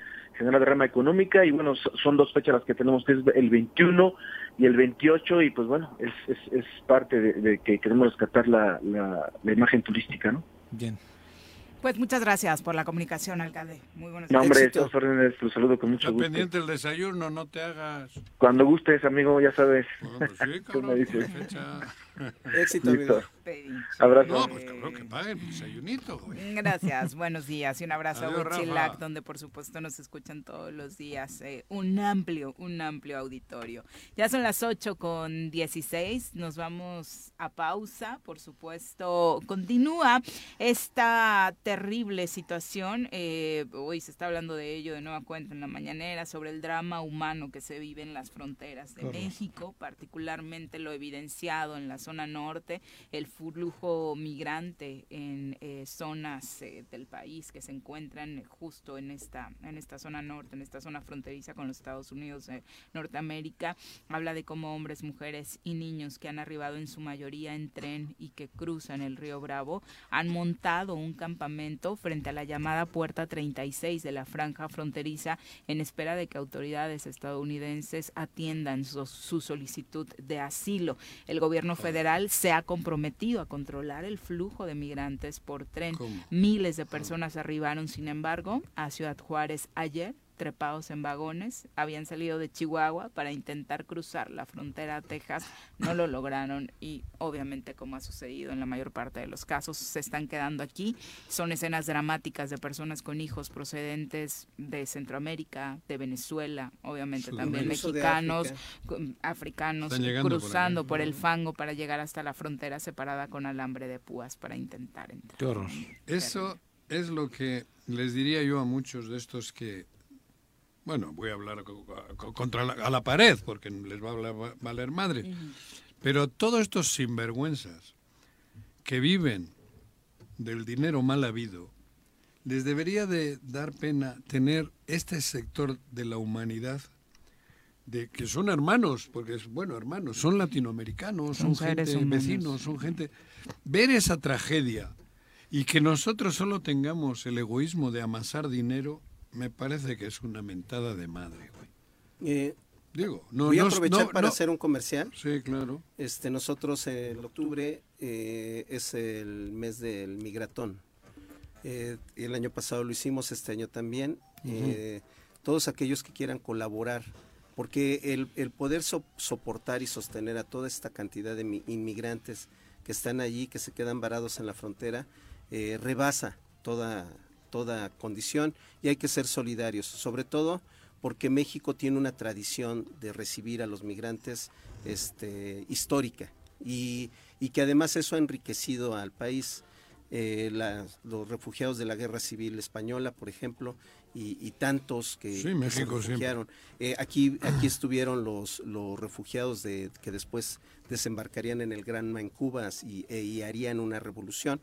derrama económica y bueno, so- son dos fechas las que tenemos, que es el 21 y el 28 y pues bueno, es, es, es parte de, que queremos rescatar la imagen turística, ¿no? Bien. Pues muchas gracias por la comunicación, alcalde. Muy buenos No, días. hombre, estos órdenes los saludo con mucho Está gusto. pendiente el desayuno, no te hagas. Cuando gustes, amigo, ya sabes. Bueno, pues sí, Tú me dices. Éxito, amigo. Abrazo. No, pues cabrón, que paguen el desayunito, güey. Gracias, buenos días y un abrazo Adiós, a Rafa. Huitzilac, donde por supuesto nos escuchan todos los días. eh, un amplio, un amplio auditorio. Ya son las 8 con 16, nos vamos a pausa, por supuesto. Continúa esta terrible situación, eh, hoy se está hablando de ello de nueva cuenta en la mañanera, sobre el drama humano que se vive en las fronteras de Correcto. México, particularmente lo evidenciado en la zona norte, el flujo migrante en eh, zonas eh, del país que se encuentran justo en esta, en esta zona norte, en esta zona fronteriza con los Estados Unidos de Norteamérica. Habla de cómo hombres, mujeres y niños que han arribado en su mayoría en tren y que cruzan el río Bravo han montado un campamento frente a la llamada Puerta 36 de la franja fronteriza en espera de que autoridades estadounidenses atiendan su, su solicitud de asilo. El gobierno federal se ha comprometido a controlar el flujo de migrantes por tren. Miles de personas arribaron, sin embargo, a Ciudad Juárez ayer trepados en vagones, habían salido de Chihuahua para intentar cruzar la frontera a Texas, no lo lograron y obviamente como ha sucedido en la mayor parte de los casos se están quedando aquí. Son escenas dramáticas de personas con hijos procedentes de Centroamérica, de Venezuela, obviamente también mexicanos, africanos por cruzando por el fango para llegar hasta la frontera separada con alambre de púas para intentar entrar. Qué horror. Eso es lo que les diría yo a muchos de estos que, bueno, voy a hablar co- co- contra la, a la pared porque les va a hablar- valer madre, pero todos estos sinvergüenzas que viven del dinero mal habido, les debería de dar pena tener este sector de la humanidad de que son hermanos, porque es bueno, hermanos, son latinoamericanos, Son gente humanos. vecinos, son gente. Ver esa tragedia y que nosotros solo tengamos el egoísmo de amasar dinero, me parece que es una mentada de madre, güey. Eh, Digo, no Voy a aprovechar no- para no- hacer un comercial. Sí, claro. Este, nosotros en octubre eh, es el mes del migratón. Eh, el año pasado lo hicimos, este año también. Eh, todos aquellos que quieran colaborar, porque el, el poder so- soportar y sostener a toda esta cantidad de mi- inmigrantes que están allí, que se quedan varados en la frontera, eh, rebasa toda, toda condición y hay que ser solidarios, sobre todo porque México tiene una tradición de recibir a los migrantes este, histórica y, y que además eso ha enriquecido al país. Eh, las- los refugiados de la guerra civil española, por ejemplo, y, y tantos que, Sí, México se refugiaron. Eh, aquí, aquí estuvieron los, los refugiados de, que después desembarcarían en el Granma en Cuba y, e- y harían una revolución.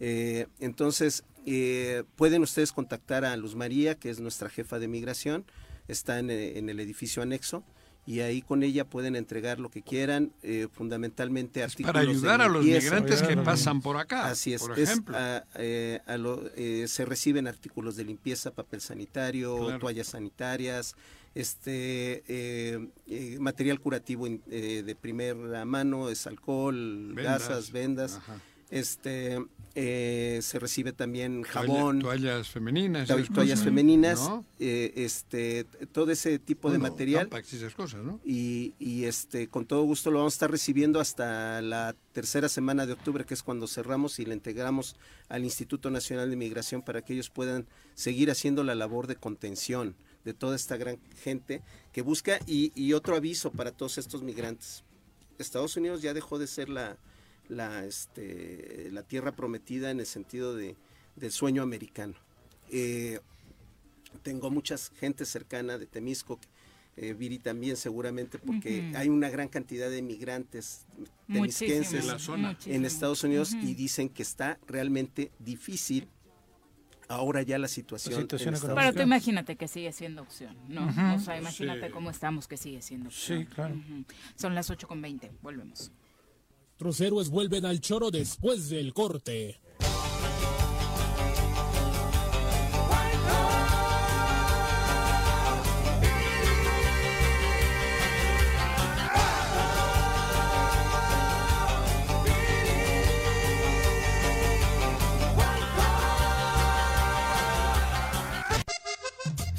Eh, entonces, eh, pueden ustedes contactar a Luz María, que es nuestra jefa de migración, está en, eh, en el edificio anexo, y ahí con ella pueden entregar lo que quieran, eh, fundamentalmente artículos Para de ayudar a los migrantes que pasan por acá, Así es, por es, ejemplo. a- eh, a lo- eh, se reciben artículos de limpieza, papel sanitario, Claro. toallas sanitarias, este eh, eh, material curativo eh, de primera mano, es alcohol, Vendas. gasas, vendas. Ajá. Este eh, se recibe también jabón, toallas femeninas, to- toallas femeninas, ¿no? eh, este todo ese tipo de material Tampax y esas cosas, ¿no? y, y, este con todo gusto lo vamos a estar recibiendo hasta la tercera semana de octubre, que es cuando cerramos y le integramos al Instituto Nacional de Migración para que ellos puedan seguir haciendo la labor de contención de toda esta gran gente que busca y, y otro aviso para todos estos migrantes. Estados Unidos ya dejó de ser la, la, este, la tierra prometida en el sentido de, del sueño americano. Eh, tengo mucha gente cercana de Temisco, eh, Viri también seguramente, porque hay una gran cantidad de migrantes temisquenses En la zona. en. Estados Unidos y dicen que está realmente difícil ahora ya la situación. Pero tú imagínate que sigue siendo opción, ¿no? O sea, imagínate Sí. cómo estamos que sigue siendo opción. Sí, claro. Ujú. Son las 8 con 20, volvemos. Nuestros héroes vuelven al choro después del corte.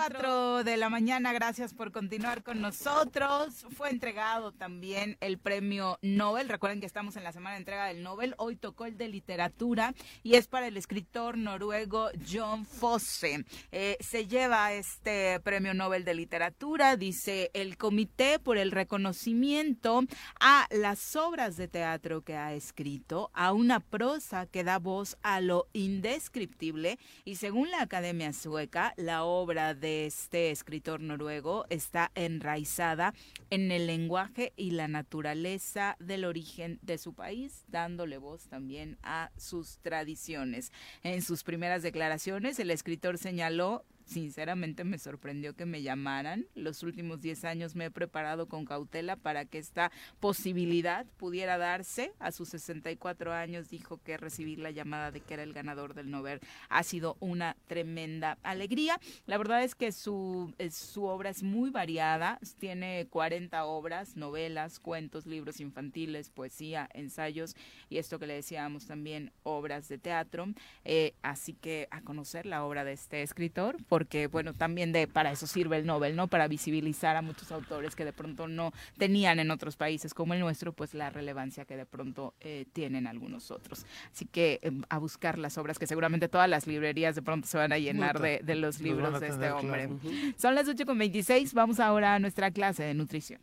Con 24 de la mañana, gracias por continuar con nosotros. Fue entregado también el premio Nobel. Recuerden que estamos en la semana de entrega del Nobel. Hoy tocó el de literatura y es para el escritor noruego John Fosse. Eh, se lleva este premio Nobel de literatura, dice el comité por el reconocimiento a las obras de teatro que ha escrito, a una prosa que da voz a lo indescriptible y según la Academia Sueca, la obra de este escritor noruego está enraizada en el lenguaje y la naturaleza del origen de su país, dándole voz también a sus tradiciones. En sus primeras declaraciones, el escritor señaló sinceramente me sorprendió que me llamaran. Los últimos 10 años me he preparado con cautela para que esta posibilidad pudiera darse. A sus 64 años dijo que recibir la llamada de que era el ganador del Nobel ha sido una tremenda alegría. La verdad es que su, su obra es muy variada. Tiene 40 obras, novelas, cuentos, libros infantiles, poesía, ensayos y esto que le decíamos también, obras de teatro. Eh, así que a conocer la obra de este escritor, porque bueno, también de para eso sirve el Nobel, ¿no? Para visibilizar a muchos autores que de pronto no tenían en otros países como el nuestro, pues la relevancia que de pronto eh, tienen algunos otros. Así que eh, a buscar las obras que seguramente todas las librerías de pronto se van a llenar de, de los libros de este hombre. claro. Son las 8 con 26, vamos ahora a nuestra clase de nutrición.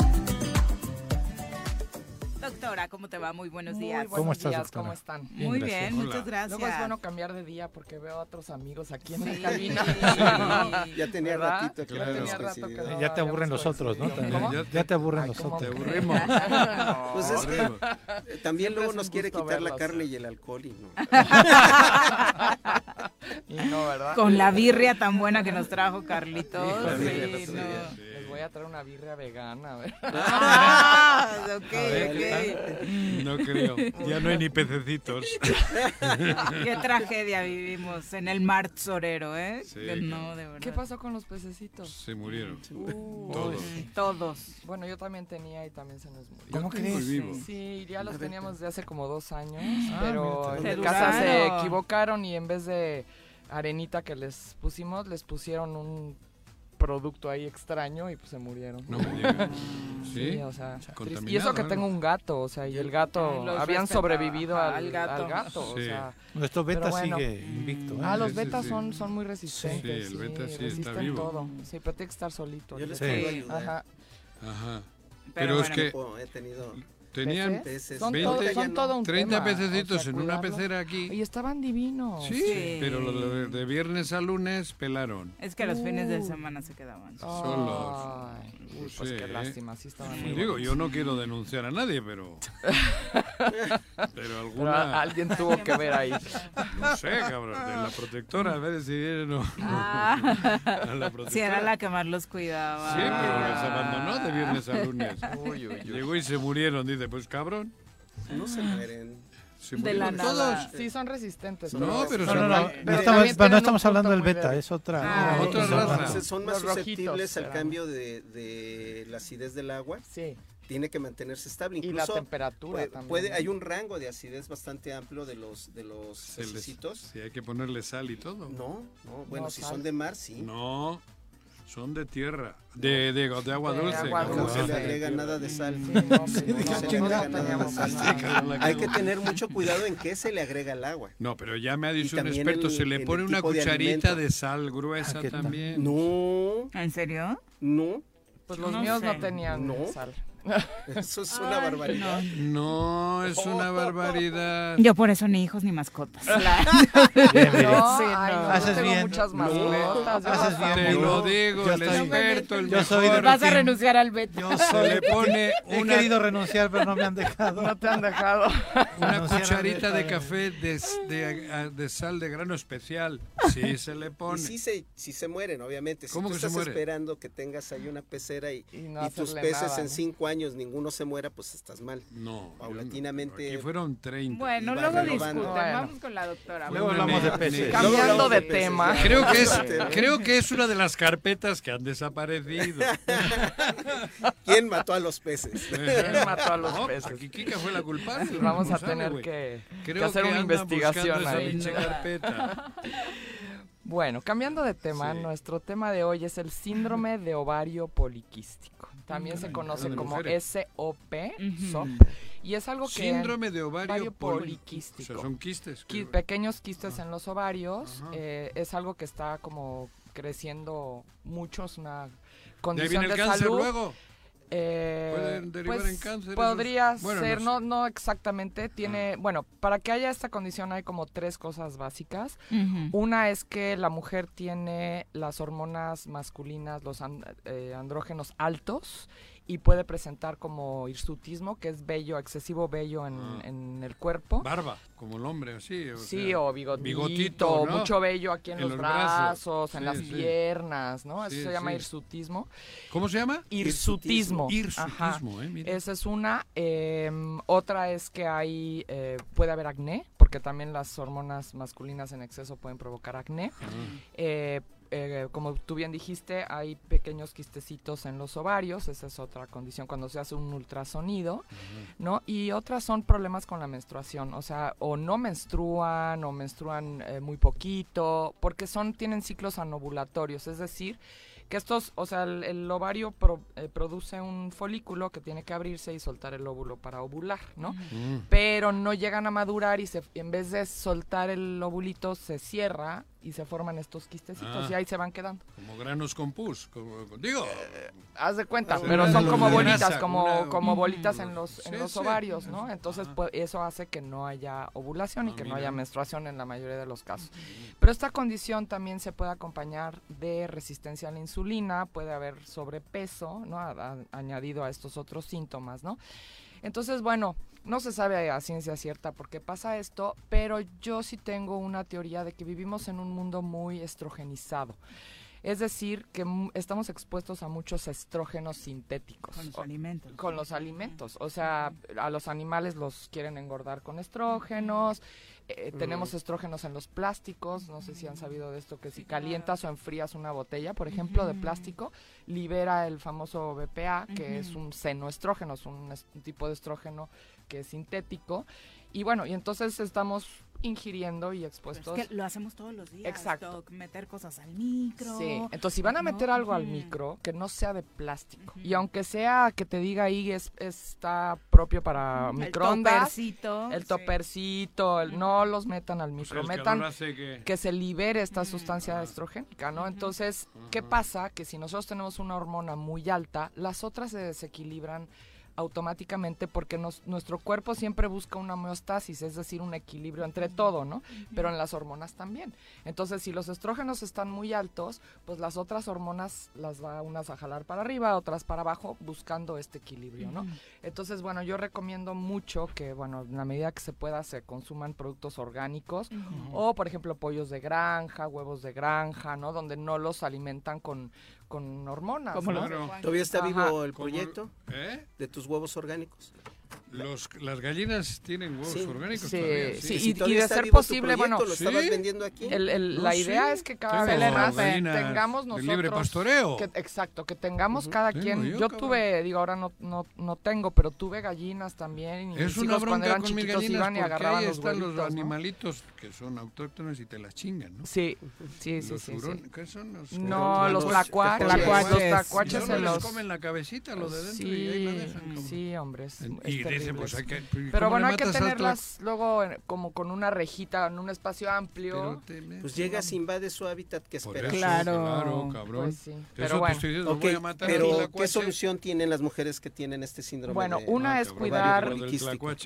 Doctora, ¿cómo te va? Muy buenos Muy días. buenos ¿Cómo estás, días, doctora? ¿cómo están? Bien, Muy gracias. bien, Hola. muchas gracias. Luego es bueno cambiar de día porque veo a otros amigos aquí en Sí. la cabina. Sí. Ya tenía ¿Verdad? ratito que Ya no tenía habíamos rato que coincidido. no Ya te aburren los otros, ¿no? Ya, ya te aburren Ay, los ¿cómo otros. Te crees? aburrimos. No, Pues es que eh, también luego nos quiere quitar la carne y el alcohol y no. Y no, ¿verdad? Con la birria tan buena que nos trajo Carlitos. Sí, no. Voy a traer una birria vegana. a ver. Ah, ok, A ver, ¿qué ok. No creo. Ya no hay ni pececitos. Qué tragedia vivimos en el mar Sorero, ¿eh? Sí, Que no, de verdad. ¿Qué pasó con los pececitos? Se murieron. Uh, Todos. Todos. Bueno, yo también tenía y también se nos murió. ¿Cómo crees? Sí, ya los teníamos de hace como dos años, Ah, pero mira, en casa se equivocaron y en vez de arenita que les pusimos, les pusieron un producto ahí extraño y pues se murieron. No digas. ¿Sí? o sea, y eso que tengo un gato, o sea, y el gato habían sobrevivido ajá, al, al gato. al gato, o Sí. sea, Nuestro beta bueno. sigue invicto. ¿eh? Ah, los Sí, sí, betas sí. son, son muy resistentes. Sí, el beta sí está resisten vivo. todo. Sí, pero tiene que estar solito. Yo les puedo ayudar. Ajá. Ajá. Pero Pero, es bueno, que po- he tenido tenían peces. Son, 20, todo, son todo un 30 tema, pececitos o sea, en una pecera aquí. Y estaban divinos. Sí, pero lo de, de viernes a lunes pelaron. Es que los fines de Uh. semana se quedaban. Solos. Ay, uy, pues sé, qué ¿eh? lástima, sí estaban muy Pues digo, bonitos. yo no quiero denunciar a nadie, pero. pero Pero alguna. a- alguien tuvo que ver ahí. No sé, cabrón. De la protectora, a ver si viene o no. Ah. A la protectora. Si era la que más los cuidaba. Sí, pero los abandonó de viernes a lunes. Uy, uy, uy. Llegó y se murieron. Dice, pues cabrón. No se mueren. Se De la nada. todos. Sí, son resistentes. No, pero No, son- no, no. Pero No estamos, no hablando del beta, es otra. Ah, otra son- raza. Entonces, son más Los rojitos susceptibles al cambio de, de la acidez del agua. Sí. Tiene que mantenerse estable. Y la Incluso temperatura puede, también. puede- ¿no? hay un rango de acidez bastante amplio de los de los Se les-. Sí, hay que ponerle sal y todo. No, no, bueno, No, si sal. son de mar, sí. No, son de tierra, de, de, de agua De dulce. agua dulce. se le de agrega tierra. nada de sal. Sí, no, se le agrega nada de sal. Hay que tener mucho cuidado en qué se le agrega al agua. No, pero ya me ha dicho un experto, el- se le el pone una de cucharita de sal gruesa Ah, también. No, ¿En serio? no, Pues los No míos sé. no tenían No. sal. eso es una barbaridad. No, es una barbaridad. Yo por eso ni hijos ni mascotas. Bien, bien. No, Sí, ay, no. no, tengo bien. muchas No, mascotas. haces bien, Te lo digo, Yo el estoy- experto, el yo soy de mejor. Vas a renunciar al beta. Yo Se soy le pone He una, querido renunciar, pero no me han dejado. No te han dejado. una renunciar cucharita de café de, de, de sal de grano especial. Sí, se le Y pone. sí se, sí se mueren, obviamente. Si ¿Cómo tú que se estás muere? esperando que tengas ahí una pecera y, Y no y tus peces nada, en ¿no? cinco años ninguno se muera, pues estás mal. No, Paulatinamente- Aquí fueron 30. Bueno, luego. Bueno. Vamos con la doctora. Luego hablamos de me- peces. Luego Cambiando hablamos de peces, tema. Creo que, es, Este, creo que es una de las carpetas que han desaparecido. ¿Quién mató a los peces? ¿Quién mató a los No, peces? Aquí Kika fue la culpable. Vamos a no sabe, tener que, que Creo hacer una investigación esa ahí. carpeta. Bueno, cambiando de tema, Sí. nuestro tema de hoy es el síndrome de ovario poliquístico. También se conoce como. SOP. SOP, y es algo que Síndrome de ovario, ovario poli- poliquístico. O sea, son quistes. qui- que- pequeños quistes en los ovarios eh, es algo que está como creciendo mucho, es una De ahí condición viene el de cáncer salud. luego. Eh, Pueden derivar pues, en cáncer Podría esos- bueno, ser, no no, sé. no exactamente. Tiene, bueno, para que haya esta condición hay como tres cosas básicas. Una es que la mujer tiene las hormonas masculinas, los an- eh, andrógenos altos y puede presentar como hirsutismo, que es vello, excesivo vello en, Ah. en el cuerpo. Barba, como el hombre, así. O Sí, sea, o bigotito, bigotito, ¿no? mucho vello aquí en, En los, los brazos, brazos. en Sí, las sí. piernas, ¿no? Eso Sí, se llama sí. hirsutismo. ¿Cómo se llama? Hirsutismo. Hirsutismo, eh, mira. Esa es una. em, otra es que hay, eh, puede haber acné, porque también las hormonas masculinas en exceso pueden provocar acné. Ah. Eh, eh, como tú bien dijiste, hay pequeños quistecitos en los ovarios, esa es otra condición cuando se hace un ultrasonido, ¿no? Y otras son problemas con la menstruación, o sea, o no menstruan o menstruan eh, muy poquito, porque son tienen ciclos anovulatorios, es decir, que estos, o sea, el, el ovario pro- eh, produce un folículo que tiene que abrirse y soltar el óvulo para ovular, ¿no? Mm. Pero no llegan a madurar y se, en vez de soltar el ovulito se cierra y se forman estos quistecitos Ah. y ahí se van quedando. Como granos con pus. Como, digo. Haz de cuenta, pero son como grasa, bolitas, como, una- como bolitas en los, en los sí. ovarios, ¿no? Entonces, pues, eso hace que no haya ovulación y Ah, que no haya menstruación en la mayoría de los casos. Pero esta condición también se puede acompañar de resistencia a la insulina, puede haber sobrepeso, ¿no? A- a- añadido a estos otros síntomas, ¿no? Entonces, bueno, no se sabe a ciencia cierta por qué pasa esto, pero yo sí tengo una teoría de que vivimos en un mundo muy estrogenizado. Es decir, que mu- estamos expuestos a muchos estrógenos sintéticos. Con los O- alimentos. Con los alimentos. O sea, a los animales los quieren engordar con estrógenos. eh, Tenemos estrógenos en los plásticos. No sé si han sabido de esto, que si calientas o enfrías una botella, por ejemplo, de plástico, libera el famoso BPA, que es un senoestrógeno, es un, es un tipo de estrógeno que es sintético. Y bueno, y entonces estamos ingiriendo y Pero expuestos. es que lo hacemos todos los días. Exacto. Doc, meter cosas al micro. Sí, entonces si van a meter ¿no? algo al micro, que no sea de plástico. Y aunque sea que te diga ahí es, está propio para El microondas, topercito, el sí. topercito, el- no los metan al Pues micro, metan que- se libere esta sustancia estrogénica, ¿no? Entonces, ¿qué pasa? Que si nosotros tenemos una hormona muy alta, las otras se desequilibran automáticamente porque nos- nuestro cuerpo siempre busca una homeostasis, es decir, un equilibrio entre todo, ¿no? Pero en las hormonas también. Entonces, si los estrógenos están muy altos, pues las otras hormonas las va unas a jalar para arriba, otras para abajo, buscando este equilibrio, ¿no? Entonces, bueno, yo recomiendo mucho que, bueno, en la medida que se pueda, se consuman productos orgánicos o, por ejemplo, pollos de granja, huevos de granja, ¿no? Donde no los alimentan con, con hormonas. Los- ¿Todavía está Ajá. vivo el proyecto ¿Eh? de tus huevos orgánicos? Los, las gallinas tienen huevos Sí. orgánicos Sí, todavía. sí, Si y, todavía y de ser posible, proyecto, bueno, ¿Lo estabas ¿Sí? vendiendo aquí? el- el- No, la sí. idea es que cada vez más tengamos nosotros libre pastoreo. que- exacto, que tengamos Ujú. cada Tengo quien. yo, Yo, tuve, digo, ahora no, no, no tengo, pero tuve gallinas también. Y Es mis una hijos bronca eran con mis gallinas iban y agarraban ahí los están los huevitos, ¿no? animalitos que son autóctonos y te las chingan, ¿no? Sí, sí, sí, los sí, hurón- sí. ¿Qué son los No, los Los tlacuaches. Los ¿Y tlacuaches se los... comen la cabecita, lo de dentro, Sí, y ahí la dejan, sí, hombre, es, es y dicen, pues hay que... ¿y Pero bueno, le hay que tenerlas luego en- como con una rejita en un espacio amplio. Pues llegas, invade su hábitat, ¿qué Por esperas? eso, Claro. claro, cabrón. Pues sí, pero bueno. estoy diciendo, Ok, voy a matar al pero ¿qué solución tienen las mujeres que tienen este síndrome? Bueno, de- una Ah, es cabrón, cuidar,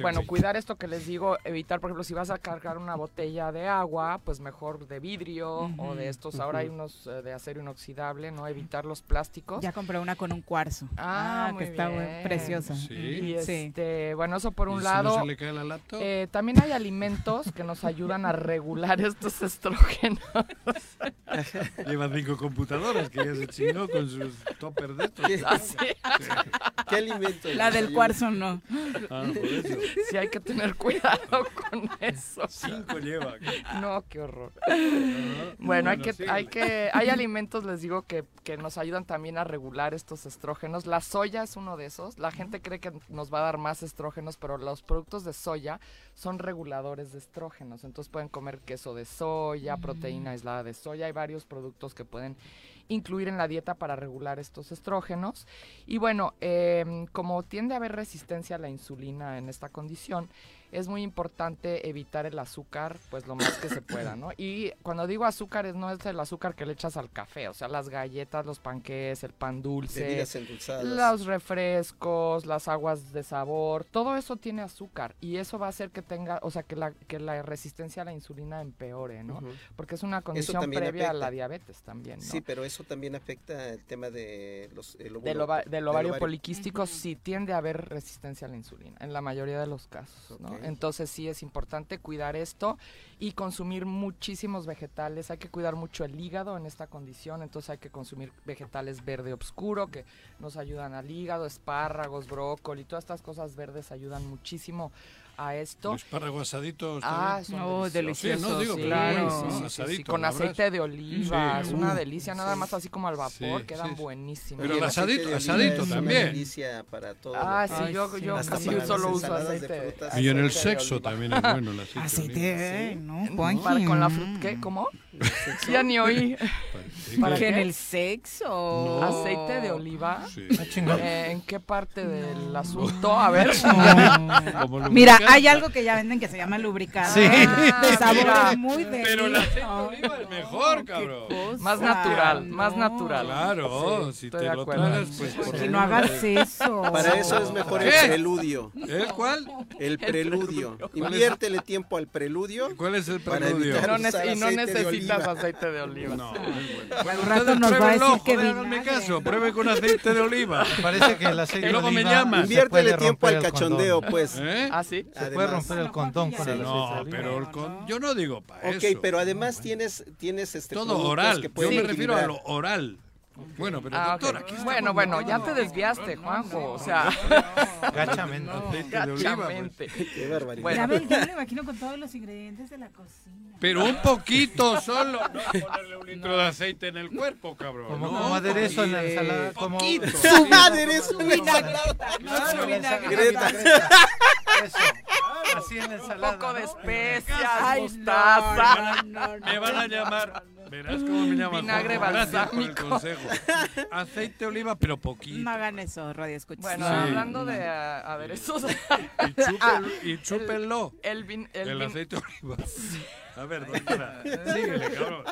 bueno, cuidar esto que les digo, evitar, por ejemplo, si vas a cargar una botella de agua, pues mejor de vidrio o de estos, ahora hay unos eh, de acero inoxidable, ¿no? Evitar los plásticos. Ya compré una con un cuarzo. Ah, que muy está bien. preciosa. Sí. Y Sí. Este, bueno, eso por ¿Y un si lado. no se le cae la? Eh, también hay alimentos que nos ayudan a regular estos estrógenos. Lleva cinco computadoras que ya se chingó con sus toppers de estos. Así. ¿Qué alimento? La del cuarzo no. Ah, por eso. Sí, hay que tener cuidado con eso. Cinco lleva. No, qué horror. Bueno, hay que, hay que, hay alimentos, les digo, que, que nos ayudan también a regular estos estrógenos. La soya es uno de esos. La gente cree que nos va a dar más estrógenos, pero los productos de soya son reguladores de estrógenos. Entonces pueden comer queso de soya, proteína aislada de soya. Hay varios productos que pueden incluir en la dieta para regular estos estrógenos. Y bueno, em, como tiende a haber resistencia a la insulina en esta condición, es muy importante evitar el azúcar, pues lo más que se pueda, ¿no? Y cuando digo azúcar, es, no es el azúcar que le echas al café, o sea, las galletas, los panqués, el pan dulce, Bebidas endulzadas. los refrescos, las aguas de sabor, todo eso tiene azúcar y eso va a hacer que tenga, o sea, que la, que la resistencia a la insulina empeore, ¿no? Porque es una condición previa a la diabetes también, ¿no? Sí, pero eso también afecta el tema de los, el óvulo- Del, ova- del ovario ovario. poliquístico sí tiende a haber resistencia a la insulina, en la mayoría de los casos, ¿no? Ok. Entonces sí es importante cuidar esto y consumir muchísimos vegetales. Hay que cuidar mucho el hígado en esta condición, entonces hay que consumir vegetales verde oscuro que nos ayudan al hígado, espárragos, brócoli, todas estas cosas verdes ayudan muchísimo a esto. El espárrago asadito está Ah, son Oh, deliciosos. Sí, no, digo, sí, claro. bueno, sí, ¿no? Asadito, con aceite de oliva, Sí, es una uh, delicia, nada sí. más así como al vapor, Sí, quedan sí. buenísimos. Pero el asadito- aceite asadito es una también. delicia para todo. Ah, sí, Ay, yo, sí. yo casi solo uso ensaladas de aceite. frutas. Y en el aceite sexo también es bueno el aceite. Aceite, oliva. ¿no? Juanji. con la fruta, ¿qué? ¿Cómo? Ya ni oí. ¿Para ¿Que qué? en el sexo? ¿Aceite de oliva? Sí. Eh, ¿En qué parte del asunto? A ver. Como Mira, hay algo que ya venden que se llama lubricante. Sí. Ah, De sabor mira. muy de Pero el aceite de oliva es mejor, cabrón. Más natural, más natural. Claro, Sí, si te lo tragas, pues por Que no hagas eso. Para eso es mejor el ¿Qué? preludio. ¿El cuál? El preludio. ¿Cuál es? Inviértele tiempo al preludio. ¿Cuál es el Para preludio? evitar- No usar y no de necesitas aceite de oliva. No, es bueno. Al rato nos va a decir que háganme caso, pruebe con aceite de oliva. Parece que el aceite Y luego de me oliva llamas. se Inviértele puede tiempo al cachondeo, pues. ¿Eh? ¿Ah, sí? Se puede Además. romper el condón con el aceite de No, oliva. pero el con- yo no digo para Ok, eso. pero además tienes, tienes este Todo oral. que Yo me refiero a lo oral. Bueno, pero Ah, ok. doctora, ¿qué está Bueno, bueno, ya te desviaste, Juanjo. O sea, Gachamente. Aceite de oliva, pues. gachamente. Qué barbaridad. Bueno. Ya ven, yo me imagino con todos los ingredientes de la cocina. Pero un poquito solo. No ponerle un litro de aceite en el cuerpo, cabrón. Como, no, como aderezo en la poquito. ensalada. Como, Poquito. Su aderezo en la Claro, vinagreta. Eso. Así en la Un ensalada. poco de ¿no? especias, mostaza. Me van a llamar. Verás cómo me llaman. Vinagre Juanjo. Gracias por el balsámico. consejo. Aceite de oliva, pero poquito. No hagan eso, radio escucha. Bueno, Sí. hablando de ah, aderezos, Y chúpenlo. Y chúpenlo. el, vin- el, El vin- aceite de oliva. A ver, doctora. Síguele, cabrón.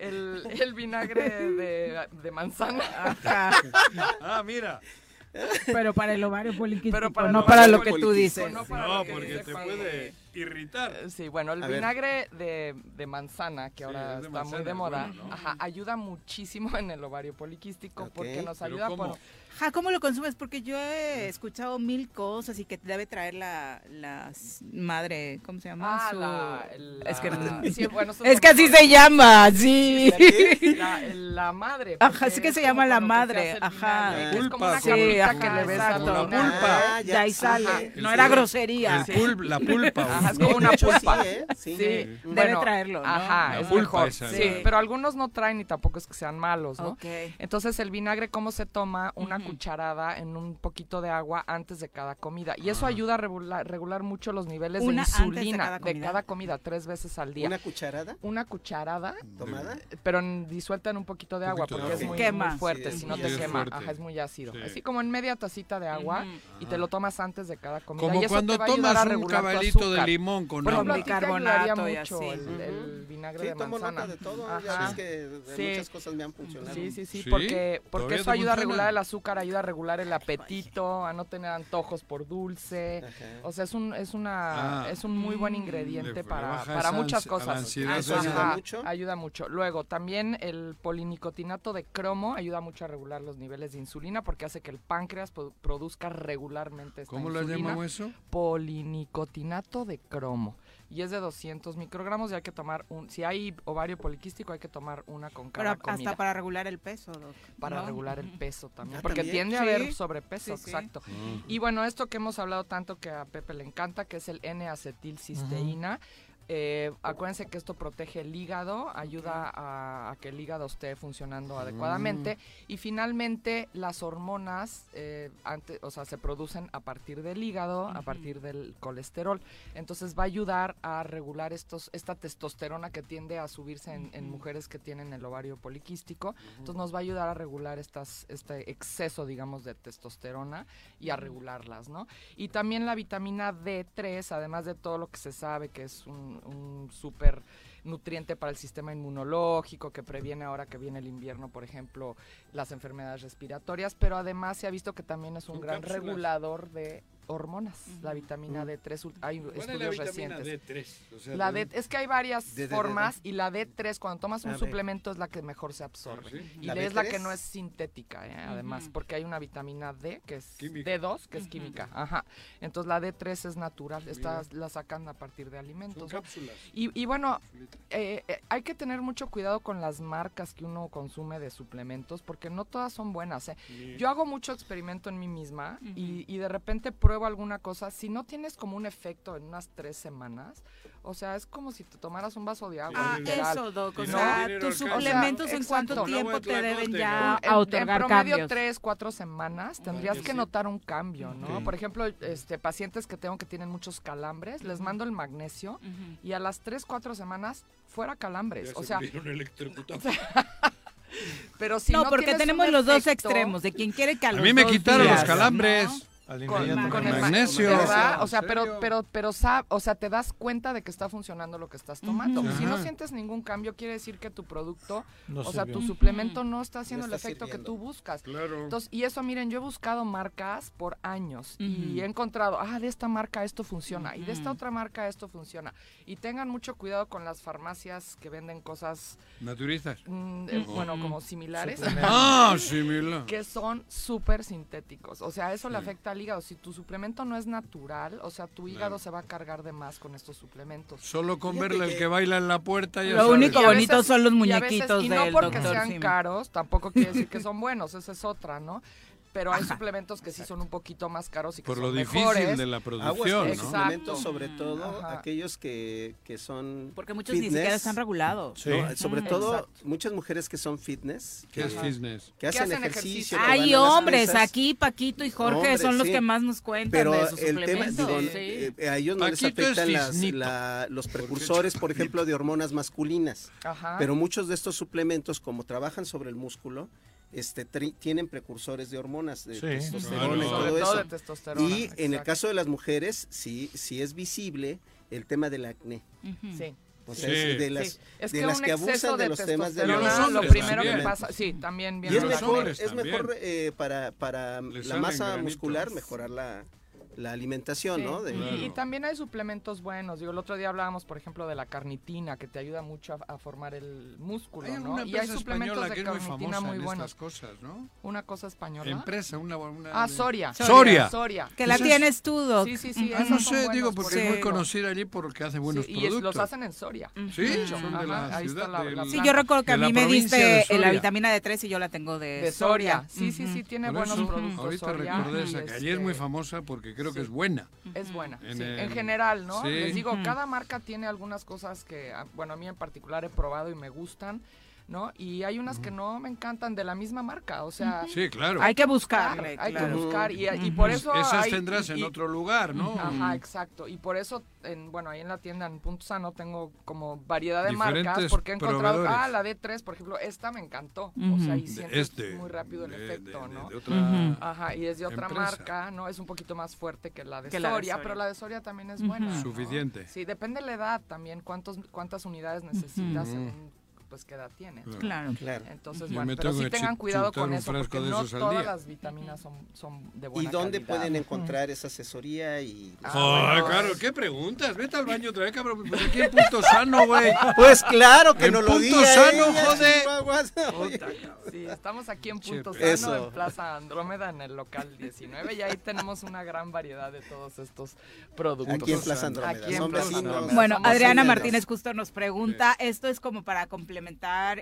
el, el vinagre de, de manzana. Ah, mira. Pero para el ovario poliquístico, Pero para no para lo que tú poliquístico, dices. No, para No, lo que porque dice te Juan. puede irritar. Sí, bueno, el A vinagre de, de manzana, que Sí, ahora es de está manzana, muy de moda, bueno, ¿no? ajá, ayuda muchísimo en el ovario poliquístico porque nos ayuda por... Ja, ¿cómo lo consumes? Porque yo he escuchado mil cosas y que te debe traer la, la madre, ¿cómo se llama? Ah, Su- la, el- Es que, la- sí, bueno, eso es lo que así se llama, sí. La, madre. Ajá, que se llama la madre, ajá. vinagre, es como Pulpa, una Sí, que le ves exacto. al La pulpa. Ah, De ahí sale. Ajá. No era grosería. Pulp, la pulpa. Ajá, es como una pulpa. sí, ¿eh? Sí. Sí, Debe bueno, traerlo, ¿no? Ajá, La es pulpa mejor. esa, sí, pero algunos no traen y tampoco es que sean malos, ¿no? Ok. Entonces el vinagre, ¿cómo se toma? Una. Cucharada en un poquito de agua antes de cada comida. Y Ah. eso ayuda a regular, regular mucho los niveles Una de antes de insulina cada de cada comida, tres veces al día. ¿Una cucharada Una cucharada, tomada? pero en- disuelta en un poquito de agua porque es muy, Quema. muy fuerte, Sí, si no te quema. Ajá, es muy ácido. Sí. Así como en media tacita de agua y te lo tomas antes de cada comida. Como y eso cuando te va tomas a un caballito de limón con Por ejemplo, Bicarbonato y mucho así. el, el vinagre Sí, de tomo manzana. nota de todo. Ajá. Ya ves que de Sí. muchas cosas me han funcionado. Sí, sí, sí, ¿Sí? porque, porque ¿Todavía eso ayuda a regular el azúcar, ayuda a regular el apetito, a no tener antojos por dulce. Ajá. O sea, es un es una Ah. es un muy buen Le- ingrediente para, para muchas cosas. ansiedad ¿Eso esa. ayuda mucho? ayuda mucho. Luego, también el polinicotinato de cromo ayuda mucho a regular los niveles de insulina porque hace que el páncreas pro- produzca regularmente esta ¿Cómo lo insulina. llamamos eso? Polinicotinato de cromo. Y es de 200 microgramos y hay que tomar un... Si hay ovario poliquístico hay que tomar una con Pero cada comida hasta para regular el peso, Doc. para ¿no? regular el peso también, Ah, porque ¿también? tiende a haber sobrepeso, Sí, sí. exacto. Y bueno, esto que hemos hablado tanto que a Pepe le encanta, que es el N-acetilcisteína. Eh, acuérdense que esto protege el hígado, ayuda a, a que el hígado esté funcionando adecuadamente. Y finalmente las hormonas eh, ante- o sea, se producen a partir del hígado, a partir del colesterol. Entonces va a ayudar a regular estos esta testosterona que tiende a subirse en, en mujeres que tienen el ovario poliquístico. Entonces nos va a ayudar a regular estas este exceso, digamos, de testosterona y a regularlas, ¿no? Y también la vitamina D3, además de todo lo que se sabe que es un, un súper nutriente para el sistema inmunológico, que previene ahora que viene el invierno, por ejemplo, las enfermedades respiratorias, pero además se ha visto que también es un gran cápsulas. regulador de hormonas, la vitamina D3, ul- hay ¿Cuál es la estudios vitamina recientes. D3? O sea, La ¿de D, es que hay varias ¿De- de- de- formas y la D3 cuando tomas un A ver. suplemento es la que mejor se absorbe. Ah, ¿sí? Y ¿La es la que B3? no es sintética, ¿eh? además, porque hay una vitamina D que es Química. D2, que es química. Ajá. Entonces la D3 es natural, esta la sacan a partir de Son alimentos. ¿no? cápsulas. Y, y bueno, eh, eh, hay que tener mucho cuidado con las marcas que uno consume de suplementos, porque no todas son buenas. ¿eh? Yo hago mucho experimento en mí misma y, y de repente pruebo alguna cosa. Si no tienes como un efecto en unas tres semanas, o sea, es como si te tomaras un vaso de agua. Ah, literal. eso, Doc. O no sea, tus suplementos O sea, en cuánto exacto. tiempo te deben ya En- en, otorgar promedio cambios. tres, cuatro semanas tendrías que notar un cambio, ¿no? Ok. Por ejemplo, este pacientes que tengo que tienen muchos calambres, les mando el magnesio Ujú. y a las tres, cuatro semanas fuera calambres. Ya o se sea, pero si no, no, porque tenemos los dos extremos, de quien quiere que a, los mí me quitaron los días, calambres. ¿no? Al con, inmediato. con el ma- Magnesio. ¿verdad? ¿En O sea, pero, pero, pero, sab- o sea, te das cuenta de que está funcionando lo que estás tomando. Ujú. Si no sientes ningún cambio, quiere decir que tu producto, No o sea, sirvió. tu suplemento no está haciendo No el está efecto que sirviendo. tú buscas. Claro. Entonces, y eso, miren, yo he buscado marcas por años y Ujú. he encontrado, ah, de esta marca esto funciona y de esta otra marca esto funciona. Y tengan mucho cuidado con las farmacias que venden cosas, Naturistas. mm, eh, bueno, como similares. Ah, similar. que son súper sintéticos. O sea, eso le afecta al hígado. Si tu suplemento no es natural, o sea, tu hígado Claro. se va a cargar de más con estos suplementos. Solo con Fíjate verle el que- baila en la puerta ya Lo sabes. único bonito veces- son los y a veces- muñequitos Y no del porque doctor sean caros, tampoco quiere decir que son buenos, esa es otra, ¿no? Pero hay suplementos que sí son un poquito más caros y que Por son lo difícil mejores. de la Aguas producción, con ¿no? suplementos, sobre Mm, todo ajá. aquellos que, que son Porque muchos ni fitness, siquiera están regulados. Sí. ¿no? Sobre Mm. todo Exacto. muchas mujeres que son fitness, ¿Qué es que, fitness? que hacen, hacen ejercicio. que Hay hombres, aquí Paquito y Jorge Hombres, son los sí. que más nos cuentan Pero de sus el tema, suplementos. digo, Sí. eh, a ellos no les Paquito afectan las- fisnito. la- los precursores, por ejemplo, de hormonas masculinas. Ajá. Pero muchos de estos suplementos, como trabajan sobre el músculo, este, tri- tienen precursores de hormonas, de Sí. testosterona y Claro. Sobre todo todo eso. de testosterona. Y en el exacto. caso de las mujeres, sí, sí es visible el tema del acné. Ujú. Sí. O sea, Sí. es de Sí, las, es de que las que abusan de de los temas de Y los lo primero que también. pasa, sí, también Y viene es mejor, es mejor eh, para, para la masa granitos. muscular mejorar la, la alimentación, Sí, ¿no? De- y-. Y, también hay suplementos buenos. Digo, el otro día hablábamos, por ejemplo, de la carnitina, que te ayuda mucho a, a formar el músculo, Hay ¿no? una Y hay suplementos española de que es muy carnitina famosa muy en buenos. estas cosas, ¿no? Una cosa española. Empresa, una... una Ah, Soria. Soria. Soria. Que la tienes tú, Doc. Sí, sí, sí. Esos No sé, buenos, digo, por porque es muy conocida allí porque hace buenos Sí, y es- productos. los hacen en Soria. Sí, son de la Ajá, ciudad la- la Sí, yo recuerdo que a mí me diste la vitamina D3 y yo la tengo de, De Soria. Sí, sí, sí, tiene buenos productos. Ahorita Soria, recordé y esa, que allí es muy este, famosa porque creo que es buena. Es buena, En sí. el- En general, ¿no? sí. Les digo, cada marca tiene algunas cosas que, ah, bueno, a mí en particular he probado y me gustan, ¿no? Y hay unas que no me encantan de la misma marca, o sea... Sí, claro. Hay que buscar, buscarle. hay claro. que buscar y, y por eso Esas hay- tendrás y- en y- otro lugar, ¿no? Ajá, exacto. Y por eso, en, bueno, ahí en la tienda en Punto Sano tengo como variedad de marcas porque he encontrado, ah, la D3, por ejemplo, esta me encantó. O sea, y sientes este, muy rápido el de- efecto, de- de- ¿no? de otra Ujú. Ajá, y es de otra empresa. marca, ¿no? Es un poquito más fuerte que la de, Que la de Soria, Soria. pero la de Soria también es buena. ¿no? Suficiente. Sí, depende de la edad también, cuántos, cuántas unidades necesitas Ujú. Pues qué edad tienes. Claro. Claro. Claro. Entonces, Yo bueno, pero sí tengan cuidado con eso, porque no todas día. las vitaminas son, son de ¿Y buena dónde calidad. pueden encontrar esa asesoría? y Ah, claro, ¿qué preguntas? Vete al baño otra vez, cabrón. Pues aquí en punto sano, güey. Pues claro que En no lo punto diga sano, ella, joder. Puta. Sí, estamos aquí en Punto Sano, Eso. en Plaza Andrómeda, en el local 19, y ahí tenemos una gran variedad de todos estos productos. Aquí en Plaza Andrómeda, Aquí en Plaza. Andrómeda. Bueno, Somos Adriana. Martínez justo nos pregunta, esto es como para complementar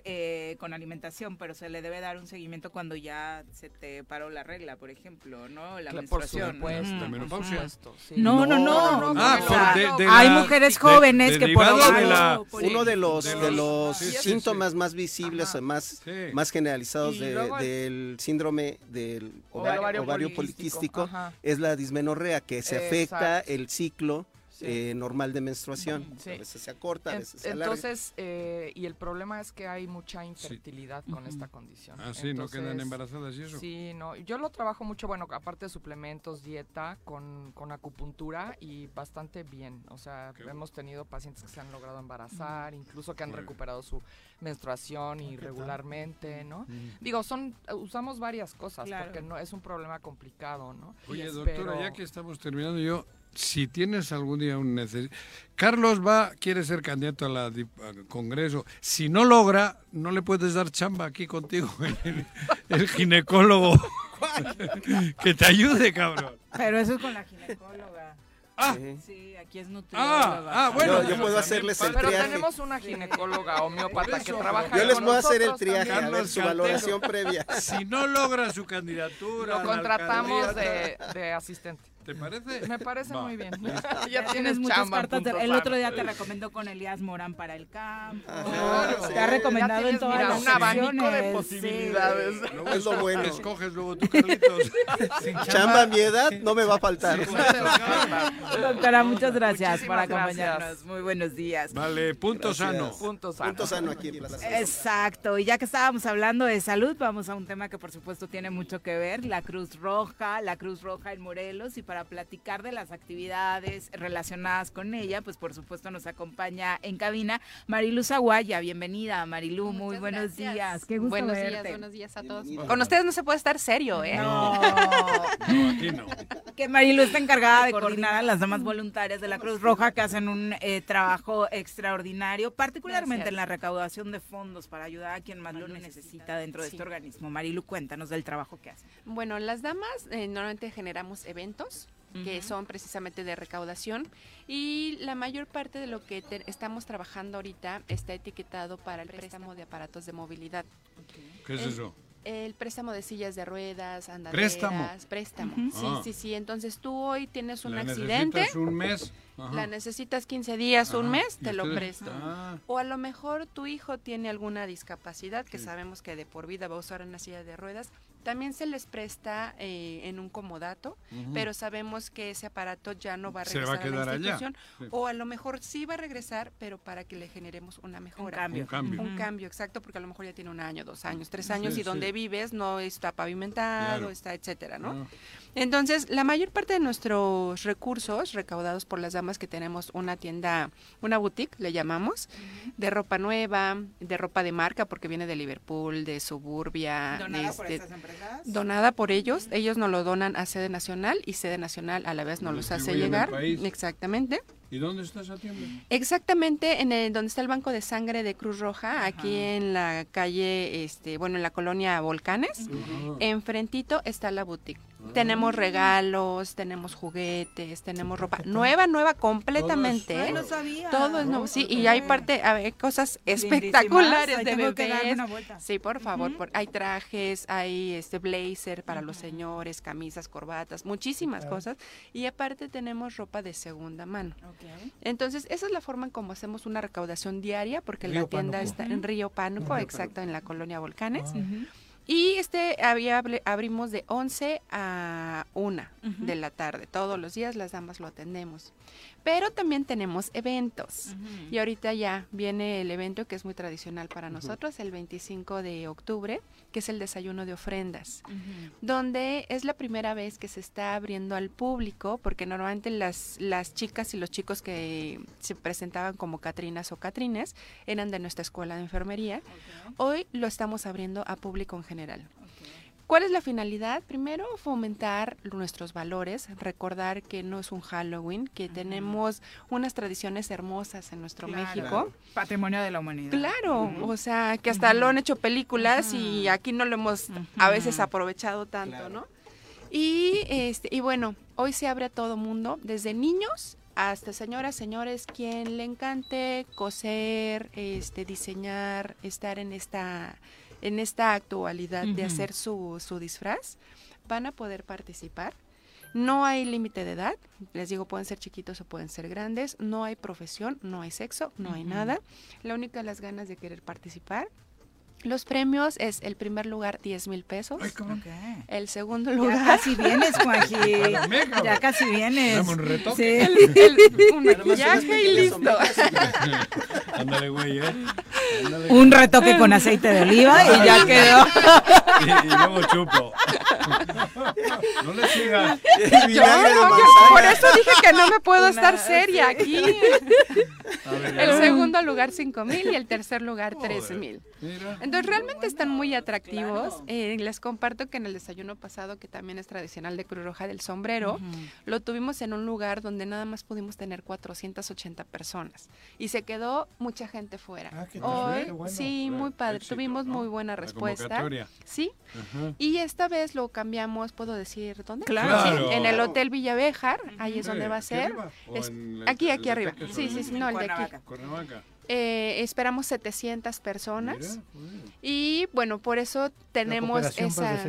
eh, con alimentación, pero se le debe dar un seguimiento cuando ya se te paró la regla, por ejemplo, ¿no? La Cla- por menstruación. supuesto, Ujú. La por menopausia. supuesto, sí. No, no, no. no, no, por no, de- no, de no, Hay la- mujeres de- jóvenes que por de la- Uno de los, De los- los sí, sí, síntomas más visibles, Ajá. o más, Sí. más generalizados del síndrome del ovario, poliquístico, es la dismenorrea, que se afecta el ciclo Sí. eh, normal de menstruación. Sí. A veces se acorta, a En- veces se alarga. Entonces, eh, y el problema es que hay mucha infertilidad con esta condición. Ah, sí, no quedan embarazadas y eso. Sí, no. Yo lo trabajo mucho, bueno, aparte de suplementos, dieta, con, con acupuntura y bastante bien. O sea, Qué hemos tenido pacientes que se han logrado embarazar, incluso que han Muy bien. recuperado su menstruación irregularmente, ¿no? Digo, son usamos varias cosas Claro. porque no es un problema complicado, ¿no? Oye, Pero- doctora, ya que estamos terminando, yo, si tienes algún día un necesidad... Carlos va, quiere ser candidato a la al Congreso. Si no logra, no le puedes dar chamba aquí contigo, el, el ginecólogo. que te ayude, cabrón. Pero eso es con la ginecóloga. Ah, Sí. Aquí es nutrióloga. ah, bueno. Yo- yo pero puedo hacerles el Pero triaje. tenemos una ginecóloga homeópata que Eso, trabaja Yo les a hacer el triaje, a ver su valoración previa. Si no logra su candidatura... Lo contratamos de, de asistente. ¿Te parece? Me parece Va. muy bien. Ya tienes tienes muchas chamba cartas. de- el otro día te recomendó con Elías Morán para el campo. Claro, te ha recomendado Ya en tienes, todas mira, las un abanico de secciones, sí. posibilidades. Luego Es lo bueno. Escoges luego tú, Carlitos. Chamba a mi edad no me va a faltar. Doctora, muchas gracias por acompañarnos. gracias. Muy buenos días. Vale, punto Gracias. sano. Punto sano. Punto sano aquí en Plaza. Exacto, y ya que estábamos hablando de salud, vamos a un tema que por supuesto tiene mucho que ver, la Cruz Roja, la Cruz Roja en Morelos, y para platicar de las actividades relacionadas con ella, pues por supuesto nos acompaña en cabina Mariluz Aguaya, bienvenida Marilu, muy buenos días, qué gusto buenos verte. días, buenos días a todos. Bienvenida. Con ustedes no se puede estar serio, ¿eh? No, No, aquí no. que Marilu está encargada de coordinar a las damas voluntarias de la Cruz Roja que hacen un eh, trabajo extraordinario, particularmente Gracias. en la recaudación de fondos para ayudar a quien más lo necesita dentro de Sí. este organismo. Marilu, cuéntanos del trabajo que hacen. Bueno, las damas eh, normalmente generamos eventos que son precisamente de recaudación y la mayor parte de lo que te- estamos trabajando ahorita está etiquetado para el préstamo de aparatos de movilidad. ¿Qué es Es- eso? El préstamo de sillas de ruedas, andaderas, ¿Préstamo? préstamo. Ujú. Sí, Ah. sí, sí. Entonces tú hoy tienes un ¿La accidente, necesitas un mes? Ajá. la necesitas 15 días, un Ajá. mes, ¿Y te lo presto. Ah. O a lo mejor tu hijo tiene alguna discapacidad que Sí. sabemos que de por vida va a usar una silla de ruedas. También se les presta eh, en un comodato, pero sabemos que ese aparato ya no va a Se va a regresar la allá. institución. Sí. O a lo mejor sí va a regresar, pero para que le generemos una mejora. cambio. Un cambio. Un cambio, exacto, porque a lo mejor ya tiene un año, dos años, tres años sí. y donde vives no está pavimentado, Claro. está etcétera, ¿no? Ah. Entonces, la mayor parte de nuestros recursos recaudados por las damas que tenemos una tienda, una boutique, le llamamos, de ropa nueva, de ropa de marca, porque viene de Liverpool, de Suburbia, ¿Donada por este, estas empresas? donada por ellos. Ellos nos lo donan a sede nacional y sede nacional a la vez nos Lo los hace llegar. Exactamente. ¿Y dónde está esa tienda? Exactamente en el, donde está el banco de sangre de Cruz Roja, aquí en la calle, este, bueno, en la colonia Volcanes. Enfrentito está la boutique. Ah. Tenemos regalos, tenemos juguetes, tenemos ropa nueva, nueva completamente. Ay, ¿eh? no sabía. Todo es nuevo, sí, y hay parte, a ver, cosas espectaculares ahí de tengo que darme bebés. una vuelta. Sí, por favor, por- hay trajes, hay este blazer para los señores, camisas, corbatas, muchísimas cosas. Y aparte tenemos ropa de segunda mano. Entonces, esa es la forma en cómo hacemos una recaudación diaria, porque Río la tienda Pánuco. está en Río Pánuco, exacto, en la colonia Volcanes. Y este había, abrimos de 11 a 1 Ujú. de la tarde. Todos los días las damas lo atendemos. Pero también tenemos eventos. Y ahorita ya viene el evento que es muy tradicional para nosotros, el 25 de octubre, que es el desayuno de ofrendas donde es la primera vez que se está abriendo al público, porque normalmente las, las chicas y los chicos que se presentaban como Catrinas o Catrines eran de nuestra escuela de enfermería. Hoy lo estamos abriendo a público en general. ¿Cuál es la finalidad? Primero, fomentar nuestros valores, recordar que no es un Halloween, que tenemos unas tradiciones hermosas en nuestro Claro. México. Patrimonio de la humanidad. Claro, o sea, que hasta lo han hecho películas y aquí no lo hemos a veces aprovechado tanto, ¿no? Y este y bueno, hoy se abre a todo mundo, desde niños hasta señoras, señores, quien le encante coser, este diseñar, estar en esta en esta actualidad de hacer su, su disfraz, van a poder participar. No hay límite de edad, les digo, pueden ser chiquitos o pueden ser grandes, no hay profesión, no hay sexo, no hay nada. La única las ganas de querer participar. Los premios es el primer lugar 10 mil pesos. Ok. El segundo Ya lugar. casi vienes, Juanji. Ya casi vienes. Dame un retoque. Sí. el, el- un maquillaje unas y listo. Ándale, güey, ¿eh? Ándale. Un retoque con aceite de oliva y ya quedó. Y, y luego chupo. No le sigas. No, por eso dije que no me puedo Una- estar seria aquí. A ver, El ya. segundo lugar 5 mil y el tercer lugar 13 Joder. mil. Entonces realmente están muy atractivos. Eh, les comparto que en el desayuno pasado, que también es tradicional de Cruz Roja del Sombrero, lo tuvimos en un lugar donde nada más pudimos tener 480 personas y se quedó mucha gente fuera. Ah, qué Hoy, qué bueno. sí, muy padre. Éxito, Tuvimos ¿no? muy buena respuesta. Sí, y esta vez lo cambiamos, ¿puedo decir dónde? Claro. Sí, en el Hotel Villavejar, ahí es donde va a ¿aquí ser. aquí, aquí arriba. Sí, sí, sí, de no, el de aquí. Cuernavaca. Eh, esperamos 700 personas. y bueno, por eso tenemos esa...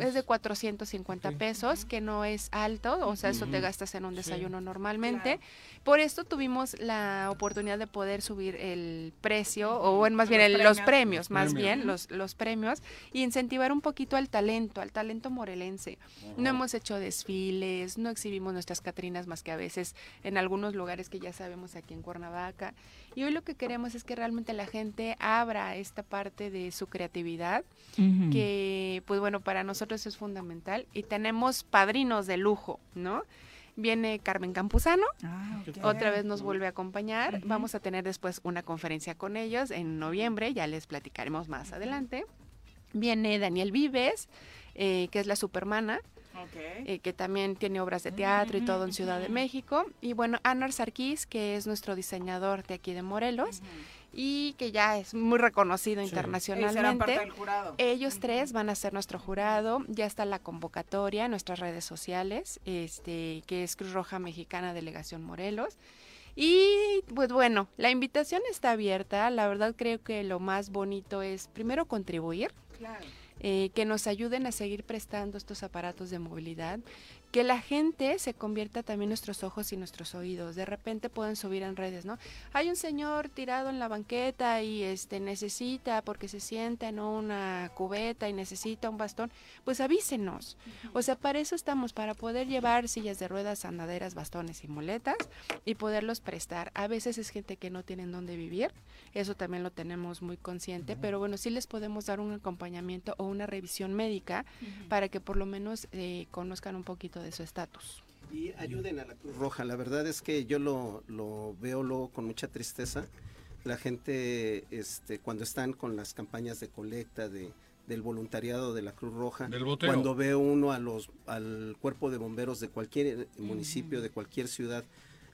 es? de 450 pesos, que no es alto, o sea, eso te gastas en un desayuno normalmente. Por esto tuvimos la oportunidad de poder subir el precio, o bueno, más bien los premios, más bien, los, los premios, y incentivar un poquito al talento, al talento morelense. No hemos hecho desfiles, no exhibimos nuestras Catrinas más que a veces en algunos lugares que ya sabemos aquí en Cuernavaca. Y hoy lo que queremos es que realmente la gente abra esta parte de su creatividad, que pues bueno, para nosotros es fundamental. Y tenemos padrinos de lujo, ¿no? Viene Carmen Campuzano, ah, otra vez nos vuelve a acompañar. Vamos a tener después una conferencia con ellos en noviembre, ya les platicaremos más adelante. Viene Daniel Vives, eh, que es la supermana. Eh, que también tiene obras de teatro y todo en Ciudad de México. Y bueno, Anar Sarkis, que es nuestro diseñador de aquí de Morelos. Y que ya es muy reconocido internacionalmente. Ellos tres van a ser nuestro jurado. Ya está la convocatoria en nuestras redes sociales, este, que es Cruz Roja Mexicana Delegación Morelos. Y pues bueno, la invitación está abierta. La verdad creo que lo más bonito es primero contribuir. Claro eh, que nos ayuden a seguir prestando estos aparatos de movilidad, que la gente se convierta también nuestros ojos y nuestros oídos. De repente pueden subir en redes, ¿no? Hay un señor tirado en la banqueta y este necesita porque se sienta en una cubeta y necesita un bastón, pues avísenos. O sea, para eso estamos para poder llevar sillas de ruedas, andaderas, bastones y muletas y poderlos prestar. A veces es gente que no tienen dónde vivir, eso también lo tenemos muy consciente, pero bueno, sí les podemos dar un acompañamiento o una revisión médica para que por lo menos eh, conozcan un poquito de su estatus. Y ayuden a la Cruz Roja. La verdad es que yo lo, lo veo luego con mucha tristeza. La gente, este, cuando están con las campañas de colecta de, del voluntariado de la Cruz Roja, cuando ve uno a los, al cuerpo de bomberos de cualquier municipio, de cualquier ciudad,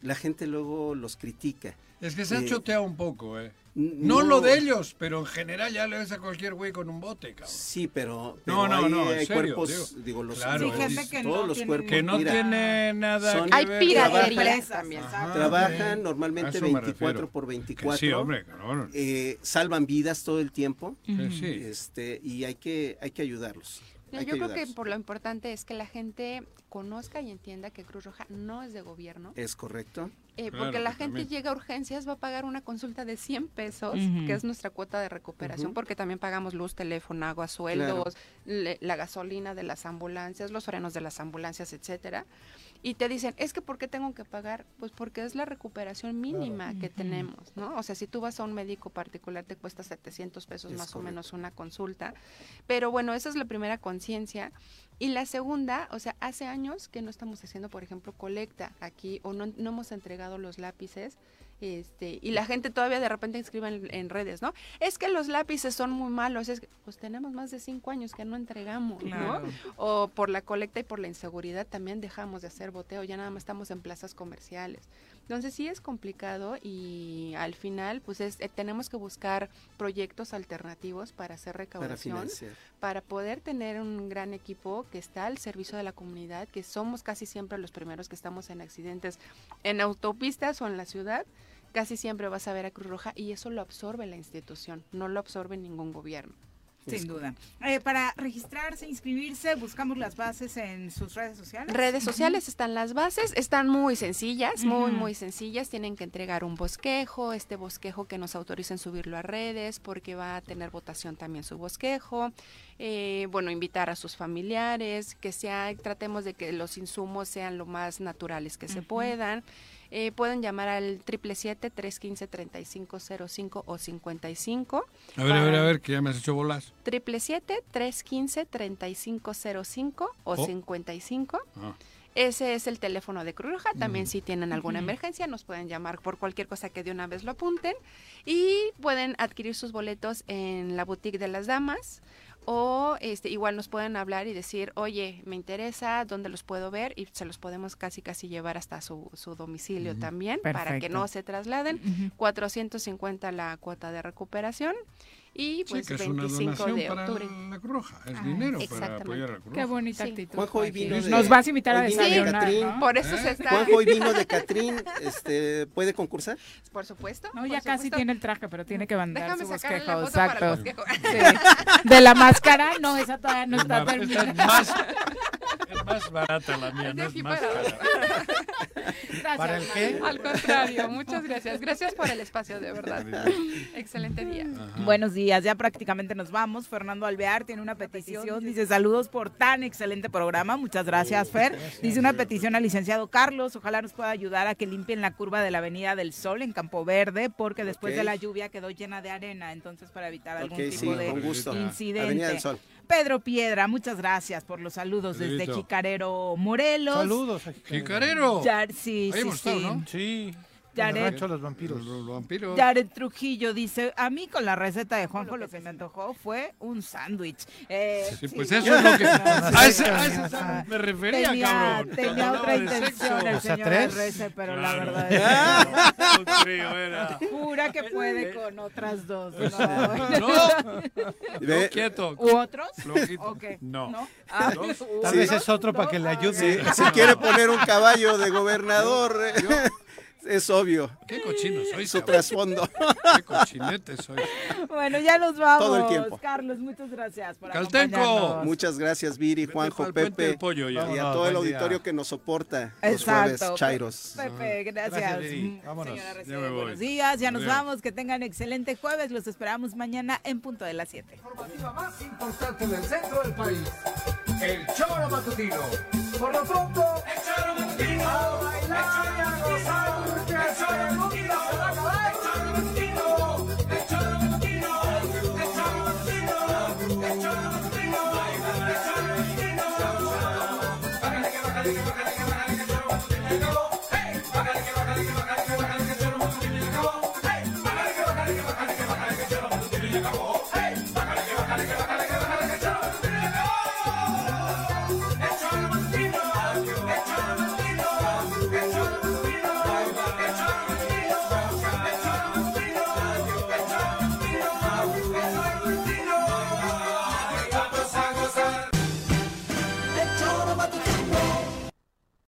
la gente luego los critica. Es que se ha eh, choteado un poco, ¿eh? No, lo de ellos, pero en general ya le ves a cualquier güey con un bote, cabrón. Sí, pero, no, no, no, hay cuerpos, digo, los, claro, que todos no los cuerpos que no tiene nada son, Hay piratería también. trabajan normalmente 24 por 24. sí, hombre, cabrón. Eh, salvan vidas todo el tiempo. Sí. Este, y hay que hay que ayudarlos. Yo creo que por lo importante es que la gente conozca y entienda que Cruz Roja no es de gobierno. Es correcto. Eh, porque la gente llega a urgencias, va a pagar una consulta de 100 pesos, que es nuestra cuota de recuperación, porque también pagamos luz, teléfono, agua, sueldos, la gasolina de las ambulancias, los frenos de las ambulancias, etcétera. Y te dicen, es que ¿por qué tengo que pagar? Pues porque es la recuperación mínima que tenemos, ¿no? O sea, si tú vas a un médico particular te cuesta 700 pesos más o menos una consulta. Pero bueno, esa es la primera conciencia. Y la segunda, o sea, hace años que no estamos haciendo, por ejemplo, colecta aquí o no, no hemos entregado los lápices este, y la gente todavía de repente escribe en, redes, ¿no? Es que los lápices son muy malos, es que, pues tenemos más de cinco años que no entregamos, ¿no? O por la colecta y por la inseguridad también dejamos de hacer boteo, ya nada más estamos en plazas comerciales. Entonces sí es complicado y al final pues es, eh, tenemos que buscar proyectos alternativos para hacer recaudación, para, poder tener un gran equipo que está al servicio de la comunidad, que somos casi siempre los primeros que estamos en accidentes en autopistas o en la ciudad casi siempre vas a ver a Cruz Roja y eso lo absorbe la institución, no lo absorbe ningún gobierno. Sin duda. Eh, para registrarse, inscribirse, buscamos las bases en sus redes sociales. Redes sociales están las bases, están muy sencillas, muy, muy sencillas. Tienen que entregar un bosquejo, este bosquejo que nos autoricen subirlo a redes porque va a tener votación también su bosquejo. Eh, bueno, invitar a sus familiares, que sea, tratemos de que los insumos sean lo más naturales que se puedan. Eh, pueden llamar al 777-315-3505 o 55. A ver, a ver, a ver, que ya me has hecho bolas. 777-315-3505 o 55. Ah. Ese es el teléfono de Cruz Roja. También si tienen alguna emergencia nos pueden llamar por cualquier cosa que de una vez lo apunten. Y pueden adquirir sus boletos en la boutique de las damas o este, igual nos pueden hablar y decir, oye, me interesa, ¿dónde los puedo ver? Y se los podemos casi casi llevar hasta su, su domicilio también para que no se trasladen. 450 la cuota de recuperación y pues sí, que es una 25 donación de para octubre. la Cruz Roja, es Ah, dinero para exactamente. apoyar a la Cruz Qué bonita Sí. actitud. Juanjo hoy vino de- Nos vas a invitar a. Por eso ¿Eh? se está... Juanjo hoy vino de Catrín, este, ¿puede concursar? Por supuesto. No, por ya casi supuesto. tiene el traje, pero tiene que mandar Déjame su la bosquejo. para Exacto. bosquejo. Sí. De la máscara, no, esa todavía no está terminada. más, es más barata la mía, no es más para cara. Gracias. ¿Para el qué? Al contrario, muchas gracias. Gracias por el espacio, de verdad. Excelente día. Buenos días, ya prácticamente nos vamos. Fernando Alvear tiene una petición, dice saludos por tan excelente programa. Muchas gracias, Fer. Dice una petición al licenciado Carlos, ojalá nos pueda ayudar a que limpien la curva de la Avenida del Sol en Campo Verde, porque después de la lluvia quedó llena de arena, entonces para evitar algún tipo sí, de con gusto. incidente. Avenida del Sol. Pedro Piedra, muchas gracias por los saludos desde Pedrito. Jicarero, Morelos. Saludos. Jicarero. Yar- sí, Ahí sí, hemos estado, sí. ¿no? Sí. Yaret. En el rancho de los vampiros. Los, los vampiros. Jared Trujillo dice, a mí con la receta de Juanjo lo que me antojó fue un sándwich. Eh, Sí, pues sí, eso no, es lo que... no, A ese, a ese sándwich me refería, tenía, cabrón. tenía otra de intención el O sea, señor tres. Arrece, pero la verdad es que jura que puede con otras dos. ¿no? No, no, quieto. ¿U otros? Flojito. Ok, No. Ah, Dos. ¿u Tal vez es otro para que le Ah, ayude. Si, si quiere poner un caballo de gobernador, es obvio. Qué cochino soy, Su trasfondo. Qué cochinete soy. Bueno, ya nos vamos. Todo el tiempo. Carlos, muchas gracias por Caltenco. acompañarnos. Muchas gracias, Viri, Vete Juanjo, Pepe del pollo ya. y a todo el auditorio día. que nos soporta los jueves Exacto. chairos. Pepe, gracias. Gracias, Viri. Mm, Vámonos. Señora Rece, Ya me voy. buenos días, ya nos vamos, que tengan excelente jueves, los esperamos mañana en punto de las 7. informativa más importante del centro del país. El Choro Matutino. Por lo pronto, el Choro Matutino. A bailar y a gozar, porque el Choro Matutino se va a acabar. El Choro Matutino. El Choro Matutino. El Choro Matutino. El Choro Matutino. El Choro Matutino. Bájale que bájale que bájale que bájale que el Choro Matutino llegó. Hey, bájale que bájale que bájale que bájale que el Choro Matutino. Hey, bájale que bájale que bájale que bájale que el Choro Matutino.